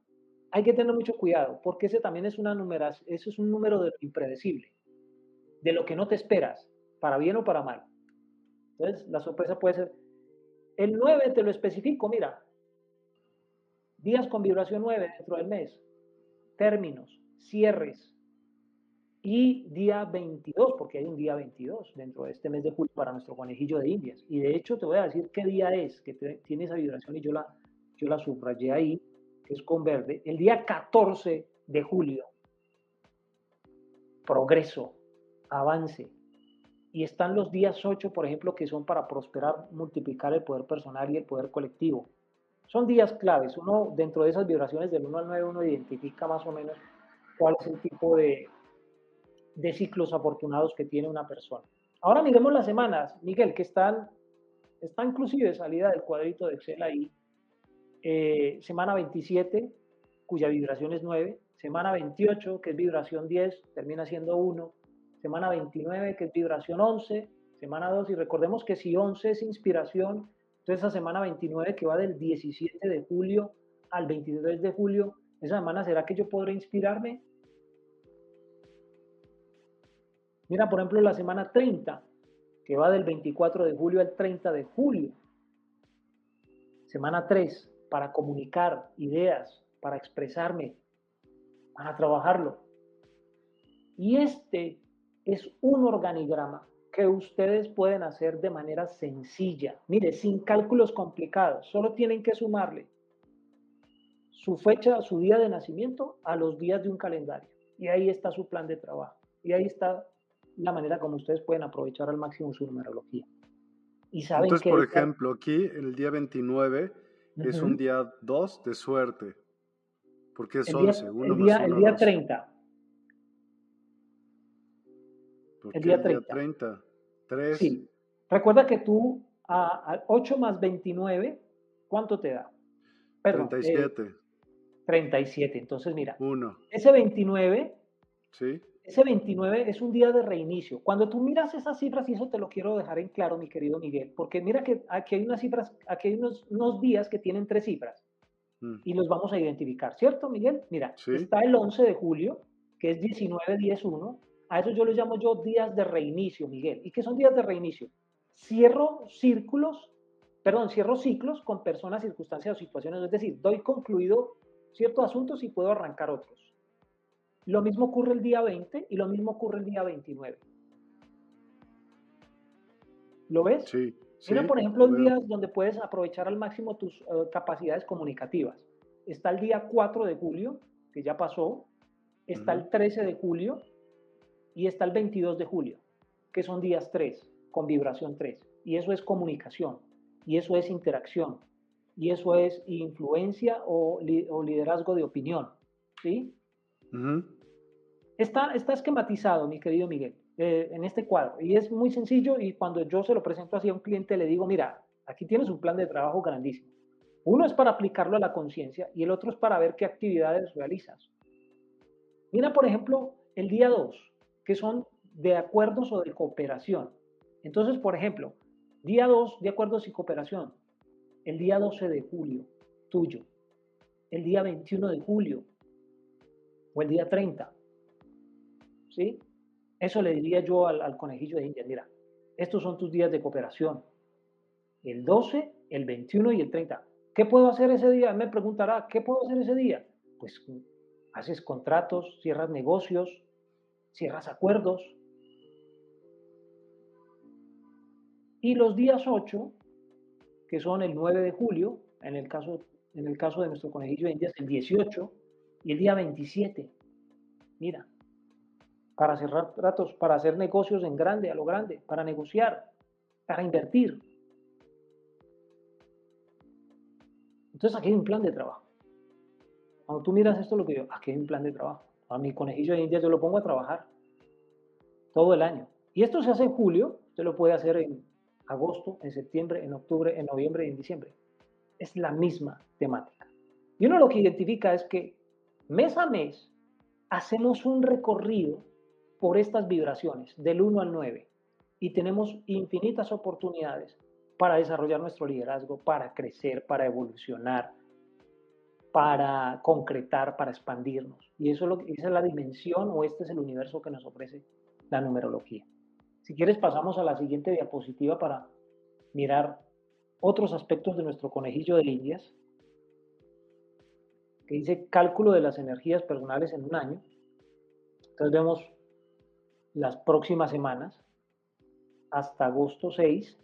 hay que tener mucho cuidado, porque ese también es una numeración, eso es un número de impredecible, de lo que no te esperas, para bien o para mal. Entonces, la sorpresa puede ser, el 9 te lo especifico, mira, días con vibración 9 dentro del mes, términos, cierres, y día 22, porque hay un día 22 dentro de este mes de julio para nuestro conejillo de indias. Y de hecho te voy a decir qué día es que tiene esa vibración y yo la, yo la subrayé ahí que es con verde, el día 14 de julio. Progreso, avance. Y están los días 8, por ejemplo, que son para prosperar, multiplicar el poder personal y el poder colectivo. Son días claves. Uno, dentro de esas vibraciones del 1 al 9, uno identifica más o menos cuál es el tipo de, de ciclos afortunados que tiene una persona. Ahora miremos las semanas, Miguel, que están, está inclusive salida del cuadrito de Excel ahí, eh, semana 27, cuya vibración es 9, semana 28, que es vibración 10, termina siendo 1, semana 29, que es vibración 11, semana 2, y recordemos que si 11 es inspiración, entonces esa semana 29 que va del 17 de julio al 23 de julio, esa semana será que yo podré inspirarme. Mira, por ejemplo, la semana 30, que va del 24 de julio al 30 de julio. Semana 3, para comunicar ideas, para expresarme, para trabajarlo. Y este es un organigrama que ustedes pueden hacer de manera sencilla. Mire, sin cálculos complicados, solo tienen que sumarle su fecha, su día de nacimiento a los días de un calendario. Y ahí está su plan de trabajo. Y ahí está la manera como ustedes pueden aprovechar al máximo su numerología. Y saben Entonces, por ejemplo, aquí el día 29 es un día 2 de suerte. Porque es el 11. Día, el, día, el día 30. El día 30. 30. 3. Sí. Recuerda que tú a, 8 más 29, ¿cuánto te da? Perdón, 37. Eh, 37. Entonces, mira. 1. Ese 29. Sí ese 29 es un día de reinicio. Cuando tú miras esas cifras, y eso te lo quiero dejar en claro, mi querido Miguel, porque mira que aquí hay unas cifras, aquí hay unos, unos días que tienen tres cifras mm. y los vamos a identificar, ¿cierto, Miguel? Mira, está el 11 de julio, que es 19, 10, 1. A eso yo les llamo yo días de reinicio, Miguel. ¿Y qué son días de reinicio? Cierro círculos, perdón, cierro ciclos con personas, circunstancias o situaciones, es decir, doy concluido ciertos asuntos y puedo arrancar otros. Lo mismo ocurre el día 20 y lo mismo ocurre el día 29. ¿Lo ves? Sí. Mira, por ejemplo, días donde puedes aprovechar al máximo tus eh, capacidades comunicativas. Está el día 4 de julio, que ya pasó, está el 13 de julio y está el 22 de julio, que son días 3, con vibración 3. Y eso es comunicación, y eso es interacción, y eso es influencia o, o liderazgo de opinión. ¿Sí? Está, esquematizado, mi querido Miguel, eh, en este cuadro. Y es muy sencillo y cuando yo se lo presento así a un cliente le digo, mira, aquí tienes un plan de trabajo grandísimo. Uno es para aplicarlo a la conciencia y el otro es para ver qué actividades realizas. Mira, por ejemplo, el día 2, que son de acuerdos o de cooperación. Entonces, por ejemplo, Día 2, de acuerdos y cooperación. El día 12 de julio, tuyo. El día 21 de julio. O el día 30. ¿Sí? Eso le diría yo al, conejillo de India. Mira, estos son tus días de cooperación. El 12, el 21 y el 30. ¿Qué puedo hacer ese día? Me preguntará, ¿qué puedo hacer ese día? Pues haces contratos, cierras negocios, cierras acuerdos. Y los días 8, que son el 9 de julio, en el caso, en el caso de nuestro conejillo de Indias, el 18 y el día 27. Mira, para cerrar tratos, para hacer negocios en grande, a lo grande, para negociar, para invertir. Entonces aquí hay un plan de trabajo. Cuando tú miras esto, lo que yo, aquí hay un plan de trabajo. A mi conejillo de India yo lo pongo a trabajar todo el año. Y esto se hace en julio, usted lo puede hacer en agosto, en septiembre, en octubre, en noviembre y en diciembre. Es la misma temática. Y uno lo que identifica es que mes a mes hacemos un recorrido por estas vibraciones del 1 al 9 y tenemos infinitas oportunidades para desarrollar nuestro liderazgo, para crecer, para evolucionar, para concretar, para expandirnos. Y eso es lo, esa es la dimensión o este es el universo que nos ofrece la numerología. Si quieres pasamos a la siguiente diapositiva para mirar otros aspectos de nuestro conejillo de indias, que dice cálculo de las energías personales en un año. Entonces vemos las próximas semanas hasta agosto 6.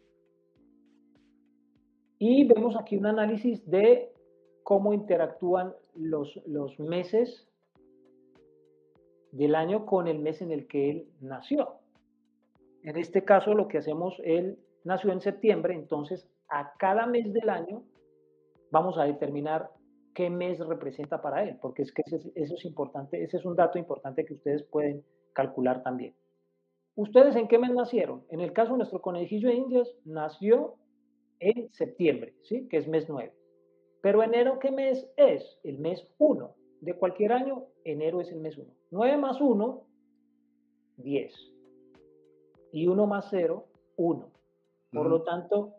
Y vemos aquí un análisis de cómo interactúan los, los meses del año con el mes en el que él nació. En este caso lo que hacemos, él nació en septiembre, entonces a cada mes del año vamos a determinar qué mes representa para él, porque es que eso es importante, ese es un dato importante que ustedes pueden calcular también. ¿Ustedes en qué mes nacieron? En el caso de nuestro conejillo de indios, nació en septiembre, ¿sí? Que es mes 9. Pero enero, ¿qué mes es? El mes 1. De cualquier año, enero es el mes 1. 9 más 1, 10. Y 1 más 0, 1. Por lo tanto,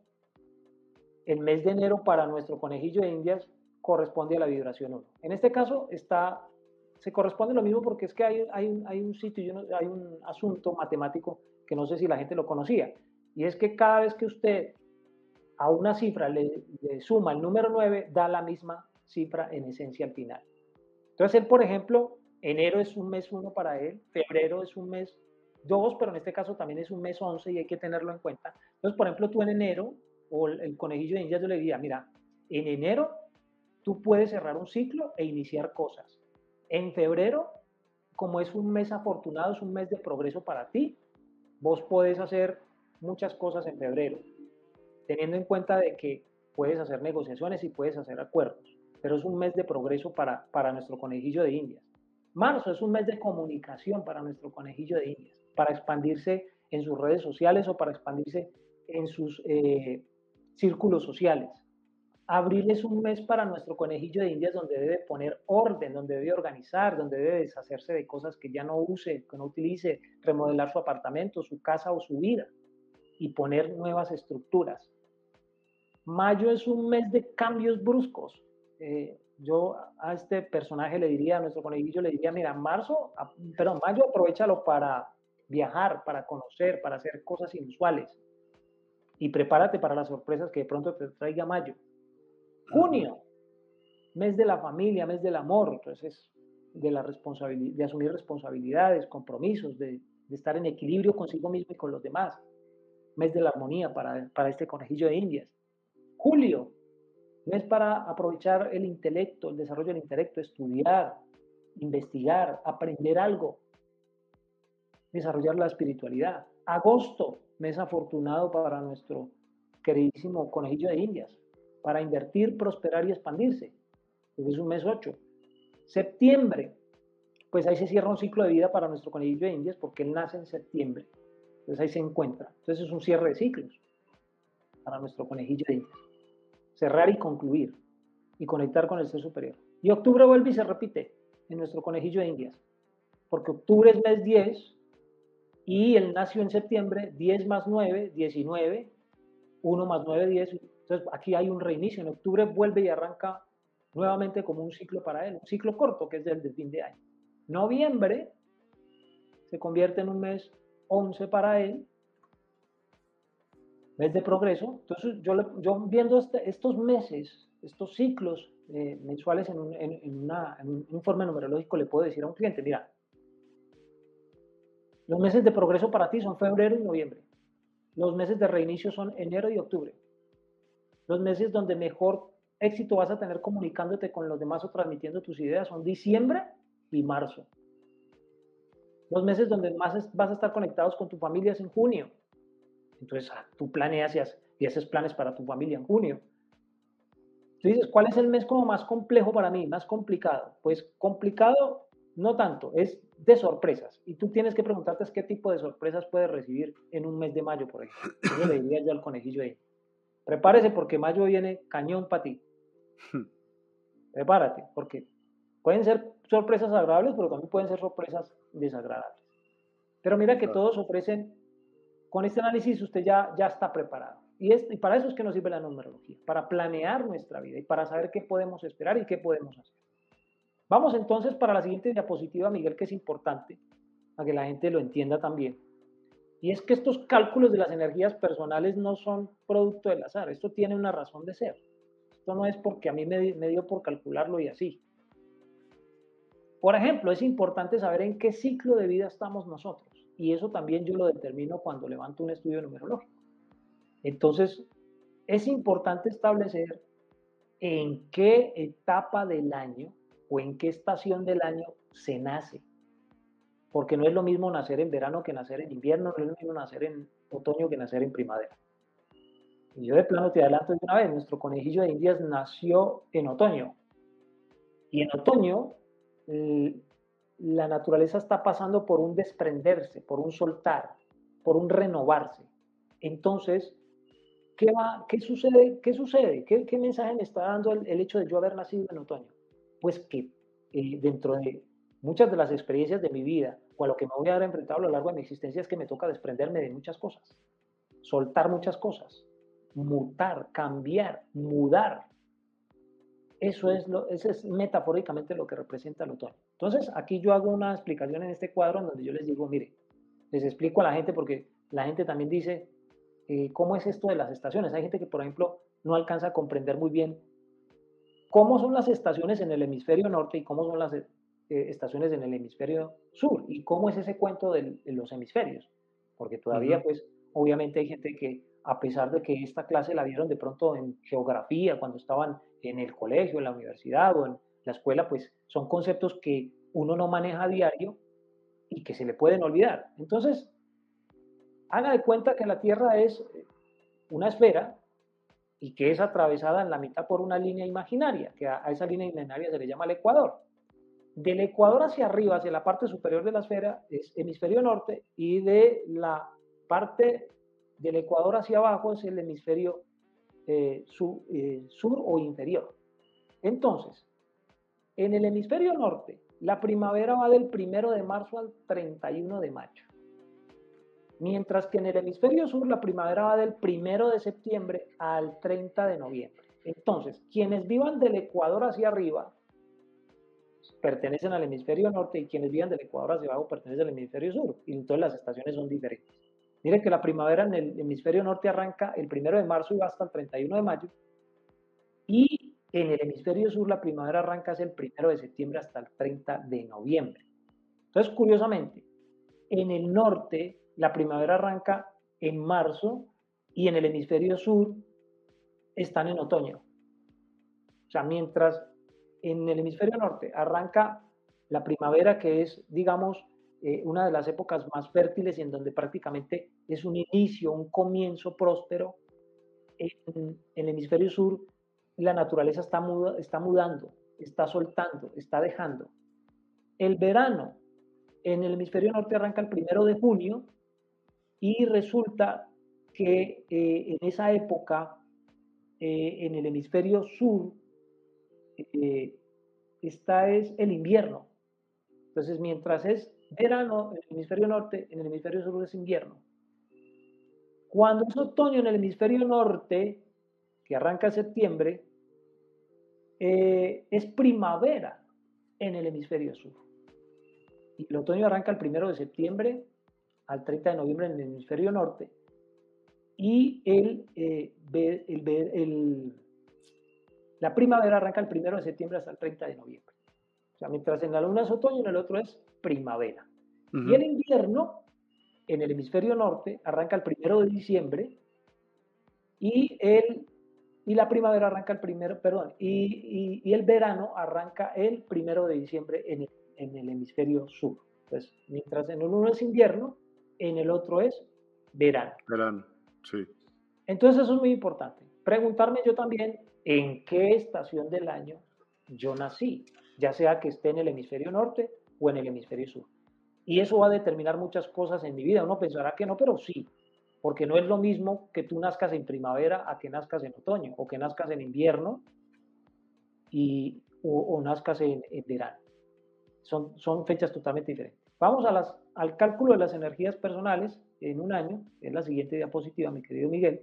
el mes de enero para nuestro conejillo de indias corresponde a la vibración 1. En este caso está se corresponde lo mismo porque es que hay, hay, un, hay un sitio, hay un asunto matemático que no sé si la gente lo conocía, y es que cada vez que usted a una cifra le, suma el número 9, da la misma cifra en esencia al final. Entonces, él, por ejemplo, enero es un mes 1 para él, febrero es un mes 2, pero en este caso también es un mes 11 y hay que tenerlo en cuenta. Entonces, por ejemplo, tú en enero, o el, conejillo de indias, yo le diría, mira, en enero tú puedes cerrar un ciclo e iniciar cosas. En febrero, como es un mes afortunado, es un mes de progreso para ti, vos podés hacer muchas cosas en febrero, teniendo en cuenta de que puedes hacer negociaciones y puedes hacer acuerdos, pero es un mes de progreso para, para nuestro conejillo de indias. Marzo es un mes de comunicación para nuestro conejillo de indias, para expandirse en sus redes sociales o para expandirse en sus eh, círculos sociales. Abril es un mes para nuestro conejillo de indias donde debe poner orden, donde debe organizar, donde debe deshacerse de cosas que ya no use, que no utilice, remodelar su apartamento, su casa o su vida y poner nuevas estructuras. Mayo es un mes de cambios bruscos. Eh, yo a este personaje le diría, a nuestro conejillo le diría, mira, marzo, perdón, mayo aprovechalo para viajar, para conocer, para hacer cosas inusuales. Y prepárate para las sorpresas que de pronto te traiga mayo. Junio, mes de la familia, mes del amor, entonces de, la responsabilidad, de asumir responsabilidades, compromisos, de, estar en equilibrio consigo mismo y con los demás. Mes de la armonía para, para este conejillo de indias. Julio, mes para aprovechar el intelecto, el desarrollo del intelecto, estudiar, investigar, aprender algo, desarrollar la espiritualidad. Agosto, mes afortunado para nuestro queridísimo conejillo de indias, para invertir, prosperar y expandirse. es un mes 8. Septiembre, pues ahí se cierra un ciclo de vida para nuestro conejillo de indias porque él nace en septiembre. Entonces ahí se encuentra. Entonces es un cierre de ciclos para nuestro conejillo de indias. Cerrar y concluir y conectar con el ser superior. Y octubre vuelve y se repite en nuestro conejillo de indias. Porque octubre es mes 10 y él nació en septiembre, 10 más 9, 19, 1 más 9, 10. Entonces aquí hay un reinicio. En octubre vuelve y arranca nuevamente como un ciclo para él, un ciclo corto que es el de fin de año. Noviembre se convierte en un mes 11 para él, mes de progreso. Entonces yo, yo viendo este, estos meses, estos ciclos eh, mensuales en un, en, una, en un informe numerológico, le puedo decir a un cliente, mira, los meses de progreso para ti son febrero y noviembre. Los meses de reinicio son enero y octubre. Los meses donde mejor éxito vas a tener comunicándote con los demás o transmitiendo tus ideas son diciembre y marzo. Los meses donde más vas a estar conectados con tu familia es en junio. Entonces ah, tú planeas y haces planes para tu familia en junio. Tú dices, ¿cuál es el mes como más complejo para mí, más complicado? Pues complicado no tanto, es de sorpresas. Y tú tienes que preguntarte qué tipo de sorpresas puedes recibir en un mes de mayo, por ejemplo. Yo le diría yo al conejillo ahí. Prepárese porque mayo viene cañón para ti. Prepárate, porque pueden ser sorpresas agradables, pero también pueden ser sorpresas desagradables. Pero mira que todos ofrecen, con este análisis usted ya, ya está preparado. Y, es, y para eso es que nos sirve la numerología, para planear nuestra vida y para saber qué podemos esperar y qué podemos hacer. Vamos entonces para la siguiente diapositiva, Miguel, que es importante, para que la gente lo entienda también. Y es que estos cálculos de las energías personales no son producto del azar, esto tiene una razón de ser. Esto no es porque a mí me, dio por calcularlo y así. Por ejemplo, es importante saber en qué ciclo de vida estamos nosotros. Y eso también yo lo determino cuando levanto un estudio numerológico. Entonces, es importante establecer en qué etapa del año o en qué estación del año se nace. Porque no es lo mismo nacer en verano que nacer en invierno, no es lo mismo nacer en otoño que nacer en primavera. Y yo de plano te adelanto de una vez, nuestro conejillo de indias nació en otoño. Y en otoño la naturaleza está pasando por un desprenderse, por un soltar, por un renovarse. Entonces, ¿qué, va, qué sucede? ¿Qué, sucede? ¿Qué, mensaje me está dando el, hecho de yo haber nacido en otoño? Pues que eh, dentro de muchas de las experiencias de mi vida o a lo que me voy a haber enfrentado a lo largo de mi existencia es que me toca desprenderme de muchas cosas, soltar muchas cosas, mutar, cambiar, mudar. Eso es, lo, eso es metafóricamente lo que representa el otoño. Entonces, aquí yo hago una explicación en este cuadro en donde yo les digo, mire, les explico a la gente porque la gente también dice, eh, ¿cómo es esto de las estaciones? Hay gente que, por ejemplo, no alcanza a comprender muy bien cómo son las estaciones en el hemisferio norte y cómo son las eh, estaciones en el hemisferio sur y cómo es ese cuento de los hemisferios. Porque todavía, pues, obviamente hay gente que, a pesar de que esta clase la vieron de pronto en geografía, cuando estaban en el colegio, en la universidad o en la escuela, pues son conceptos que uno no maneja a diario y que se le pueden olvidar. Entonces, haga de cuenta que la Tierra es una esfera y que es atravesada en la mitad por una línea imaginaria, que a, esa línea imaginaria se le llama el Ecuador. Del Ecuador hacia arriba, hacia la parte superior de la esfera, es hemisferio norte y de la parte del Ecuador hacia abajo es el hemisferio eh, eh, sur o inferior. Entonces, en el hemisferio norte, la primavera va del primero de marzo al 31 de mayo. Mientras que en el hemisferio sur la primavera va del primero de septiembre al 30 de noviembre. Entonces, quienes vivan del Ecuador hacia arriba pertenecen al hemisferio norte y quienes vivan del Ecuador hacia abajo pertenecen al hemisferio sur. Y entonces las estaciones son diferentes. Miren que la primavera en el hemisferio norte arranca el primero de marzo y va hasta el 31 de mayo. Y en el hemisferio sur la primavera arranca es el primero de septiembre hasta el 30 de noviembre. Entonces, curiosamente, en el norte la primavera arranca en marzo y en el hemisferio sur están en otoño. O sea, mientras en el hemisferio norte arranca la primavera, que es, digamos, eh, una de las épocas más fértiles y en donde prácticamente es un inicio, un comienzo próspero. En, el hemisferio sur la naturaleza está, está mudando, está soltando, está dejando. El verano en el hemisferio norte arranca el primero de junio y resulta que eh, en esa época eh, en el hemisferio sur está es el invierno. Entonces, mientras es verano en el hemisferio norte, en el hemisferio sur es invierno. Cuando es otoño en el hemisferio norte, que arranca en septiembre, eh, es primavera en el hemisferio sur. Y el otoño arranca el primero de septiembre al 30 de noviembre en el hemisferio norte. Y el, eh, el, la primavera arranca el primero de septiembre hasta el 30 de noviembre. O sea, mientras en la luna es otoño, en el otro es primavera. Y el invierno en el hemisferio norte arranca el primero de diciembre y, el, y la primavera arranca el primero, perdón, y, y, el verano arranca el primero de diciembre en el, en el hemisferio sur. Entonces, mientras en uno es invierno, en el otro es verano. Verano, sí. Entonces eso es muy importante. Preguntarme yo también en qué estación del año yo nací, ya sea que esté en el hemisferio norte o en el hemisferio sur. Y eso va a determinar muchas cosas en mi vida. Uno pensará que no, pero sí, porque no es lo mismo que tú nazcas en primavera a que nazcas en otoño, o que nazcas en invierno y, o, nazcas en, verano. Son, son fechas totalmente diferentes. Vamos a las, al cálculo de las energías personales en un año, es la siguiente diapositiva, mi querido Miguel,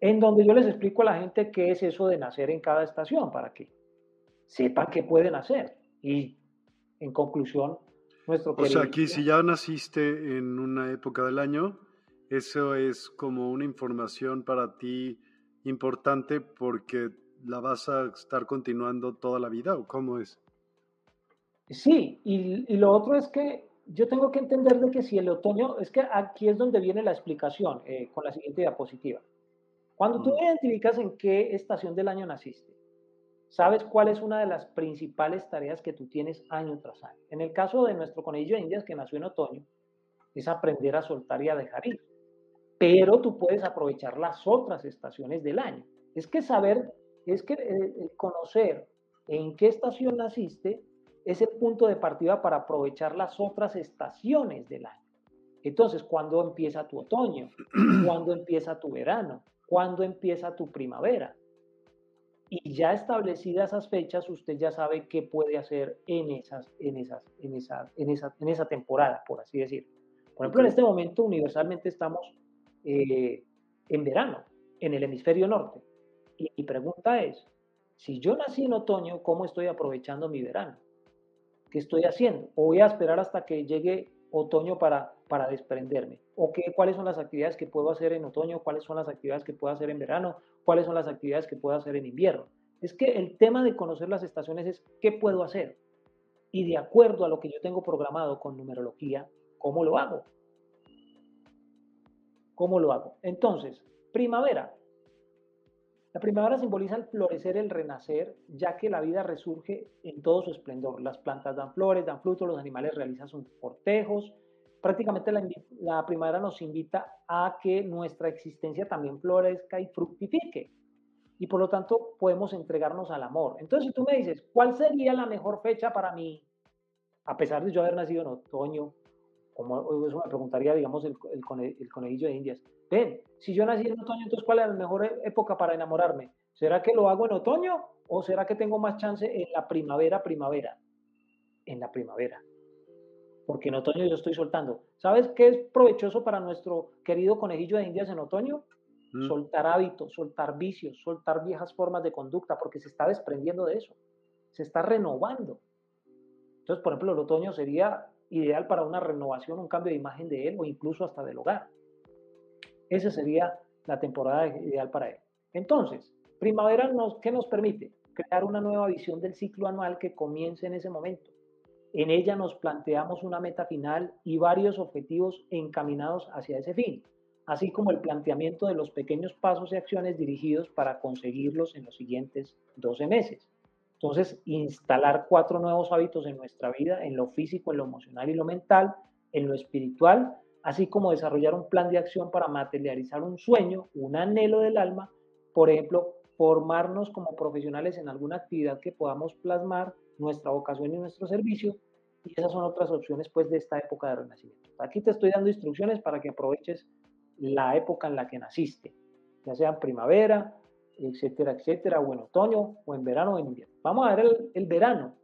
en donde yo les explico a la gente qué es eso de nacer en cada estación, para que sepan qué pueden hacer. Y en conclusión, nuestro O sea, aquí si ya naciste en una época del año, eso es como una información para ti importante porque la vas a estar continuando toda la vida o cómo es? Sí, y, lo otro es que yo tengo que entender de que si el otoño, es que aquí es donde viene la explicación eh, con la siguiente diapositiva. Cuando tú identificas en qué estación del año naciste, sabes cuál es una de las principales tareas que tú tienes año tras año. En el caso de nuestro conejillo de indias que nació en otoño, es aprender a soltar y a dejar ir. Pero tú puedes aprovechar las otras estaciones del año. Es que saber, es que eh, conocer en qué estación naciste es el punto de partida para aprovechar las otras estaciones del año. Entonces, ¿cuándo empieza tu otoño? [CLEARS THROAT] ¿Cuándo empieza tu verano? ¿Cuándo empieza tu primavera? y ya establecidas esas fechas, usted ya sabe qué puede hacer en, esas, en, esas, en, esa, en, esa, en esa temporada, por así decir. Por ejemplo, en este momento universalmente estamos eh, en verano, en el hemisferio norte. Y mi pregunta es, si yo nací en otoño, ¿cómo estoy aprovechando mi verano? ¿Qué estoy haciendo? ¿O voy a esperar hasta que llegue otoño para, para desprenderme? ¿O qué, cuáles son las actividades que puedo hacer en otoño? ¿Cuáles son las actividades que puedo hacer en verano? cuáles son las actividades que puedo hacer en invierno. Es que el tema de conocer las estaciones es qué puedo hacer. Y de acuerdo a lo que yo tengo programado con numerología, ¿cómo lo hago? ¿Cómo lo hago? Entonces, primavera. La primavera simboliza el florecer, el renacer, ya que la vida resurge en todo su esplendor. Las plantas dan flores, dan frutos, los animales realizan sus cortejos, prácticamente la, primavera nos invita a que nuestra existencia también florezca y fructifique. Y por lo tanto podemos entregarnos al amor. Entonces, si tú me dices, ¿cuál sería la mejor fecha para mí? A pesar de yo haber nacido en otoño, como eso me preguntaría, digamos, el, el, conejillo de Indias. Ven, si yo nací en otoño, entonces ¿cuál es la mejor e, época para enamorarme? ¿Será que lo hago en otoño o será que tengo más chance en la primavera, primavera? En la primavera porque en otoño yo estoy soltando. ¿Sabes qué es provechoso para nuestro querido conejillo de indias en otoño? Mm. Soltar hábitos, soltar vicios, soltar viejas formas de conducta, porque se está desprendiendo de eso, se está renovando. Entonces, por ejemplo, el otoño sería ideal para una renovación, un cambio de imagen de él o incluso hasta del hogar. Esa sería la temporada ideal para él. Entonces, primavera, nos, ¿qué nos permite? Crear una nueva visión del ciclo anual que comience en ese momento en ella nos planteamos una meta final y varios objetivos encaminados hacia ese fin, así como el planteamiento de los pequeños pasos y acciones dirigidos para conseguirlos en los siguientes 12 meses. Entonces, instalar cuatro nuevos hábitos en nuestra vida, en lo físico, en lo emocional y lo mental, en lo espiritual, así como desarrollar un plan de acción para materializar un sueño, un anhelo del alma, por ejemplo, formarnos como profesionales en alguna actividad que podamos plasmar nuestra vocación y nuestro servicio. Y esas son otras opciones pues de esta época de renacimiento. Aquí te estoy dando instrucciones para que aproveches la época en la que naciste, ya sea en primavera, etcétera, etcétera, o en otoño, o en verano, o en invierno. Vamos a ver el, verano,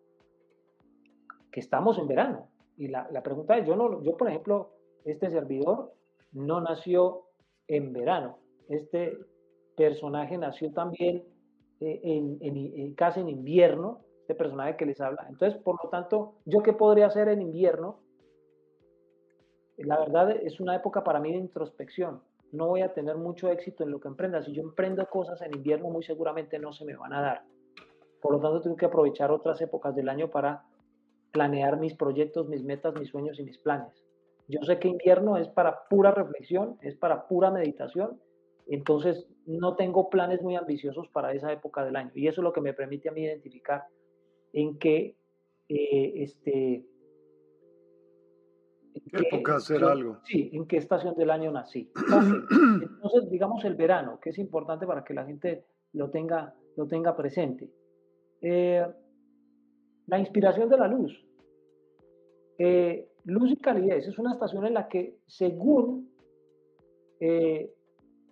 que estamos en verano. Y la, la, pregunta es, yo, no, yo por ejemplo, este servidor, no nació en verano. Este personaje nació también eh, en, casi en invierno, este personaje que les habla. Entonces, por lo tanto, ¿yo qué podría hacer en invierno? La verdad es una época para mí de introspección. No voy a tener mucho éxito en lo que emprenda. Si yo emprendo cosas en invierno, muy seguramente no se me van a dar. Por lo tanto, tengo que aprovechar otras épocas del año para planear mis proyectos, mis metas, mis sueños y mis planes. Yo sé que invierno es para pura reflexión, es para pura meditación, entonces no tengo planes muy ambiciosos para esa época del año y eso es lo que me permite a mí identificar en qué eh, este época hacer algo. Sí, en qué estación del año nací. [CLEARS THROAT] Entonces, digamos el verano, que es importante para que la gente lo tenga, lo tenga presente. Eh, la inspiración de la luz. Eh, luz y calidez es una estación en la que, según eh,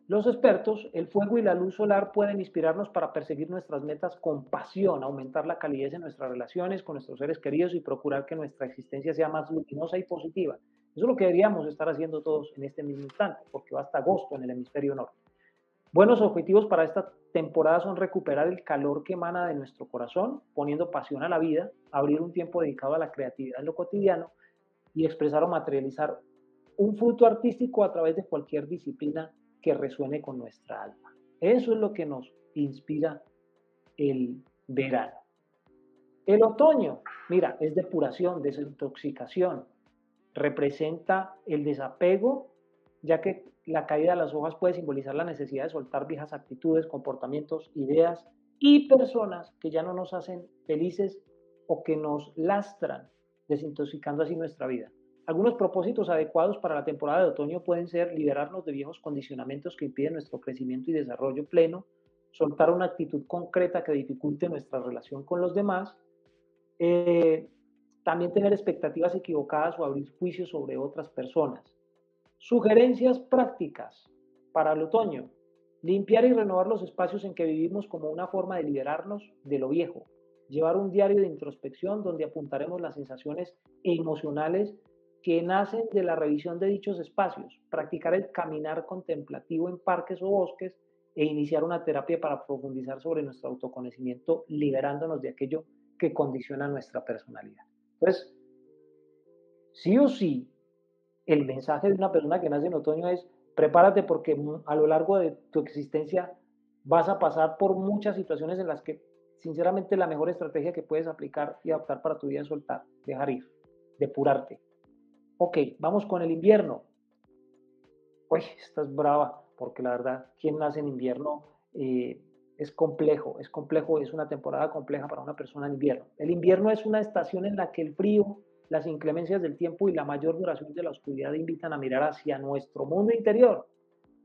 los expertos, el fuego y la luz solar pueden inspirarnos para perseguir nuestras metas con pasión, aumentar la calidez en nuestras relaciones con nuestros seres queridos y procurar que nuestra existencia sea más luminosa y positiva. Eso es lo que deberíamos estar haciendo todos en este mismo instante, porque va hasta agosto en el hemisferio norte. Buenos objetivos para esta temporada son recuperar el calor que emana de nuestro corazón, poniendo pasión a la vida, abrir un tiempo dedicado a la creatividad en lo cotidiano y expresar o materializar un fruto artístico a través de cualquier disciplina que resuene con nuestra alma. Eso es lo que nos inspira el verano. El otoño, mira, es depuración, desintoxicación, representa el desapego, ya que la caída de las hojas puede simbolizar la necesidad de soltar viejas actitudes, comportamientos, ideas y personas que ya no nos hacen felices o que nos lastran, desintoxicando así nuestra vida. Algunos propósitos adecuados para la temporada de otoño pueden ser liberarnos de viejos condicionamientos que impiden nuestro crecimiento y desarrollo pleno, soltar una actitud concreta que dificulte nuestra relación con los demás, eh, también tener expectativas equivocadas o abrir juicios sobre otras personas, Sugerencias prácticas para el otoño. Limpiar y renovar los espacios en que vivimos como una forma de liberarnos de lo viejo. Llevar un diario de introspección donde apuntaremos las sensaciones emocionales que nacen de la revisión de dichos espacios. Practicar el caminar contemplativo en parques o bosques e iniciar una terapia para profundizar sobre nuestro autoconocimiento, liberándonos de aquello que condiciona nuestra personalidad. Entonces, sí o sí, el mensaje de una persona que nace en otoño es prepárate porque a lo largo de tu existencia vas a pasar por muchas situaciones en las que sinceramente la mejor estrategia que puedes aplicar y adaptar para tu vida es soltar, dejar ir, depurarte. Ok, vamos con el invierno. Uy, estás brava, porque la verdad, quien nace en invierno eh, es complejo, es complejo, es una temporada compleja para una persona en invierno. El invierno es una estación en la que el frío las inclemencias del tiempo y la mayor duración de la oscuridad invitan a mirar hacia nuestro mundo interior,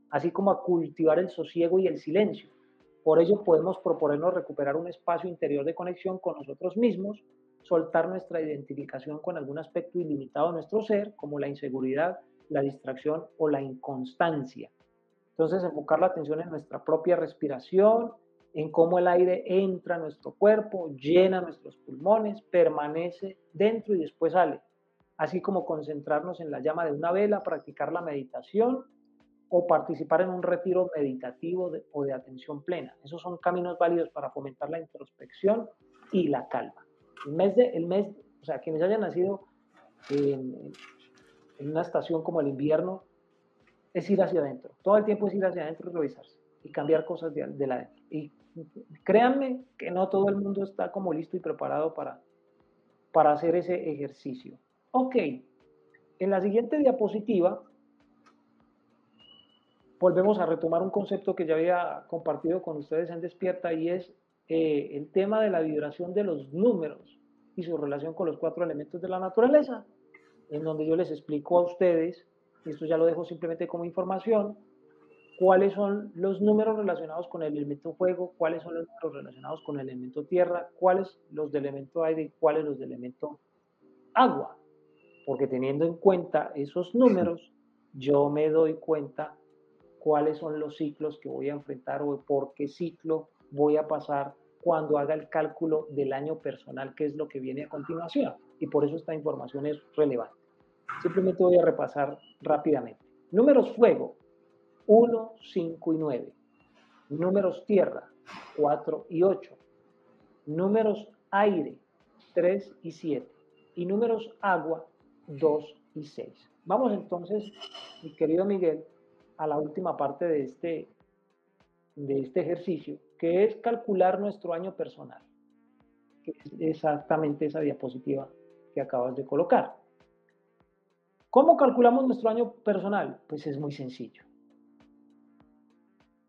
así como a cultivar el sosiego y el silencio. Por ello podemos proponernos recuperar un espacio interior de conexión con nosotros mismos, soltar nuestra identificación con algún aspecto ilimitado de nuestro ser, como la inseguridad, la distracción o la inconstancia. Entonces, enfocar la atención en nuestra propia respiración, en cómo el aire entra a nuestro cuerpo, llena nuestros pulmones, permanece dentro y después sale, así como concentrarnos en la llama de una vela, practicar la meditación o participar en un retiro meditativo o de atención plena. Esos son caminos válidos para fomentar la introspección y la calma. El mes, de, el mes o sea, quienes hayan nacido en, una estación como el invierno, es ir hacia adentro. Todo el tiempo es ir hacia adentro y revisarse y cambiar cosas de, de la adentro. Y créanme que no todo el mundo está como listo y preparado para, para hacer ese ejercicio. Ok, en la siguiente diapositiva volvemos a retomar un concepto que ya había compartido con ustedes en Despierta y es eh, el tema de la vibración de los números y su relación con los cuatro elementos de la naturaleza, en donde yo les explico a ustedes, esto ya lo dejo simplemente como información, cuáles son los números relacionados con el elemento fuego, cuáles son los números relacionados con el elemento tierra, cuáles los del elemento aire y cuáles los del elemento agua. Porque teniendo en cuenta esos números, yo me doy cuenta cuáles son los ciclos que voy a enfrentar o por qué ciclo voy a pasar cuando haga el cálculo del año personal, que es lo que viene a continuación. Y por eso esta información es relevante. Simplemente voy a repasar rápidamente. Números fuego, 1, 5 y 9. Números tierra, 4 y 8. Números aire, 3 y 7. Y números agua, 2 y 6. Vamos entonces, mi querido Miguel, a la última parte de este, de este ejercicio, que es calcular nuestro año personal, que es exactamente esa diapositiva que acabas de colocar. ¿Cómo calculamos nuestro año personal? Pues es muy sencillo.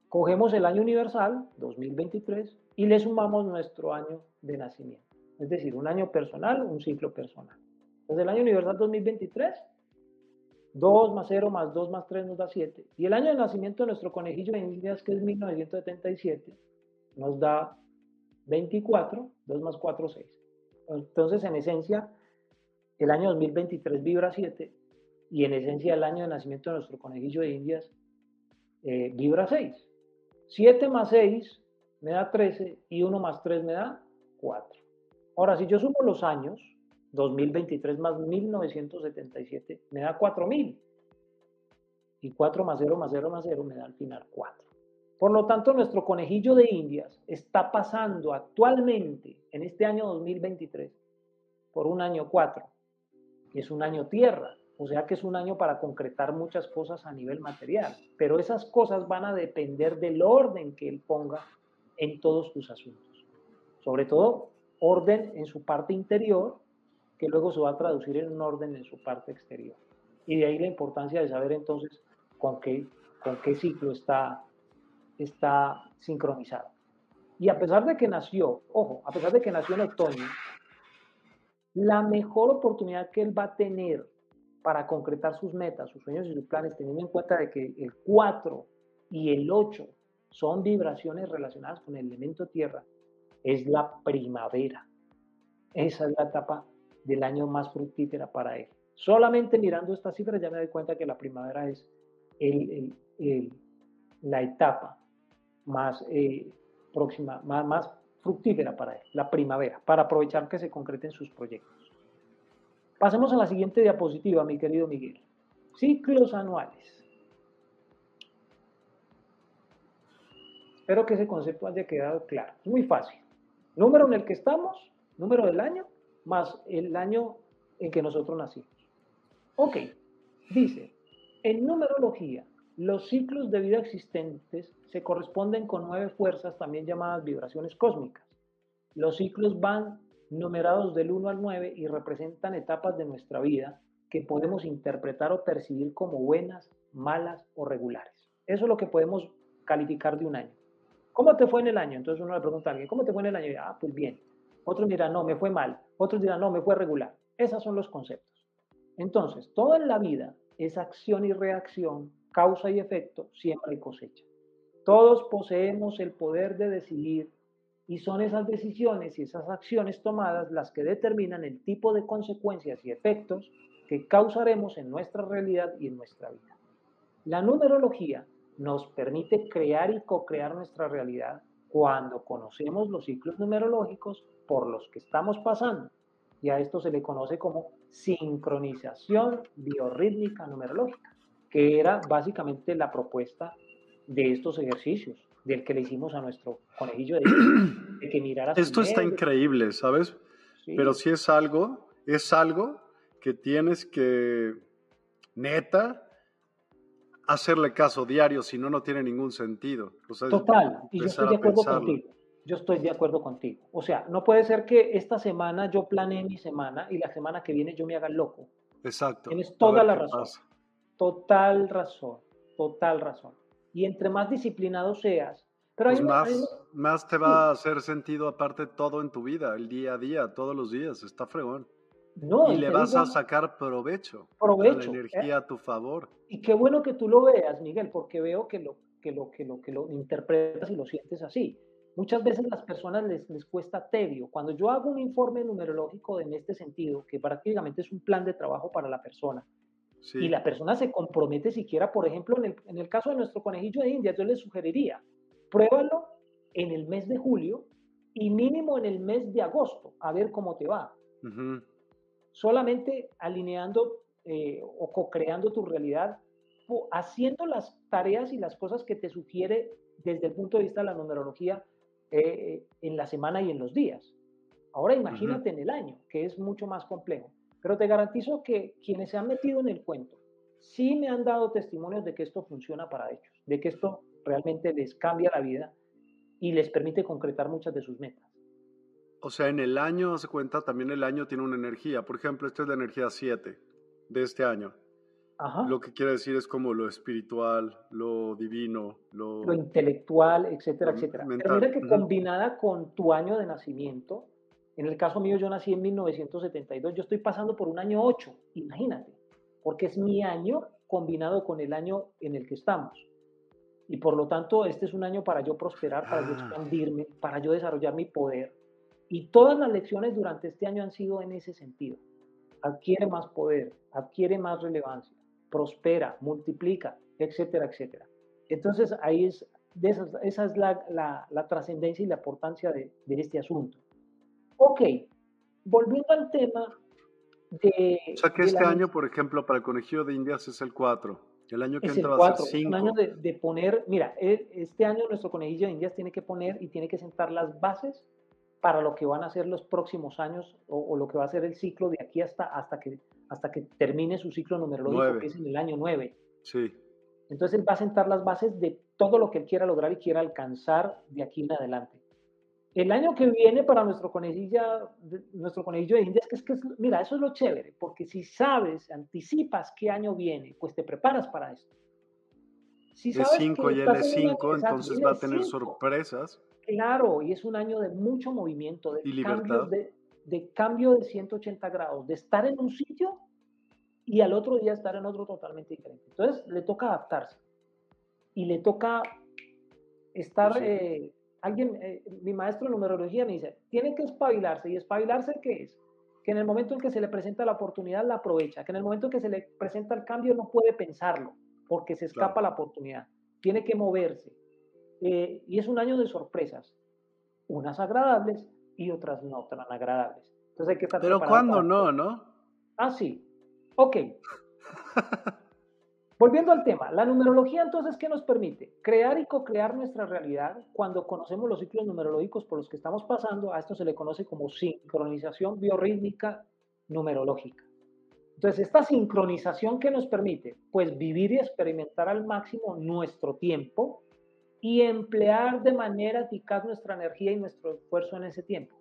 Cogemos el año universal, 2023, y le sumamos nuestro año de nacimiento. Es decir, un año personal, un ciclo personal. Entonces el año universal 2023, 2 más 0 más 2 más 3 nos da 7. Y el año de nacimiento de nuestro conejillo de indias, que es 1977, nos da 24, 2 más 4, 6. Entonces, en esencia, el año 2023 vibra 7 y en esencia el año de nacimiento de nuestro conejillo de indias eh, vibra 6. 7 más 6 me da 13 y 1 más 3 me da 4. Ahora, si yo sumo los años, 2023 más 1977 me da 4000. Y 4 más 0 más 0 más 0 me da al final 4. Por lo tanto, nuestro conejillo de indias está pasando actualmente, en este año 2023, por un año 4, que es un año tierra, o sea que es un año para concretar muchas cosas a nivel material, pero esas cosas van a depender del orden que él ponga en todos tus asuntos. Sobre todo, orden en su parte interior, que luego se va a traducir en un orden en su parte exterior. Y de ahí la importancia de saber entonces con qué, con qué ciclo está está sincronizado. Y a pesar de que nació, ojo, a pesar de que nació en otoño, la mejor oportunidad que él va a tener para concretar sus metas, sus sueños y sus planes, teniendo en cuenta de que el 4 y el 8 son vibraciones relacionadas con el elemento tierra, es la primavera. Esa es la etapa del año más fructífera para él. Solamente mirando estas cifras ya me doy cuenta que la primavera es la etapa más eh, próxima, más, más fructífera para él, la primavera, para aprovechar que se concreten sus proyectos. Pasemos a la siguiente diapositiva, mi querido Miguel. Ciclos anuales. Espero que ese concepto haya quedado claro. Es muy fácil. Número en el que estamos, número del año, más el año en que nosotros nacimos. Ok, dice, en numerología, los ciclos de vida existentes se corresponden con nueve fuerzas, también llamadas vibraciones cósmicas. Los ciclos van numerados del 1 al 9 y representan etapas de nuestra vida que podemos interpretar o percibir como buenas, malas o regulares. Eso es lo que podemos calificar de un año. ¿Cómo te fue en el año? Entonces uno le pregunta a alguien, ¿cómo te fue en el año? ah, pues bien. Otros dirán, no, me fue mal. Otros dirán, no, me fue regular. Esos son los conceptos. Entonces, toda la vida es acción y reacción causa y efecto, siempre cosecha. Todos poseemos el poder de decidir y son esas decisiones y esas acciones tomadas las que determinan el tipo de consecuencias y efectos que causaremos en nuestra realidad y en nuestra vida. La numerología nos permite crear y co-crear nuestra realidad cuando conocemos los ciclos numerológicos por los que estamos pasando. Y a esto se le conoce como sincronización biorrítmica numerológica que era básicamente la propuesta de estos ejercicios, del que le hicimos a nuestro conejillo de, [CLEARS THROAT] que mirara. Esto está increíble, ¿sabes? Pero si es algo, es algo que tienes que, neta, hacerle caso diario, si no, no tiene ningún sentido. Total, y yo estoy de acuerdo contigo. Yo estoy de acuerdo contigo. O sea, no puede ser que esta semana yo planee mi semana y la semana que viene yo me haga loco. Exacto. Tienes toda la razón. Total razón, total razón. Y entre más disciplinado seas, pero pues más, más te va a hacer sentido aparte todo en tu vida, el día a día, todos los días, está fregón. No, y, le vas a sacar provecho, provecho la energía a tu favor. Y qué bueno que tú lo veas, Miguel, porque veo que lo que lo que lo que lo interpretas y lo sientes así. Muchas veces las personas les, les cuesta tedio. Cuando yo hago un informe numerológico en este sentido, que prácticamente es un plan de trabajo para la persona, y la persona se compromete siquiera, por ejemplo, en el, en el caso de nuestro conejillo de India, yo le sugeriría, pruébalo en el mes de julio y mínimo en el mes de agosto, a ver cómo te va. Solamente alineando eh, o co-creando tu realidad haciendo las tareas y las cosas que te sugiere desde el punto de vista de la numerología eh, en la semana y en los días. Ahora imagínate en el año, que es mucho más complejo. Pero te garantizo que quienes se han metido en el cuento, sí me han dado testimonios de que esto funciona para ellos, de que esto realmente les cambia la vida y les permite concretar muchas de sus metas. O sea, en el año, se cuenta, también el año tiene una energía. Por ejemplo, esta es la energía 7 de este año. Ajá. Lo que quiere decir es como lo espiritual, lo divino, lo, lo intelectual, etcétera, etcétera. Pero mira que combinada con tu año de nacimiento, en el caso mío yo nací en 1972, yo estoy pasando por un año 8, imagínate, porque es mi año combinado con el año en el que estamos. Y por lo tanto, este es un año para yo prosperar, para yo ah. expandirme, para yo desarrollar mi poder. Y todas las lecciones durante este año han sido en ese sentido. Adquiere más poder, adquiere más relevancia, prospera, multiplica, etcétera, etcétera. Entonces ahí es, de esa es la, la, trascendencia y la importancia de, de, este asunto. Ok, volviendo al tema de... O sea que este año, por ejemplo, para el conejillo de Indias es el 4. El año que entra va a ser 5. un año de, de, poner, mira, e, este año nuestro conejillo de Indias tiene que poner y tiene que sentar las bases para lo que van a ser los próximos años o, lo que va a ser el ciclo de aquí hasta, hasta, que, hasta que termine su ciclo numerológico, que es en el año 9. Sí. Entonces él va a sentar las bases de todo lo que él quiera lograr y quiera alcanzar de aquí en adelante. El año que viene para nuestro conejillo, nuestro conejillo de Indias, que es que, mira, eso es lo chévere, porque si sabes, anticipas qué año viene, pues te preparas para esto. Si de 5 y él es 5, entonces va a tener sorpresas. Claro, y es un año de mucho movimiento, de, cambios de, de cambio de 180 grados, de estar en un sitio y al otro día estar en otro totalmente diferente. Entonces le toca adaptarse y le toca estar, eh, alguien, eh, mi maestro de numerología me dice, tiene que espabilarse y espabilarse qué es? Que en el momento en que se le presenta la oportunidad la aprovecha, que en el momento en que se le presenta el cambio no puede pensarlo porque se escapa la oportunidad, tiene que moverse, eh, y es un año de sorpresas, unas agradables y otras no tan agradables. Entonces hay que estar Pero ¿cuándo no, no? Ah, sí. Ok. [LAUGHS] Volviendo al tema, la numerología entonces, ¿qué nos permite? Crear y co-crear nuestra realidad cuando conocemos los ciclos numerológicos por los que estamos pasando, a esto se le conoce como sincronización biorrítmica numerológica. Entonces, esta sincronización que nos permite, pues vivir y experimentar al máximo nuestro tiempo, y emplear de manera eficaz nuestra energía y nuestro esfuerzo en ese tiempo.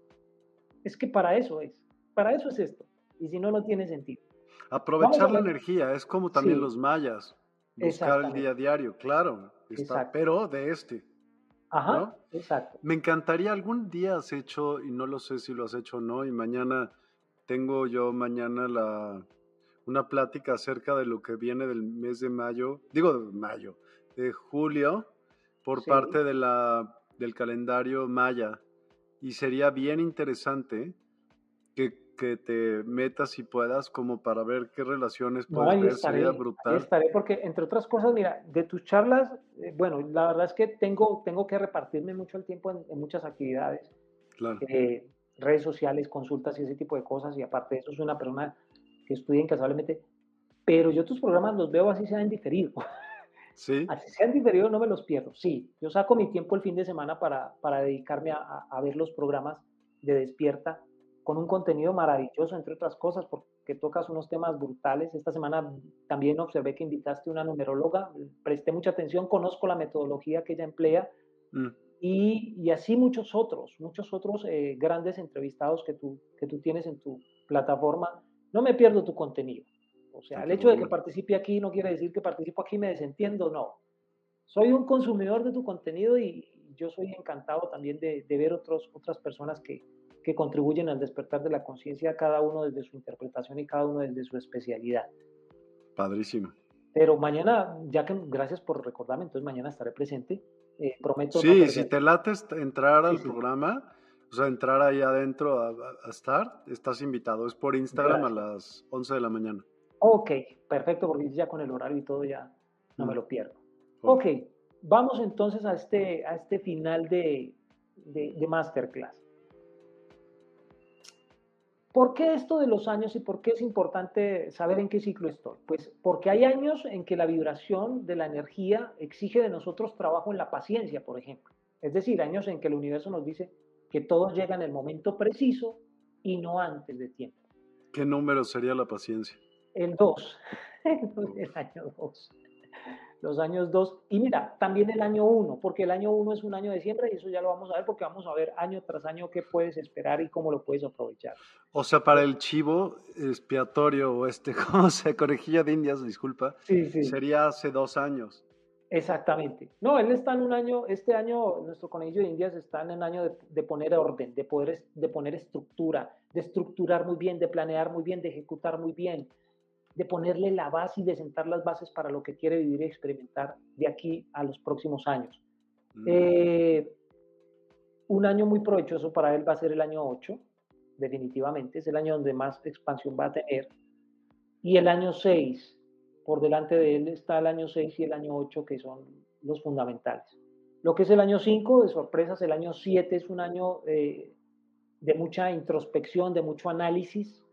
Es que para eso es, para eso es esto. Y si no, no tiene sentido. Aprovechar la energía, es como también los mayas, buscar el día a diario, claro, está, pero de este. Ajá, exacto. Me encantaría, algún día has hecho, y no lo sé si lo has hecho o no, y mañana tengo yo mañana la, una plática acerca de lo que viene del mes de mayo, digo de mayo, de julio, por parte de la, del calendario maya. Y sería bien interesante que, que, te metas y puedas como para ver qué relaciones puedes ver. sería brutal. estaré porque, entre otras cosas, mira, de tus charlas, eh, bueno, la verdad es que tengo, tengo que repartirme mucho el tiempo en, muchas actividades. Claro. Eh, redes sociales, consultas y ese tipo de cosas. Y aparte de eso, soy una persona que estudia incansablemente. Pero yo tus programas los veo así sean diferido. [LAUGHS] Sí. Así sean diferidos, no me los pierdo. Sí, yo saco mi tiempo el fin de semana para, para dedicarme a, a, ver los programas de Despierta con un contenido maravilloso, entre otras cosas, porque tocas unos temas brutales. Esta semana también observé que invitaste a una numeróloga, presté mucha atención, conozco la metodología que ella emplea. Mm. Y, y, así muchos otros, muchos otros eh, grandes entrevistados que tú, que tú tienes en tu plataforma. No me pierdo tu contenido. O sea, el hecho de que participe aquí no quiere decir que participo aquí y me desentiendo, no. Soy un consumidor de tu contenido y yo soy encantado también de, ver otros, otras personas que, que contribuyen al despertar de la conciencia, cada uno desde su interpretación y cada uno desde su especialidad. Padrísimo. Pero mañana, ya que gracias por recordarme, entonces mañana estaré presente. Eh, prometo. Sí, si te lates entrar al programa, o sea, entrar ahí adentro a, estar, estás invitado. Es por Instagram a las 11 de la mañana. Ok, perfecto, porque ya con el horario y todo ya no me mm. lo pierdo. Ok, vamos entonces a este, a este final de, de, masterclass. ¿Por qué esto de los años y por qué es importante saber en qué ciclo estoy? Pues porque hay años en que la vibración de la energía exige de nosotros trabajo en la paciencia, por ejemplo. Es decir, años en que el universo nos dice que todo llega en el momento preciso y no antes de tiempo. ¿Qué número sería la paciencia? El 2, [LAUGHS] el año 2 los años 2 y mira, también el año 1, porque el año 1 es un año de siembra y eso ya lo vamos a ver porque vamos a ver año tras año qué puedes esperar y cómo lo puedes aprovechar. O sea, para el chivo expiatorio o este, [LAUGHS] ¿cómo se? Conejilla de indias, disculpa, sería hace dos años. Exactamente. No, él está en un año, este año, nuestro conejillo de indias está en un año de, de, poner orden, de poder, de poner estructura, de estructurar muy bien, de planear muy bien, de ejecutar muy bien, de ponerle la base y de sentar las bases para lo que quiere vivir y experimentar de aquí a los próximos años. Mm. Eh, un año muy provechoso para él va a ser el año 8, definitivamente, es el año donde más expansión va a tener. Y el año 6, por delante de él está el año 6 y el año 8, que son los fundamentales. Lo que es el año 5, de sorpresas, el año 7 es un año eh, de mucha introspección, de mucho análisis,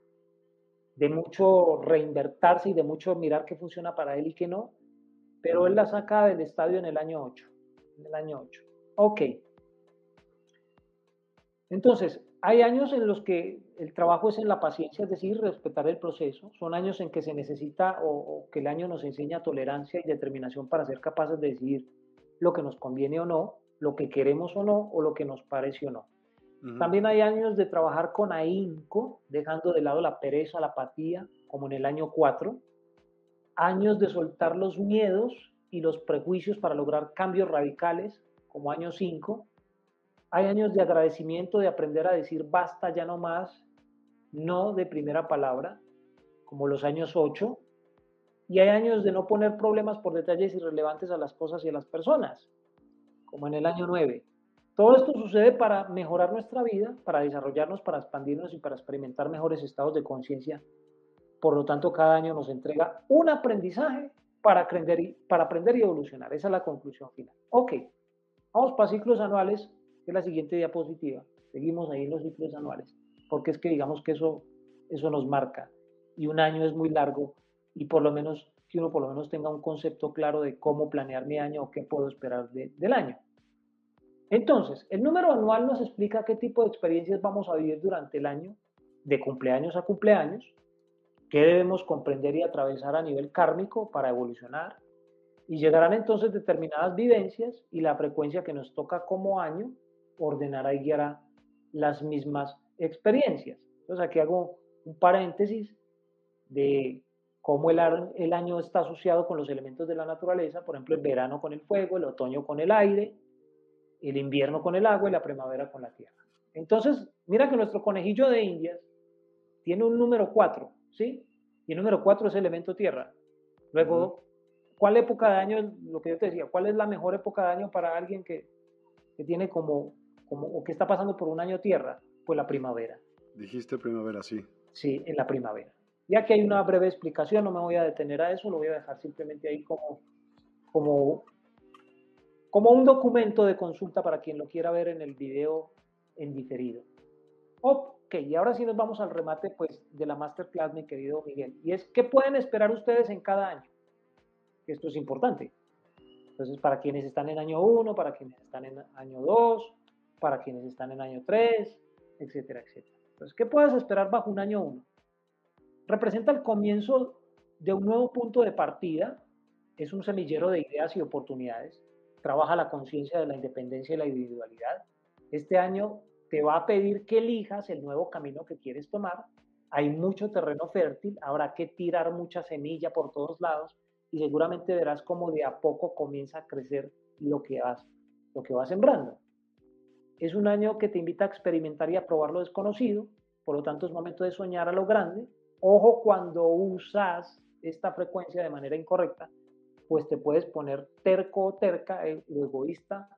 de mucho reinvertirse y de mucho mirar qué funciona para él y qué no, pero él la saca del estadio en el año 8. En el año 8. Ok. Entonces, hay años en los que el trabajo es en la paciencia, es decir, respetar el proceso. Son años en que se necesita o, o que el año nos enseña tolerancia y determinación para ser capaces de decidir lo que nos conviene o no, lo que queremos o no, o lo que nos parece o no. También hay años de trabajar con ahínco, dejando de lado la pereza, la apatía, como en el año 4. Años de soltar los miedos y los prejuicios para lograr cambios radicales, como año 5. Hay años de agradecimiento, de aprender a decir basta, ya no más, no de primera palabra, como los años 8. Y hay años de no poner problemas por detalles irrelevantes a las cosas y a las personas, como en el año 9. Todo esto sucede para mejorar nuestra vida, para desarrollarnos, para expandirnos y para experimentar mejores estados de conciencia. Por lo tanto, cada año nos entrega un aprendizaje para aprender, y, para aprender y evolucionar. Esa es la conclusión final. Ok, vamos para ciclos anuales, que es la siguiente diapositiva. Seguimos ahí en los ciclos anuales, porque es que digamos que eso, eso nos marca. Y un año es muy largo y por lo menos que uno por lo menos tenga un concepto claro de cómo planear mi año o qué puedo esperar del año. Entonces, el número anual nos explica qué tipo de experiencias vamos a vivir durante el año, de cumpleaños a cumpleaños, qué debemos comprender y atravesar a nivel kármico para evolucionar, y llegarán entonces determinadas vivencias y la frecuencia que nos toca como año ordenará y guiará las mismas experiencias. Entonces aquí hago un paréntesis de cómo el, el año está asociado con los elementos de la naturaleza, por ejemplo, el verano con el fuego, el otoño con el aire, el invierno con el agua y la primavera con la tierra. Entonces, mira que nuestro conejillo de indias tiene un número 4, ¿sí? Y el número 4 es elemento tierra. Luego, ¿cuál época de año, lo que yo te decía, cuál es la mejor época de año para alguien que, que tiene como, como, o que está pasando por un año tierra? Pues la primavera. Dijiste primavera, sí. Sí, en la primavera. Ya que hay una breve explicación, no me voy a detener a eso, lo voy a dejar simplemente ahí como, como como un documento de consulta para quien lo quiera ver en el video en diferido. Ok, y ahora sí nos vamos al remate pues, de la masterclass, mi querido Miguel. Y es, ¿qué pueden esperar ustedes en cada año? Esto es importante. Entonces, para quienes están en año 1, para quienes están en año 2, para quienes están en año 3, etcétera, etcétera. Entonces, ¿qué puedes esperar bajo un año 1? Representa el comienzo de un nuevo punto de partida, es un semillero de ideas y oportunidades trabaja la conciencia de la independencia y la individualidad. Este año te va a pedir que elijas el nuevo camino que quieres tomar. Hay mucho terreno fértil, habrá que tirar mucha semilla por todos lados y seguramente verás cómo de a poco comienza a crecer lo que vas, lo que vas sembrando. Es un año que te invita a experimentar y a probar lo desconocido, por lo tanto es momento de soñar a lo grande. Ojo cuando usas esta frecuencia de manera incorrecta, pues te puedes poner terco o terca o egoísta.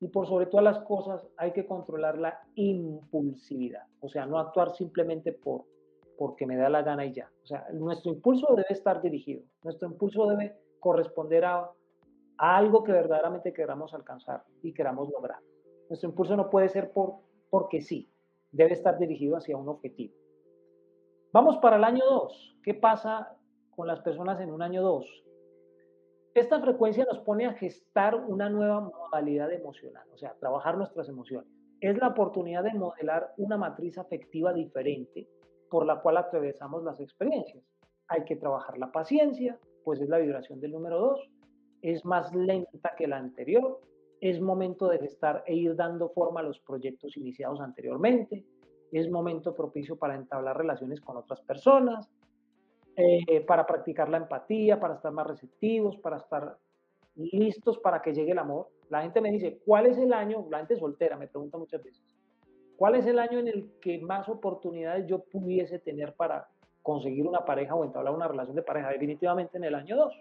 Y por sobre todas las cosas hay que controlar la impulsividad, o sea, no actuar simplemente por porque me da la gana y ya. O sea, nuestro impulso debe estar dirigido, nuestro impulso debe corresponder a algo que verdaderamente queramos alcanzar y queramos lograr. Nuestro impulso no puede ser por, porque sí, debe estar dirigido hacia un objetivo. Vamos para el año 2. ¿Qué pasa con las personas en un año 2? Esta frecuencia nos pone a gestar una nueva modalidad emocional, o sea, trabajar nuestras emociones. Es la oportunidad de modelar una matriz afectiva diferente por la cual atravesamos las experiencias. Hay que trabajar la paciencia, pues es la vibración del número 2. Es más lenta que la anterior. Es momento de gestar e ir dando forma a los proyectos iniciados anteriormente. Es momento propicio para entablar relaciones con otras personas, eh, para practicar la empatía, para estar más receptivos, para estar listos para que llegue el amor. La gente me dice, ¿cuál es el año? La gente soltera me pregunta muchas veces, ¿cuál es el año en el que más oportunidades yo pudiese tener para conseguir una pareja o entablar una relación de pareja? Definitivamente en el año 2.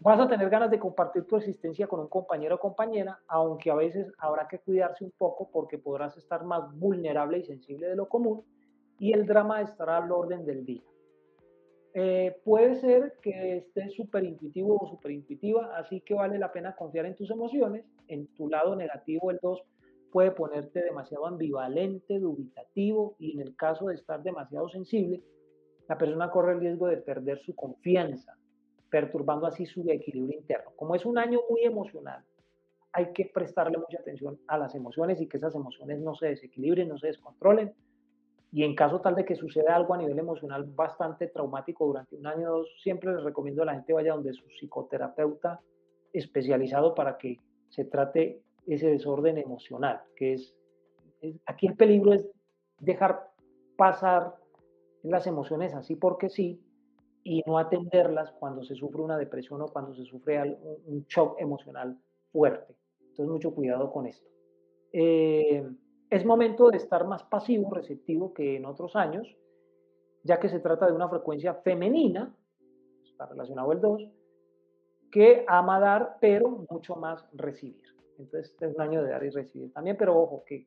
Vas a tener ganas de compartir tu existencia con un compañero o compañera, aunque a veces habrá que cuidarse un poco porque podrás estar más vulnerable y sensible de lo común y el drama estará al orden del día. Eh, puede ser que estés súper intuitivo o súper intuitiva, así que vale la pena confiar en tus emociones. En tu lado negativo, el 2 puede ponerte demasiado ambivalente, dubitativo y en el caso de estar demasiado sensible, la persona corre el riesgo de perder su confianza, perturbando así su equilibrio interno. Como es un año muy emocional, hay que prestarle mucha atención a las emociones y que esas emociones no se desequilibren, no se descontrolen y en caso tal de que suceda algo a nivel emocional bastante traumático durante un año o dos, siempre les recomiendo a la gente vaya donde su psicoterapeuta especializado para que se trate ese desorden emocional, que es, aquí el peligro es dejar pasar las emociones así porque sí y no atenderlas cuando se sufre una depresión o cuando se sufre un, shock emocional fuerte. Entonces, mucho cuidado con esto. Eh, es momento de estar más pasivo, receptivo que en otros años, ya que se trata de una frecuencia femenina, está relacionado el 2, que ama dar, pero mucho más recibir. Entonces, es un año de dar y recibir también, pero ojo que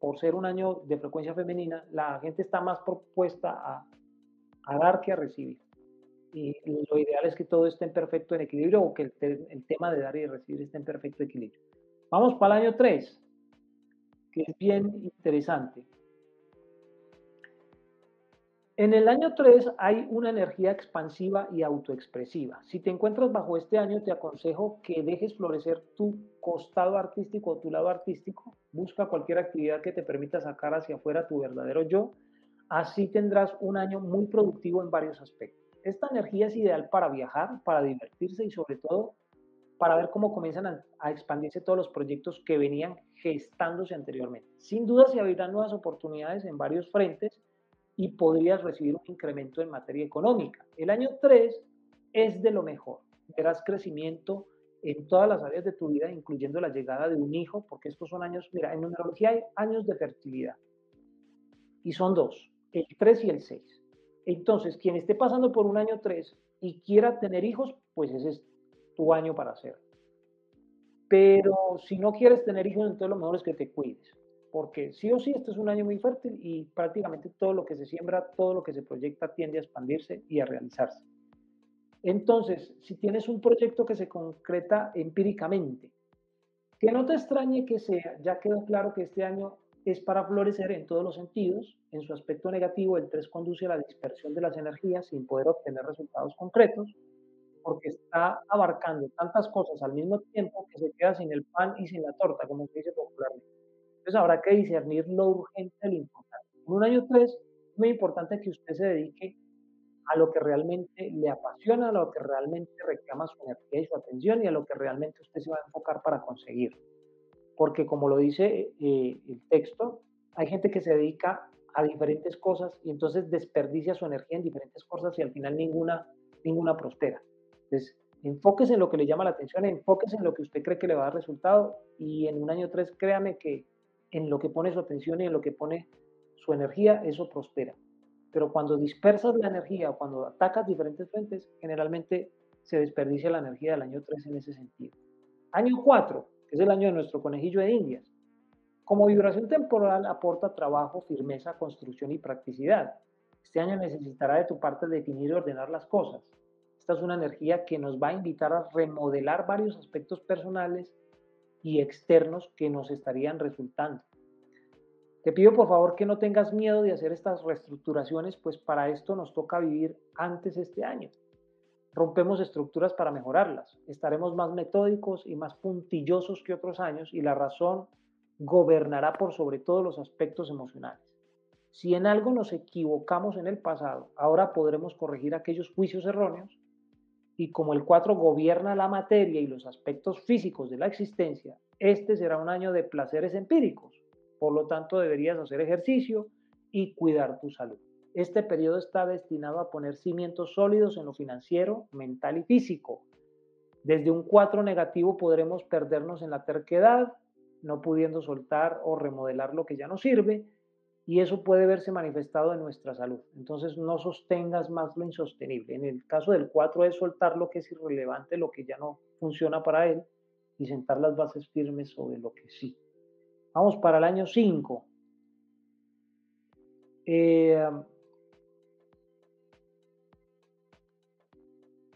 por ser un año de frecuencia femenina, la gente está más propuesta a, a dar que a recibir. Y lo ideal es que todo esté en perfecto equilibrio o que el, el tema de dar y recibir esté en perfecto equilibrio. Vamos para el año 3 que es bien interesante. En el año 3 hay una energía expansiva y autoexpresiva. Si te encuentras bajo este año, te aconsejo que dejes florecer tu costado artístico o tu lado artístico. Busca cualquier actividad que te permita sacar hacia afuera tu verdadero yo. Así tendrás un año muy productivo en varios aspectos. Esta energía es ideal para viajar, para divertirse y sobre todo para ver cómo comienzan a, expandirse todos los proyectos que venían gestándose anteriormente. Sin duda se abrirán nuevas oportunidades en varios frentes y podrías recibir un incremento en materia económica. El año 3 es de lo mejor. Verás crecimiento en todas las áreas de tu vida, incluyendo la llegada de un hijo, porque estos son años, mira, en numerología hay años de fertilidad. Y son dos, el 3 y el 6. Entonces, quien esté pasando por un año 3 y quiera tener hijos, pues ese es tu año para hacer. Pero si no quieres tener hijos, entonces lo mejor es que te cuides, porque sí o sí este es un año muy fértil y prácticamente todo lo que se siembra, todo lo que se proyecta tiende a expandirse y a realizarse. Entonces, si tienes un proyecto que se concreta empíricamente, que no te extrañe que sea, ya quedó claro que este año es para florecer en todos los sentidos. En su aspecto negativo, el 3 conduce a la dispersión de las energías sin poder obtener resultados concretos porque está abarcando tantas cosas al mismo tiempo que se queda sin el pan y sin la torta, como se dice popularmente. Entonces habrá que discernir lo urgente de lo importante. En un año 3 es muy importante que usted se dedique a lo que realmente le apasiona, a lo que realmente reclama su energía y su atención y a lo que realmente usted se va a enfocar para conseguir. Porque como lo dice eh, el texto, hay gente que se dedica a diferentes cosas y entonces desperdicia su energía en diferentes cosas y al final ninguna, ninguna prospera. Entonces, enfóquese en lo que le llama la atención, enfóquese en lo que usted cree que le va a dar resultado y en un año tres, créame que en lo que pone su atención y en lo que pone su energía, eso prospera. Pero cuando dispersas la energía cuando atacas diferentes frentes, generalmente se desperdicia la energía del año 3 en ese sentido. Año 4, es el año de nuestro conejillo de indias. Como vibración temporal aporta trabajo, firmeza, construcción y practicidad. Este año necesitará de tu parte definir y ordenar las cosas. Esta es una energía que nos va a invitar a remodelar varios aspectos personales y externos que nos estarían resultando. Te pido por favor que no tengas miedo de hacer estas reestructuraciones, pues para esto nos toca vivir antes este año. Rompemos estructuras para mejorarlas. Estaremos más metódicos y más puntillosos que otros años y la razón gobernará por sobre todos los aspectos emocionales. Si en algo nos equivocamos en el pasado, ahora podremos corregir aquellos juicios erróneos y como el 4 gobierna la materia y los aspectos físicos de la existencia, este será un año de placeres empíricos. Por lo tanto, deberías hacer ejercicio y cuidar tu salud. Este periodo está destinado a poner cimientos sólidos en lo financiero, mental y físico. Desde un 4 negativo podremos perdernos en la terquedad, no pudiendo soltar o remodelar lo que ya no sirve, y eso puede verse manifestado en nuestra salud. Entonces no sostengas más lo insostenible. En el caso del 4 es soltar lo que es irrelevante, lo que ya no funciona para él, y sentar las bases firmes sobre lo que sí. Vamos para el año 5. Eh,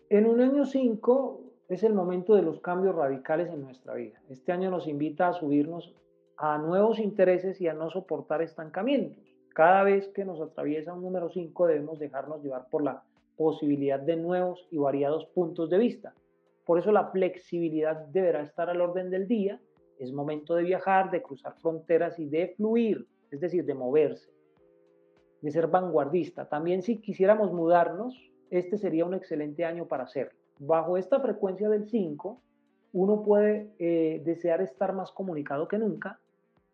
en un año 5 es el momento de los cambios radicales en nuestra vida. Este año nos invita a subirnos a nuevos intereses y a no soportar estancamientos. Cada vez que nos atraviesa un número 5 debemos dejarnos llevar por la posibilidad de nuevos y variados puntos de vista. Por eso la flexibilidad deberá estar al orden del día. Es momento de viajar, de cruzar fronteras y de fluir, es decir, de moverse, de ser vanguardista. También si quisiéramos mudarnos, este sería un excelente año para hacerlo. Bajo esta frecuencia del 5, uno puede eh, desear estar más comunicado que nunca,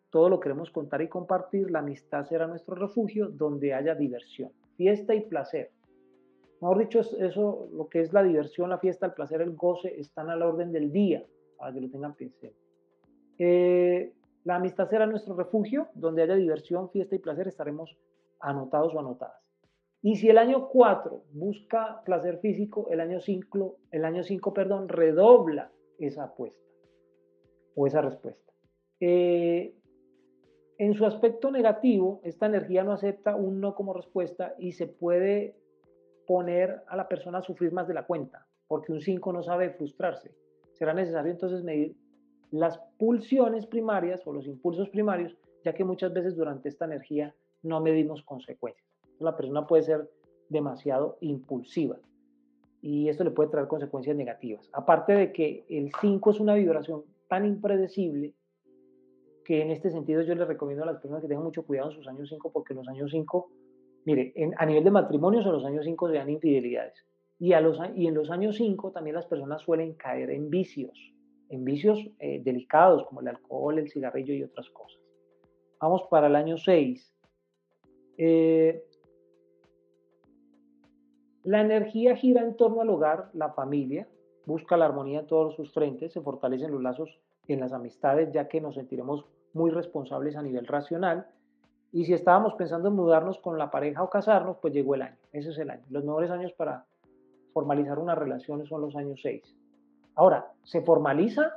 todo lo queremos contar y compartir, la amistad será nuestro refugio donde haya diversión, fiesta y placer. Mejor dicho, eso, lo que es la diversión, la fiesta, el placer, el goce, están a la orden del día, para que lo tengan presente. Eh, la amistad será nuestro refugio, donde haya diversión, fiesta y placer, estaremos anotados o anotadas. Y si el año 4 busca placer físico, el año 5, el año 5 perdón, redobla esa apuesta o esa respuesta. Eh, en su aspecto negativo, esta energía no acepta un no como respuesta y se puede poner a la persona a sufrir más de la cuenta, porque un 5 no sabe frustrarse. Será necesario entonces medir las pulsiones primarias o los impulsos primarios, ya que muchas veces durante esta energía no medimos consecuencias. La persona puede ser demasiado impulsiva y esto le puede traer consecuencias negativas. Aparte de que el 5 es una vibración tan impredecible que en este sentido yo les recomiendo a las personas que tengan mucho cuidado en sus años 5, porque los años 5, mire, a nivel de matrimonios, en los años 5 se dan infidelidades. Y, a los, y en los años 5 también las personas suelen caer en vicios, en vicios eh, delicados como el alcohol, el cigarrillo y otras cosas. Vamos para el año 6. Eh, la energía gira en torno al hogar, la familia, busca la armonía en todos sus frentes, se fortalecen los lazos en las amistades, ya que nos sentiremos muy responsables a nivel racional. Y si estábamos pensando en mudarnos con la pareja o casarnos, pues llegó el año. Ese es el año. Los mejores años para formalizar una relación son los años 6. Ahora, ¿se formaliza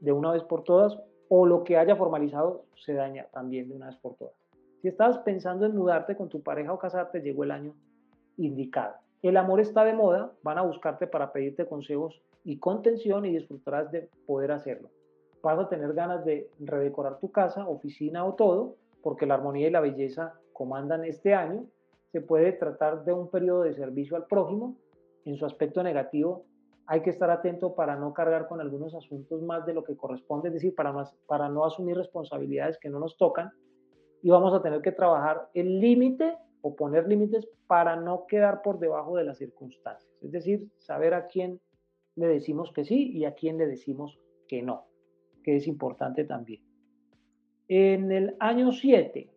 de una vez por todas o lo que haya formalizado se daña también de una vez por todas? Si estabas pensando en mudarte con tu pareja o casarte, llegó el año indicado. El amor está de moda, van a buscarte para pedirte consejos y contención y disfrutarás de poder hacerlo vas a tener ganas de redecorar tu casa, oficina o todo, porque la armonía y la belleza comandan este año. Se puede tratar de un periodo de servicio al prójimo. En su aspecto negativo, hay que estar atento para no cargar con algunos asuntos más de lo que corresponde, es decir, para no, para no asumir responsabilidades que no nos tocan. Y vamos a tener que trabajar el límite o poner límites para no quedar por debajo de las circunstancias. Es decir, saber a quién le decimos que sí y a quién le decimos que no que es importante también. En el año 7,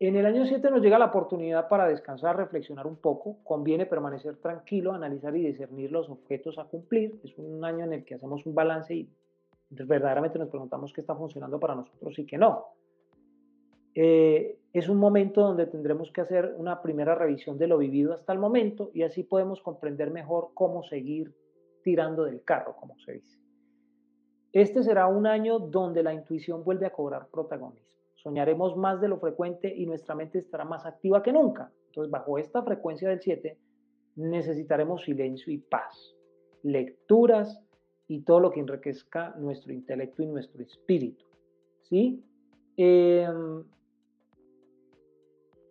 en el año 7 nos llega la oportunidad para descansar, reflexionar un poco. Conviene permanecer tranquilo, analizar y discernir los objetos a cumplir. Es un año en el que hacemos un balance y verdaderamente nos preguntamos qué está funcionando para nosotros y qué no. Eh, es un momento donde tendremos que hacer una primera revisión de lo vivido hasta el momento y así podemos comprender mejor cómo seguir tirando del carro, como se dice. Este será un año donde la intuición vuelve a cobrar protagonismo. Soñaremos más de lo frecuente y nuestra mente estará más activa que nunca. Entonces, bajo esta frecuencia del 7, necesitaremos silencio y paz, lecturas y todo lo que enriquezca nuestro intelecto y nuestro espíritu. ¿Sí? Em,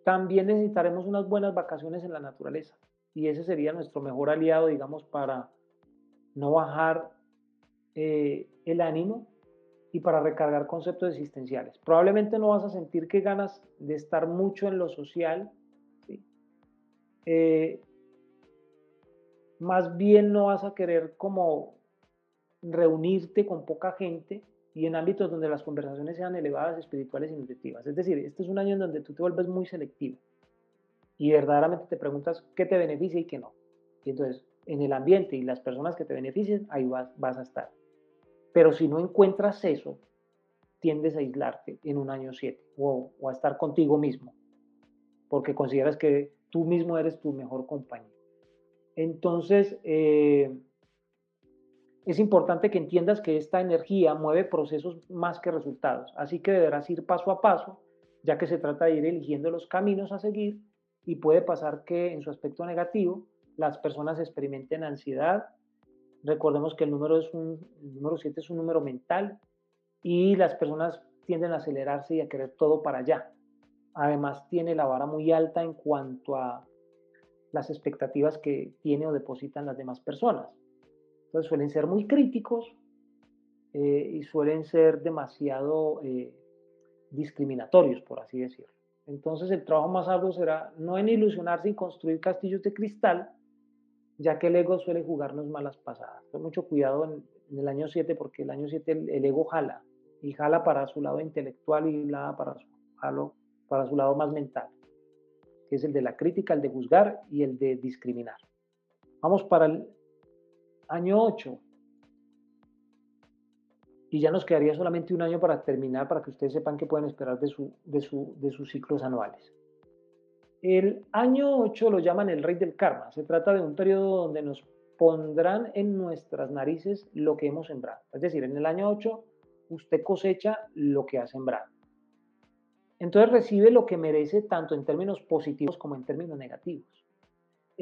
también necesitaremos unas buenas vacaciones en la naturaleza y ese sería nuestro mejor aliado, digamos, para no bajar eh, el ánimo y para recargar conceptos existenciales. Probablemente no vas a sentir que ganas de estar mucho en lo social, eh, más bien no vas a querer como reunirte con poca gente y en ámbitos donde las conversaciones sean elevadas, espirituales y nutritivas. Es decir, este es un año en donde tú te vuelves muy selectivo y verdaderamente te preguntas qué te beneficia y qué no. Y entonces, en el ambiente y las personas que te beneficien, ahí vas, vas a estar. Pero si no encuentras eso, tiendes a aislarte en un año 7 o, a estar contigo mismo, porque consideras que tú mismo eres tu mejor compañero. Entonces, eh, es importante que entiendas que esta energía mueve procesos más que resultados, así que deberás ir paso a paso, ya que se trata de ir eligiendo los caminos a seguir y puede pasar que en su aspecto negativo las personas experimenten ansiedad. Recordemos que el número, es un, número 7 es un número mental y las personas tienden a acelerarse y a querer todo para allá. Además tiene la vara muy alta en cuanto a las expectativas que tiene o depositan las demás personas. Entonces suelen ser muy críticos eh, y suelen ser demasiado eh, discriminatorios, por así decirlo. Entonces el trabajo más arduo será no en ilusionarse y construir castillos de cristal, ya que el ego suele jugarnos malas pasadas. Con mucho cuidado en, el año 7, porque el año 7 el, ego jala, y jala para su lado intelectual y jala para su, para su lado más mental, que es el de la crítica, el de juzgar y el de discriminar. Vamos para el año 8. Y ya nos quedaría solamente un año para terminar, para que ustedes sepan qué pueden esperar de, su, de, su, de sus ciclos anuales. El año 8 lo llaman el rey del karma. Se trata de un periodo donde nos pondrán en nuestras narices lo que hemos sembrado. Es decir, en el año 8 usted cosecha lo que ha sembrado. Entonces recibe lo que merece tanto en términos positivos como en términos negativos.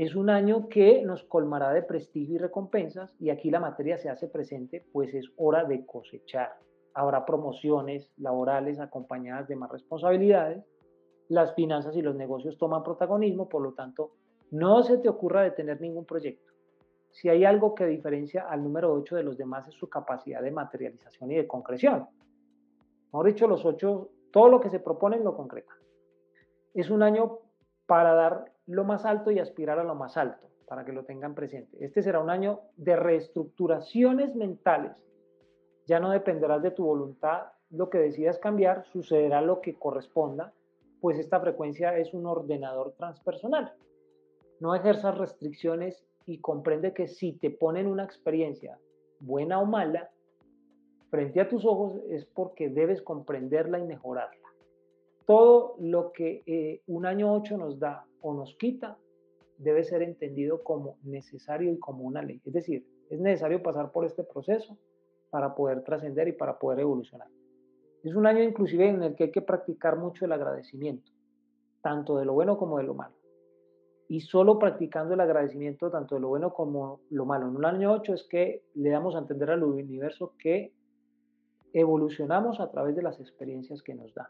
Es un año que nos colmará de prestigio y recompensas y aquí la materia se hace presente, pues es hora de cosechar. Habrá promociones laborales acompañadas de más responsabilidades. Las finanzas y los negocios toman protagonismo, por lo tanto, no se te ocurra detener ningún proyecto. Si hay algo que diferencia al número 8 de los demás es su capacidad de materialización y de concreción. Mejor dicho, los 8, todo lo que se propone lo concreta. Es un año para dar lo más alto y aspirar a lo más alto, para que lo tengan presente. Este será un año de reestructuraciones mentales. Ya no dependerás de tu voluntad, lo que decidas cambiar, sucederá lo que corresponda, pues esta frecuencia es un ordenador transpersonal. No ejerzas restricciones y comprende que si te ponen una experiencia, buena o mala, frente a tus ojos es porque debes comprenderla y mejorarla todo lo que eh, un año 8 nos da o nos quita debe ser entendido como necesario y como una ley. Es decir, es necesario pasar por este proceso para poder trascender y para poder evolucionar. Es un año inclusive en el que hay que practicar mucho el agradecimiento, tanto de lo bueno como de lo malo. Y solo practicando el agradecimiento tanto de lo bueno como lo malo en un año 8 es que le damos a entender al universo que evolucionamos a través de las experiencias que nos da.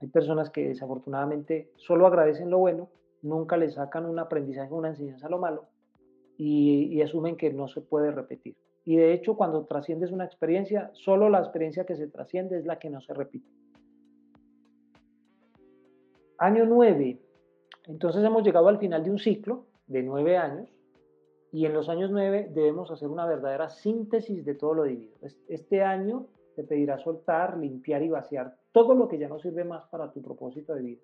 Hay personas que desafortunadamente solo agradecen lo bueno, nunca le sacan un aprendizaje, una enseñanza a lo malo y, asumen que no se puede repetir. Y de hecho, cuando trasciendes una experiencia, solo la experiencia que se trasciende es la que no se repite. Año 9. Entonces hemos llegado al final de un ciclo de nueve años y en los años 9 debemos hacer una verdadera síntesis de todo lo vivido. Este año te pedirá soltar, limpiar y vaciar todo lo que ya no sirve más para tu propósito de vida.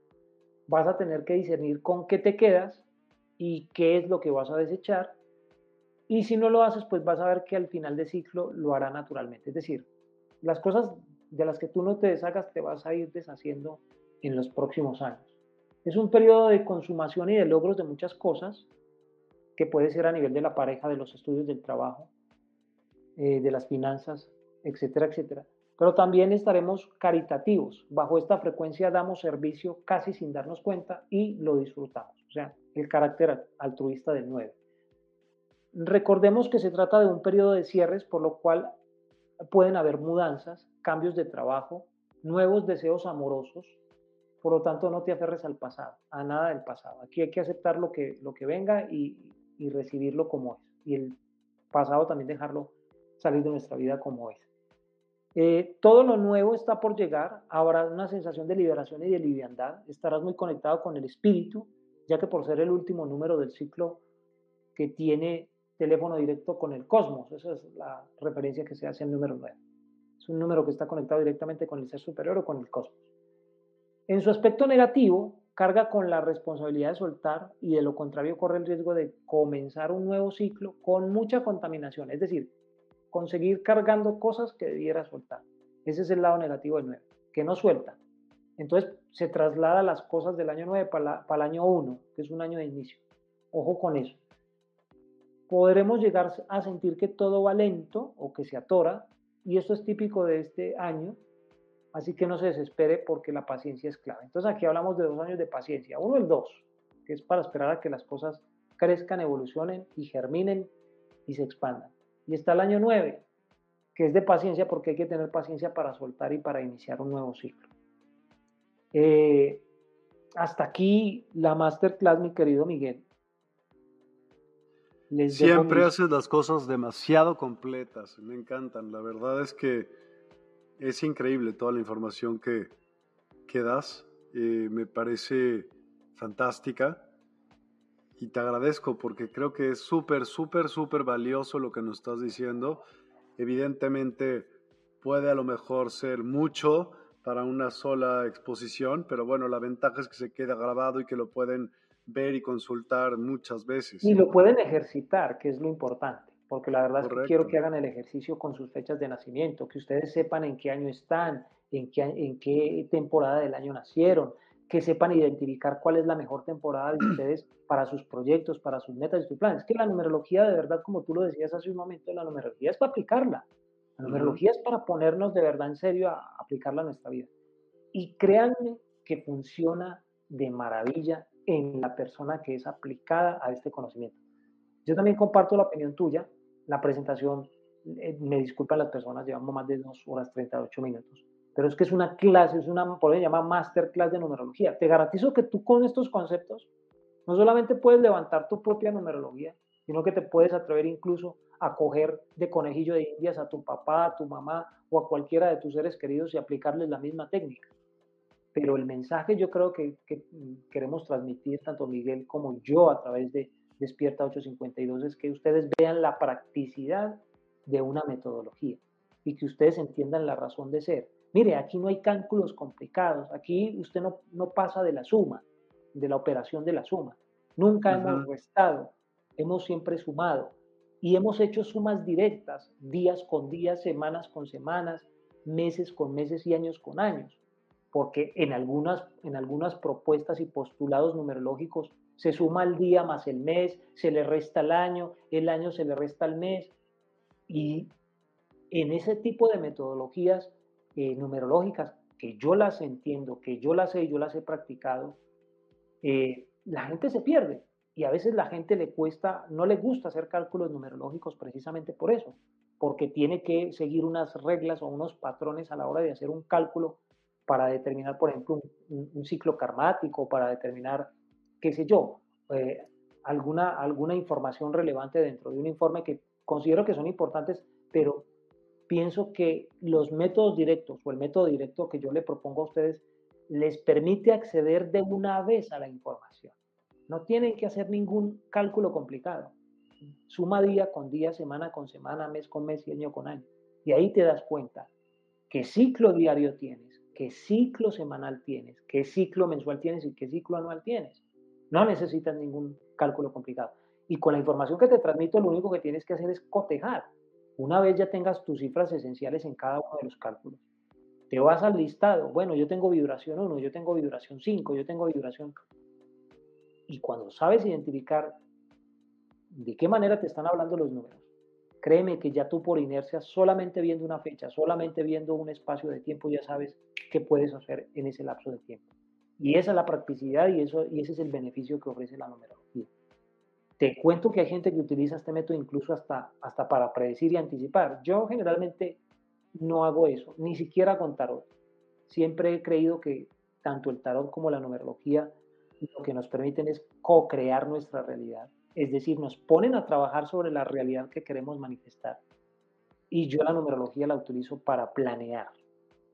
Vas a tener que discernir con qué te quedas y qué es lo que vas a desechar. Y si no lo haces, pues vas a ver que al final de ciclo lo hará naturalmente. Es decir, las cosas de las que tú no te deshagas te vas a ir deshaciendo en los próximos años. Es un periodo de consumación y de logros de muchas cosas, que puede ser a nivel de la pareja, de los estudios, del trabajo, eh, de las finanzas, etcétera, etcétera. Pero también estaremos caritativos. Bajo esta frecuencia damos servicio casi sin darnos cuenta y lo disfrutamos. O sea, el carácter altruista del 9. Recordemos que se trata de un periodo de cierres, por lo cual pueden haber mudanzas, cambios de trabajo, nuevos deseos amorosos, por lo tanto no te aferres al pasado, a nada del pasado. Aquí hay que aceptar lo que, lo que venga y, y recibirlo como es. Y el pasado también dejarlo salir de nuestra vida como es. Eh, todo lo nuevo está por llegar, habrá una sensación de liberación y de liviandad, estarás muy conectado con el espíritu, ya que por ser el último número del ciclo que tiene teléfono directo con el cosmos, esa es la referencia que se hace al número 9. Es un número que está conectado directamente con el ser superior o con el cosmos. En su aspecto negativo, carga con la responsabilidad de soltar y de lo contrario corre el riesgo de comenzar un nuevo ciclo con mucha contaminación, es decir, conseguir cargando cosas que debiera soltar. Ese es el lado negativo del 9, que no suelta. Entonces se traslada las cosas del año 9 para, para el año 1, que es un año de inicio. Ojo con eso. Podremos llegar a sentir que todo va lento o que se atora, y eso es típico de este año, así que no se desespere porque la paciencia es clave. Entonces aquí hablamos de dos años de paciencia. Uno, el dos, que es para esperar a que las cosas crezcan, evolucionen y germinen y se expandan. Y está el año 9, que es de paciencia porque hay que tener paciencia para soltar y para iniciar un nuevo ciclo. Eh, hasta aquí la masterclass, mi querido Miguel. Siempre haces las cosas demasiado completas, me encantan. La verdad es que es increíble toda la información que, que das. Eh, me parece fantástica y te agradezco porque creo que es súper, súper, súper valioso lo que nos estás diciendo. Evidentemente puede a lo mejor ser mucho para una sola exposición, pero bueno, la ventaja es que se queda grabado y que lo pueden ver y consultar muchas veces. Y lo pueden ejercitar, que es lo importante, porque la verdad es que quiero que hagan el ejercicio con sus fechas de nacimiento, que ustedes sepan en qué año están, en qué, en qué temporada del año nacieron, que sepan identificar cuál es la mejor temporada de [CLEARS THROAT] ustedes para sus proyectos, para sus metas y sus planes. Que la numerología, de verdad, como tú lo decías hace un momento, la numerología es para aplicarla. La numerología es para ponernos de verdad en serio a aplicarla a nuestra vida. Y créanme que funciona de maravilla en la persona que es aplicada a este conocimiento. Yo también comparto la opinión tuya. La presentación, eh, me disculpan las personas, llevamos más de dos horas 38 minutos pero es que es una clase, es una, por eso se llama masterclass de numerología. Te garantizo que tú con estos conceptos no solamente puedes levantar tu propia numerología, sino que te puedes atrever incluso a coger de conejillo de indias a tu papá, a tu mamá o a cualquiera de tus seres queridos y aplicarles la misma técnica. Pero el mensaje yo creo que, que queremos transmitir tanto Miguel como yo a través de Despierta 852 es que ustedes vean la practicidad de una metodología y que ustedes entiendan la razón de ser Mire, aquí no hay cálculos complicados, aquí usted no, no pasa de la suma, de la operación de la suma. Nunca hemos restado, hemos siempre sumado y hemos hecho sumas directas, días con días, semanas con semanas, meses con meses y años con años, porque en algunas, en algunas propuestas y postulados numerológicos se suma el día más el mes, se le resta el año, el año se le resta el mes, y en ese tipo de metodologías eh, numerológicas, que yo las entiendo, que yo las sé yo las he practicado, eh, la gente se pierde. Y a veces la gente le cuesta, no le gusta hacer cálculos numerológicos precisamente por eso, porque tiene que seguir unas reglas o unos patrones a la hora de hacer un cálculo para determinar, por ejemplo, un, ciclo karmático, para determinar, qué sé yo, eh, alguna, alguna información relevante dentro de un informe que considero que son importantes, pero pienso que los métodos directos o el método directo que yo le propongo a ustedes les permite acceder de una vez a la información. No tienen que hacer ningún cálculo complicado. Suma día con día, semana con semana, mes con mes y año con año. Y ahí te das cuenta qué ciclo diario tienes, qué ciclo semanal tienes, qué ciclo mensual tienes y qué ciclo anual tienes. No necesitas ningún cálculo complicado. Y con la información que te transmito, lo único que tienes que hacer es cotejar una vez ya tengas tus cifras esenciales en cada uno de los cálculos, te vas al listado. Bueno, yo tengo vibración 1, yo tengo vibración 5, yo tengo vibración. Y cuando sabes identificar de qué manera te están hablando los números, créeme que ya tú por inercia, solamente viendo una fecha, solamente viendo un espacio de tiempo, ya sabes qué puedes hacer en ese lapso de tiempo. Y esa es la practicidad y, eso, y ese es el beneficio que ofrece la numerología. Te cuento que hay gente que utiliza este método incluso hasta, hasta para predecir y anticipar. Yo generalmente no hago eso, ni siquiera con tarot. siempre he creído que tanto el tarot como la numerología lo que nos permiten es co-crear nuestra realidad. Es decir, nos ponen a trabajar sobre la realidad que queremos manifestar. Y yo la numerología la utilizo para planear.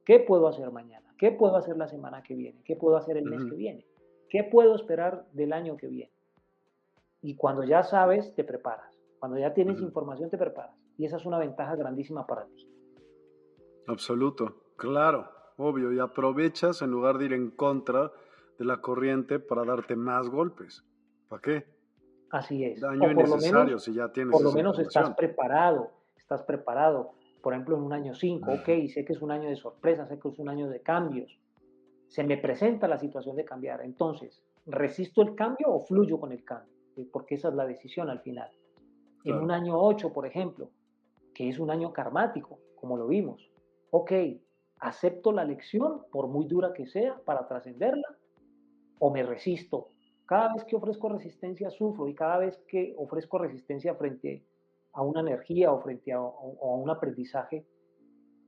¿Qué puedo hacer mañana? ¿Qué puedo hacer la semana que viene? ¿Qué puedo hacer el mes que viene? ¿Qué puedo esperar del año que viene? Y cuando ya sabes, te preparas. Cuando ya tienes información, te preparas. Y esa es una ventaja grandísima para ti. Absoluto, claro, obvio. Y aprovechas en lugar de ir en contra de la corriente para darte más golpes. ¿Para qué? Así es. Daño innecesario si ya tienes. Por lo menos estás preparado, estás preparado. Por ejemplo, en un año 5, ok, sé que es un año de sorpresa, sé que es un año de cambios. Se me presenta la situación de cambiar. Entonces, ¿resisto el cambio o fluyo con el cambio? Porque esa es la decisión al final. En un año 8, por ejemplo, que es un año karmático, como lo vimos. Ok, acepto la lección, por muy dura que sea, para trascenderla, o me resisto. Cada vez que ofrezco resistencia sufro y cada vez que ofrezco resistencia frente a una energía o frente a, un aprendizaje,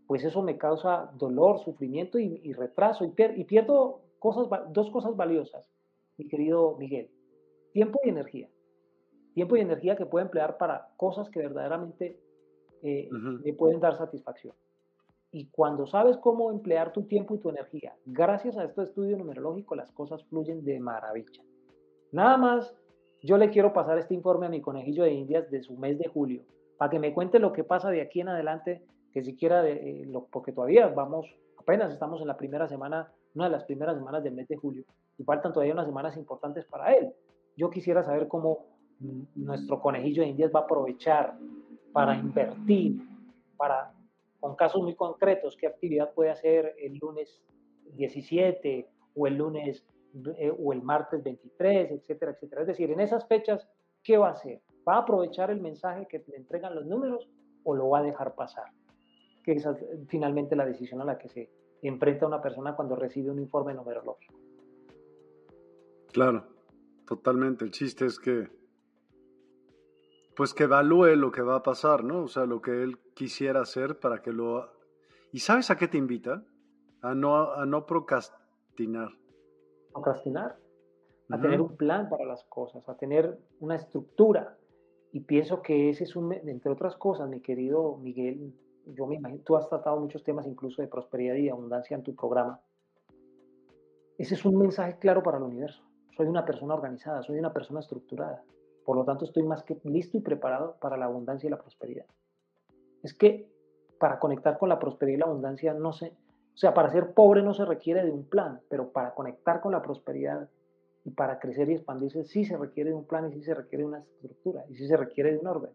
pues eso me causa dolor, sufrimiento y, retraso y, y, pierdo cosas, dos cosas valiosas, mi querido Miguel, tiempo y energía. Tiempo y energía que puedo emplear para cosas que verdaderamente eh, me pueden dar satisfacción. Y cuando sabes cómo emplear tu tiempo y tu energía, gracias a este estudio numerológico, las cosas fluyen de maravilla. Nada más, yo le quiero pasar este informe a mi conejillo de indias de su mes de julio, para que me cuente lo que pasa de aquí en adelante, que siquiera, de, eh, lo, porque todavía vamos, apenas estamos en la primera semana, una de las primeras semanas del mes de julio, y faltan todavía unas semanas importantes para él. Yo quisiera saber cómo nuestro conejillo de indias va a aprovechar para invertir, para con casos muy concretos, qué actividad puede hacer el lunes 17 o el lunes eh, o el martes 23, etcétera, etcétera. Es decir, en esas fechas, ¿qué va a hacer? ¿Va a aprovechar el mensaje que le entregan los números o lo va a dejar pasar? Que esa es finalmente la decisión a la que se enfrenta una persona cuando recibe un informe numerológico. Claro, totalmente. El chiste es que pues que evalúe lo que va a pasar, ¿no? O sea, lo que él quisiera hacer para que lo... ¿Y sabes a qué te invita? A no, a no procrastinar. Procrastinar. A tener un plan para las cosas, a tener una estructura. Y pienso que ese es un, entre otras cosas, mi querido Miguel, yo me imagino, tú has tratado muchos temas incluso de prosperidad y abundancia en tu programa. Ese es un mensaje claro para el universo. Soy una persona organizada, soy una persona estructurada. Por lo tanto, estoy más que listo y preparado para la abundancia y la prosperidad. Es que para conectar con la prosperidad y la abundancia no se, o sea, para ser pobre no se requiere de un plan, pero para conectar con la prosperidad y para crecer y expandirse sí se requiere de un plan y sí se requiere de una estructura y sí se requiere de un orden.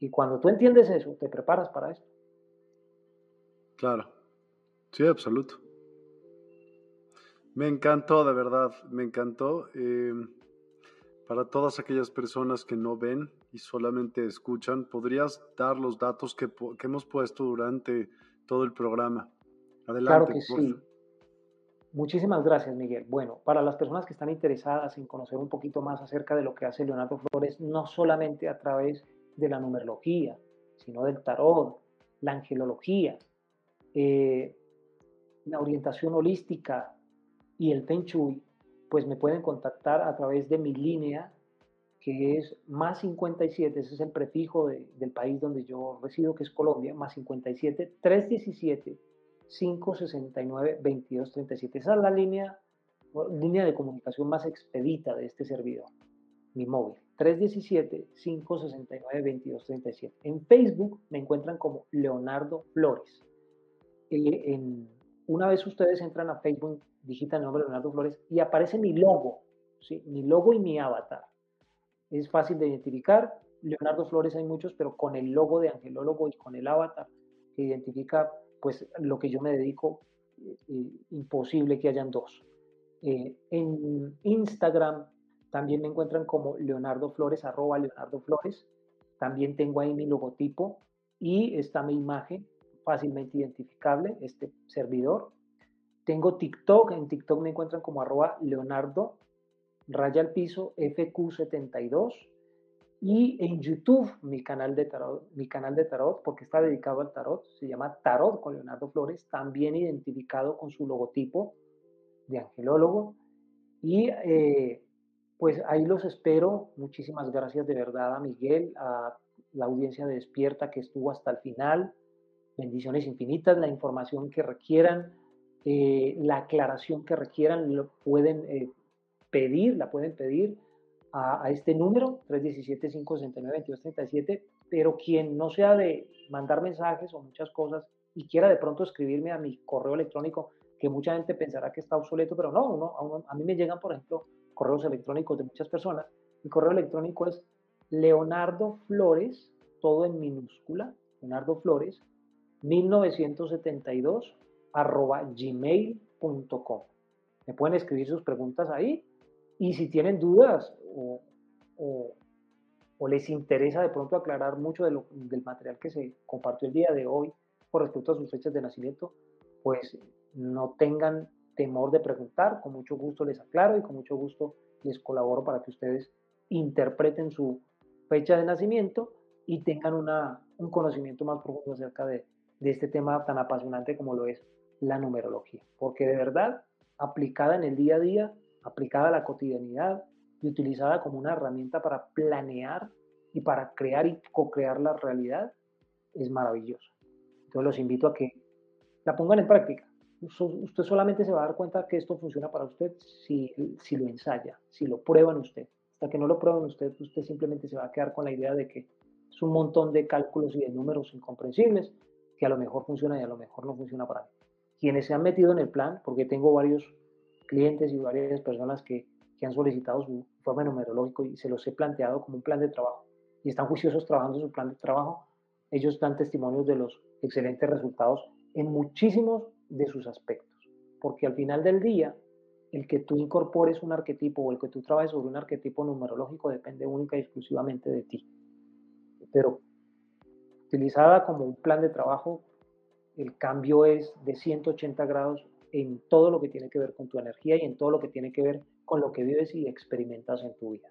Y cuando tú entiendes eso, te preparas para esto. Claro, sí, absoluto. Me encantó, de verdad, me encantó. Eh, para todas aquellas personas que no ven y solamente escuchan, ¿podrías dar los datos que, hemos puesto durante todo el programa? Adelante. Claro que sí. Muchísimas gracias, Miguel. Bueno, para las personas que están interesadas en conocer un poquito más acerca de lo que hace Leonardo Flores, no solamente a través de la numerología, sino del tarot, la angelología, eh, la orientación holística y el Feng pues me pueden contactar a través de mi línea, que es más 57, ese es el prefijo del país donde yo resido, que es Colombia, más 57 317 569 2237. Esa es la línea, línea de comunicación más expedita de este servidor, mi móvil. 317-569-2237. En Facebook me encuentran como Leonardo Flores. Eh, en, una vez ustedes entran a Facebook digita el nombre de Leonardo Flores y aparece mi logo, ¿sí? mi logo y mi avatar. Es fácil de identificar. Leonardo Flores hay muchos, pero con el logo de angelólogo y con el avatar que identifica pues lo que yo me dedico, eh, eh, imposible que hayan dos. Eh, en Instagram también me encuentran como Leonardo Flores, arroba Leonardo Flores. También tengo ahí mi logotipo y está mi imagen fácilmente identificable, este servidor. Tengo TikTok, en TikTok me encuentran como arroba Leonardo, raya al piso, FQ72. y en YouTube mi canal de tarot, mi canal de tarot, porque está dedicado al tarot, se llama Tarot con Leonardo Flores, también identificado con su logotipo de angelólogo. Y eh, pues ahí los espero. Muchísimas gracias de verdad a Miguel, a la audiencia de Despierta que estuvo hasta el final. Bendiciones infinitas, la información que requieran, eh, la aclaración que requieran, lo pueden eh, pedir, la pueden pedir a, este número, 317-569-2237, pero quien no sea de mandar mensajes o muchas cosas y quiera de pronto escribirme a mi correo electrónico, que mucha gente pensará que está obsoleto, pero no, no a, mí me llegan, por ejemplo, correos electrónicos de muchas personas. Mi correo electrónico es Leonardo Flores, todo en minúscula, Leonardo Flores, 1972 arroba gmail.com. Me pueden escribir sus preguntas ahí y si tienen dudas o, les interesa de pronto aclarar mucho de lo, del material que se compartió el día de hoy con respecto a sus fechas de nacimiento, pues no tengan temor de preguntar, con mucho gusto les aclaro y con mucho gusto les colaboro para que ustedes interpreten su fecha de nacimiento y tengan una, un conocimiento más profundo acerca de, de este tema tan apasionante como lo es la numerología, porque de verdad, aplicada en el día a día, aplicada a la cotidianidad y utilizada como una herramienta para planear y para crear y co-crear la realidad, es maravilloso. Entonces los invito a que la pongan en práctica. Usted solamente se va a dar cuenta que esto funciona para usted si, si lo ensaya, si lo prueba en usted. Hasta que no lo prueben usted, usted simplemente se va a quedar con la idea de que es un montón de cálculos y de números incomprensibles que a lo mejor funciona y a lo mejor no funciona para mí. Quienes se han metido en el plan, porque tengo varios clientes y varias personas que, que han solicitado su informe numerológico y se los he planteado como un plan de trabajo y están juiciosos trabajando su plan de trabajo, ellos dan testimonios de los excelentes resultados en muchísimos de sus aspectos. Porque al final del día, el que tú incorpores un arquetipo o el que tú trabajes sobre un arquetipo numerológico depende única y exclusivamente de ti. Pero utilizada como un plan de trabajo, el cambio es de 180 grados en todo lo que tiene que ver con tu energía y en todo lo que tiene que ver con lo que vives y experimentas en tu vida.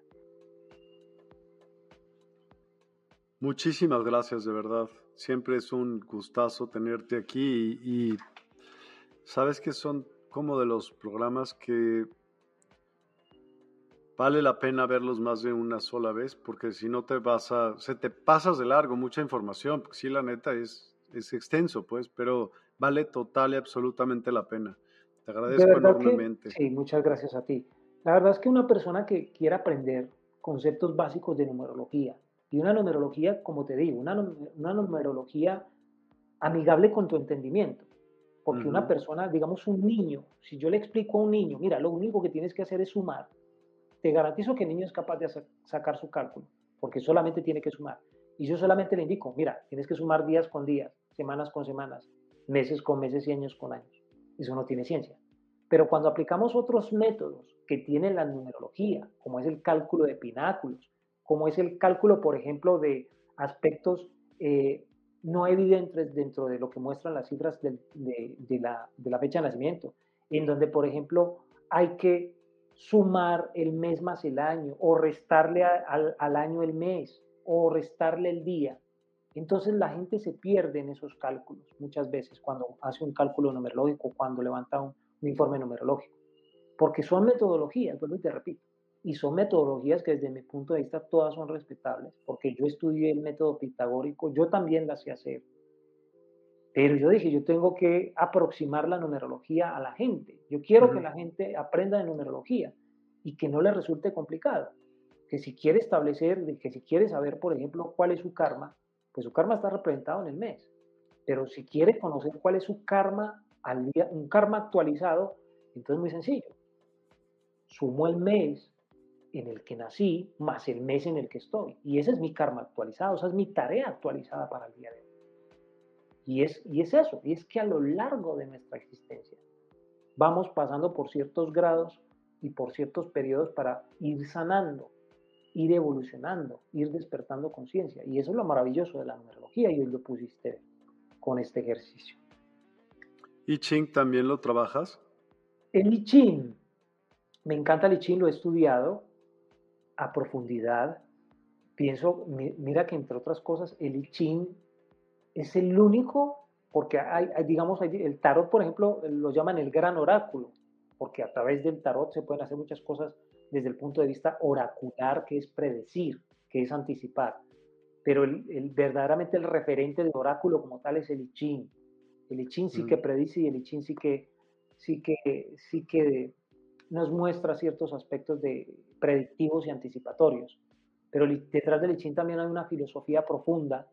Muchísimas gracias, de verdad. Siempre es un gustazo tenerte aquí y, sabes que son como de los programas que vale la pena verlos más de una sola vez porque si no te vas a, se te pasas de largo mucha información, porque sí, la neta es, es extenso, pues, pero vale total y absolutamente la pena. Te agradezco enormemente. sí, muchas gracias a ti. La verdad es que una persona que quiera aprender conceptos básicos de numerología, y una numerología, como te digo, una, una numerología amigable con tu entendimiento. Porque una persona, digamos un niño, si yo le explico a un niño, mira, lo único que tienes que hacer es sumar, te garantizo que el niño es capaz de sacar su cálculo, porque solamente tiene que sumar. Y yo solamente le indico, mira, tienes que sumar días con días, semanas con semanas, meses con meses y años con años. Eso no tiene ciencia. Pero cuando aplicamos otros métodos que tienen la numerología, como es el cálculo de pináculos, como es el cálculo, por ejemplo, de aspectos eh, no evidentes dentro de lo que muestran las cifras de, la, fecha de nacimiento, en donde, por ejemplo, hay que sumar el mes más el año, o restarle al, al año el mes, o restarle el día. Entonces la gente se pierde en esos cálculos muchas veces cuando hace un cálculo numerológico, cuando levanta un, informe numerológico, porque son metodologías, vuelvo y te repito, y son metodologías que desde mi punto de vista todas son respetables, porque yo estudié el método pitagórico, yo también las sé hacer, pero yo dije, yo tengo que aproximar la numerología a la gente, yo quiero que la gente aprenda de numerología y que no le resulte complicado, que si quiere establecer, que si quiere saber, por ejemplo, cuál es su karma, pues su karma está representado en el mes. Pero si quiere conocer cuál es su karma al día, un karma actualizado, entonces es muy sencillo. Sumo el mes en el que nací más el mes en el que estoy. Y ese es mi karma actualizado, esa es mi tarea actualizada para el día de hoy. Y es, y es eso, y es que a lo largo de nuestra existencia vamos pasando por ciertos grados y por ciertos periodos para ir sanando ir evolucionando, ir despertando conciencia. Y eso es lo maravilloso de la numerología y hoy lo pusiste con este ejercicio. ¿I Ching también lo trabajas? El I Ching, me encanta el I Ching, lo he estudiado a profundidad, pienso, mira que entre otras cosas, el I Ching es el único, porque hay, digamos, el tarot, por ejemplo, lo llaman el gran oráculo, porque a través del tarot se pueden hacer muchas cosas desde el punto de vista oracular, que es predecir, que es anticipar. Pero el, verdaderamente el referente del oráculo como tal es el I Ching. El I Ching sí que mm. predice y el I Ching sí que, sí que, sí que nos muestra ciertos aspectos de predictivos y anticipatorios. Pero detrás del I Ching también hay una filosofía profunda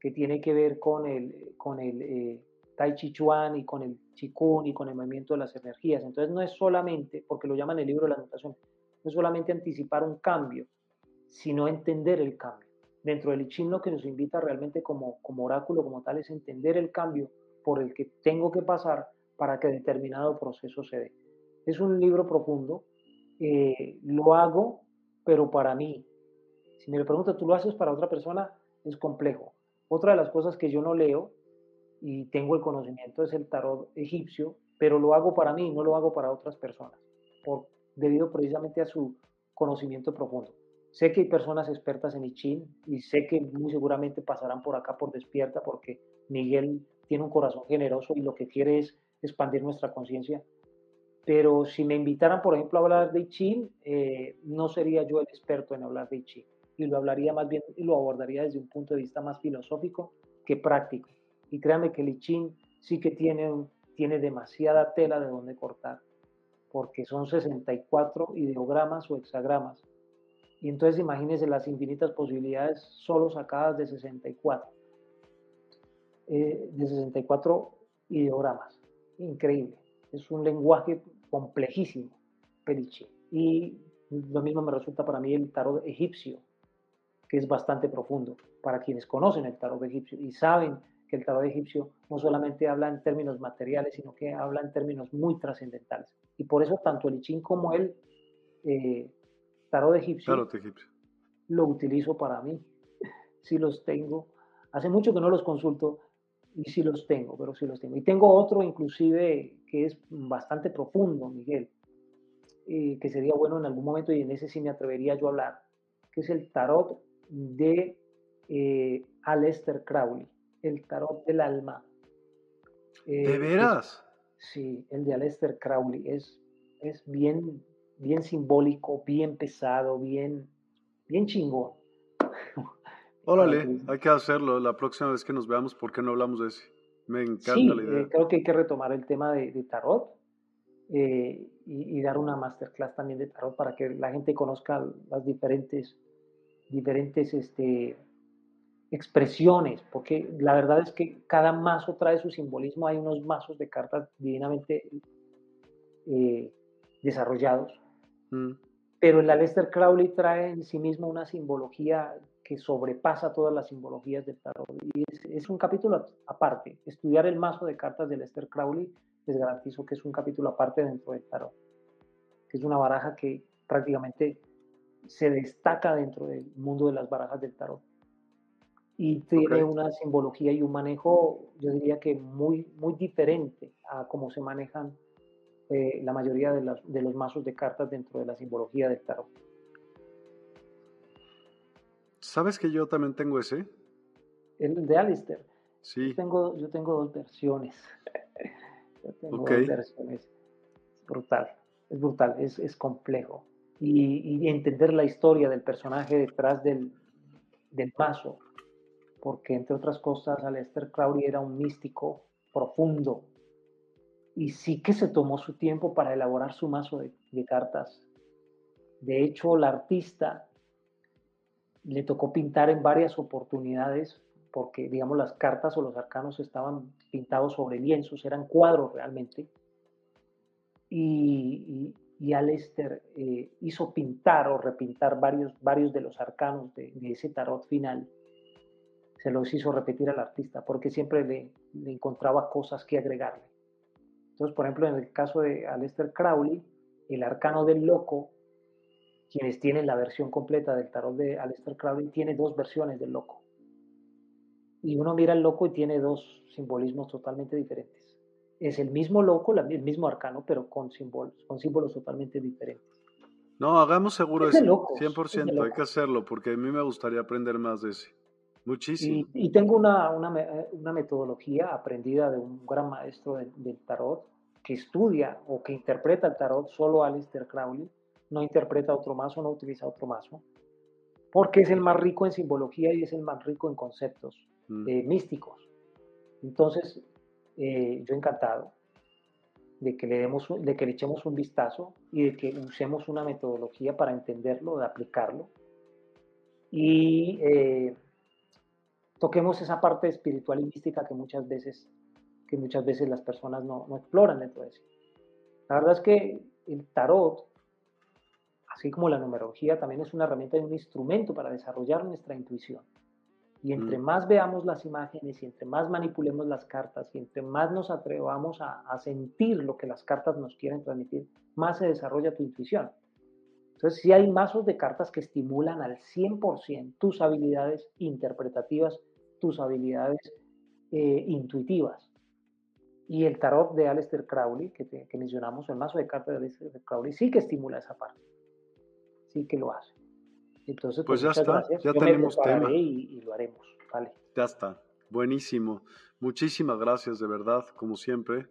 que tiene que ver con el, con el eh, Tai Chi Chuan y con el Qigong y con el movimiento de las energías. Entonces no es solamente, porque lo llaman el libro de la anotación, no solamente anticipar un cambio, sino entender el cambio. Dentro del I Ching lo que nos invita realmente como, como oráculo, como tal, es entender el cambio por el que tengo que pasar para que determinado proceso se dé. Es un libro profundo, eh, lo hago, pero para mí. Si me lo preguntas, ¿tú lo haces para otra persona? Es complejo. Otra de las cosas que yo no leo y tengo el conocimiento es el tarot egipcio, pero lo hago para mí, no lo hago para otras personas, por, debido precisamente a su conocimiento profundo. Sé que hay personas expertas en I Ching y sé que muy seguramente pasarán por acá por despierta porque Miguel tiene un corazón generoso y lo que quiere es expandir nuestra conciencia. Pero si me invitaran, por ejemplo, a hablar de I Ching, eh, no sería yo el experto en hablar de I Ching y lo hablaría más bien y lo abordaría desde un punto de vista más filosófico que práctico. Y créanme que el I sí que tiene, tiene demasiada tela de donde cortar, porque son 64 ideogramas o hexagramas. Y entonces imagínense las infinitas posibilidades solo sacadas de 64. Eh, de 64 ideogramas. Increíble. Es un lenguaje complejísimo, Pelichi. Y lo mismo me resulta para mí el tarot egipcio, que es bastante profundo para quienes conocen el tarot egipcio y saben que el tarot egipcio no solamente habla en términos materiales, sino que habla en términos muy trascendentales. Y por eso tanto el I como el eh, tarot, egipcio tarot egipcio lo utilizo para mí. [LAUGHS] Si los tengo. Hace mucho que no los consulto y sí los tengo, pero sí los tengo. Y tengo otro inclusive que es bastante profundo, Miguel, eh, que sería bueno en algún momento y en ese sí me atrevería yo a hablar, que es el tarot de eh, Aleister Crowley, el tarot del alma. ¿De eh, veras? Sí, el de Aleister Crowley es, es bien, bien simbólico, bien pesado, bien, bien chingón. [LAUGHS] Órale, hay que hacerlo la próxima vez que nos veamos, ¿por qué no hablamos de ese? Me encanta la idea. Eh, creo que hay que retomar el tema de, tarot y, y, dar una masterclass también de tarot para que la gente conozca las diferentes diferentes este, expresiones, porque la verdad es que cada mazo trae su simbolismo, hay unos mazos de cartas divinamente eh, desarrollados, mm. pero el Aleister Crowley trae en sí mismo una simbología que sobrepasa todas las simbologías del tarot, y es, un capítulo aparte, estudiar el mazo de cartas de Aleister Crowley les garantizo que es un capítulo aparte dentro del tarot, que es una baraja que prácticamente se destaca dentro del mundo de las barajas del tarot. Y tiene una simbología y un manejo, yo diría que muy, muy diferente a cómo se manejan eh, la mayoría de, de los mazos de cartas dentro de la simbología del tarot. ¿Sabes que yo también tengo ese? El de Alistair. Sí. Yo tengo, yo tengo dos versiones. [LAUGHS] yo tengo dos versiones. Es brutal, es brutal, es, es complejo y, entender la historia del personaje detrás del, del mazo, porque entre otras cosas Aleister Crowley era un místico profundo y sí que se tomó su tiempo para elaborar su mazo de, cartas. De hecho, la artista le tocó pintar en varias oportunidades porque, digamos, las cartas o los arcanos estaban pintados sobre lienzos, eran cuadros realmente. Y, y Alester eh, hizo pintar o repintar varios, varios de los arcanos de, ese tarot final. Se los hizo repetir al artista porque siempre le, encontraba cosas que agregarle. Entonces, por ejemplo, en el caso de Alester Crowley, el arcano del loco, quienes tienen la versión completa del tarot de Alester Crowley, tiene dos versiones del loco. Y uno mira el loco y tiene dos simbolismos totalmente diferentes es el mismo loco, el mismo arcano, pero con símbolos, con símbolos totalmente diferentes. No, hagamos seguro eso. 100%, hay que hacerlo, porque a mí me gustaría aprender más de ese. Muchísimo. Y, tengo una, una, metodología aprendida de un gran maestro del tarot que estudia o que interpreta el tarot, solo Alistair Crowley, no interpreta otro mazo, no utiliza otro mazo, porque es el más rico en simbología y es el más rico en conceptos mm. eh, místicos. Entonces, eh, yo encantado de que, le demos, de que le echemos un vistazo y de que usemos una metodología para entenderlo, de aplicarlo. Y eh, toquemos esa parte espiritual y mística que muchas veces, que muchas veces las personas no, no exploran dentro de eso. La verdad es que el tarot, así como la numerología, también es una herramienta y un instrumento para desarrollar nuestra intuición. Y entre mm. más veamos las imágenes y entre más manipulemos las cartas y entre más nos atrevamos a, sentir lo que las cartas nos quieren transmitir, más se desarrolla tu intuición. Entonces, si hay mazos de cartas que estimulan al 100% tus habilidades interpretativas, tus habilidades eh, intuitivas. Y el tarot de Aleister Crowley, que, que mencionamos, el mazo de cartas de Aleister Crowley, sí que estimula esa parte. Sí que lo hace. Entonces, pues, pues ya está, ya tenemos tema. Y, lo haremos, vale. Ya está, buenísimo. Muchísimas gracias de verdad, como siempre,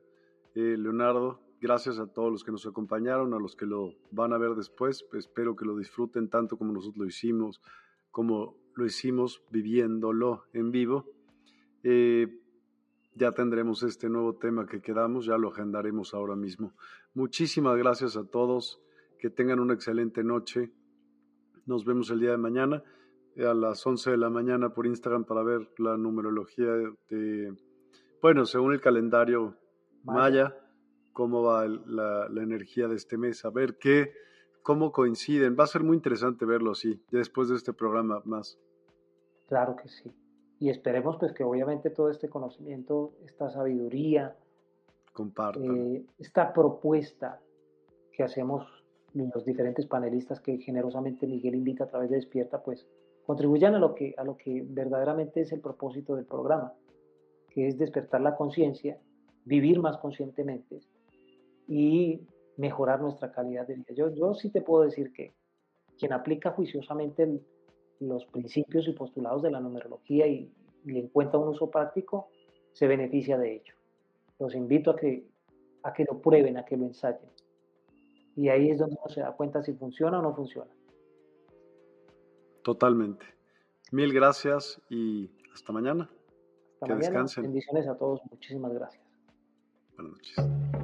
eh, Leonardo. Gracias a todos los que nos acompañaron, a los que lo van a ver después. espero que lo disfruten tanto como nosotros lo hicimos, como lo hicimos viviéndolo en vivo. Eh, ya tendremos este nuevo tema que quedamos, ya lo agendaremos ahora mismo. Muchísimas gracias a todos, que tengan una excelente noche nos vemos el día de mañana eh, a las 11 de la mañana por Instagram para ver la numerología de, bueno, según el calendario maya, cómo va la, energía de este mes, a ver qué, cómo coinciden. Va a ser muy interesante verlo así, después de este programa más. Claro que sí. Y esperemos pues que obviamente todo este conocimiento, esta sabiduría, eh, esta propuesta que hacemos los diferentes panelistas que generosamente Miguel invita a través de Despierta, pues contribuyan a lo que, a lo que verdaderamente es el propósito del programa, que es despertar la conciencia, vivir más conscientemente y mejorar nuestra calidad de vida. Yo, yo sí te puedo decir que quien aplica juiciosamente los principios y postulados de la numerología y, y, le encuentra un uso práctico, se beneficia de ello. Los invito a que, a que lo prueben, a que lo ensayen. Y ahí es donde uno se da cuenta si funciona o no funciona. Totalmente. Mil gracias y hasta mañana. Hasta que mañana. Descansen. Bendiciones a todos. Muchísimas gracias. Buenas noches.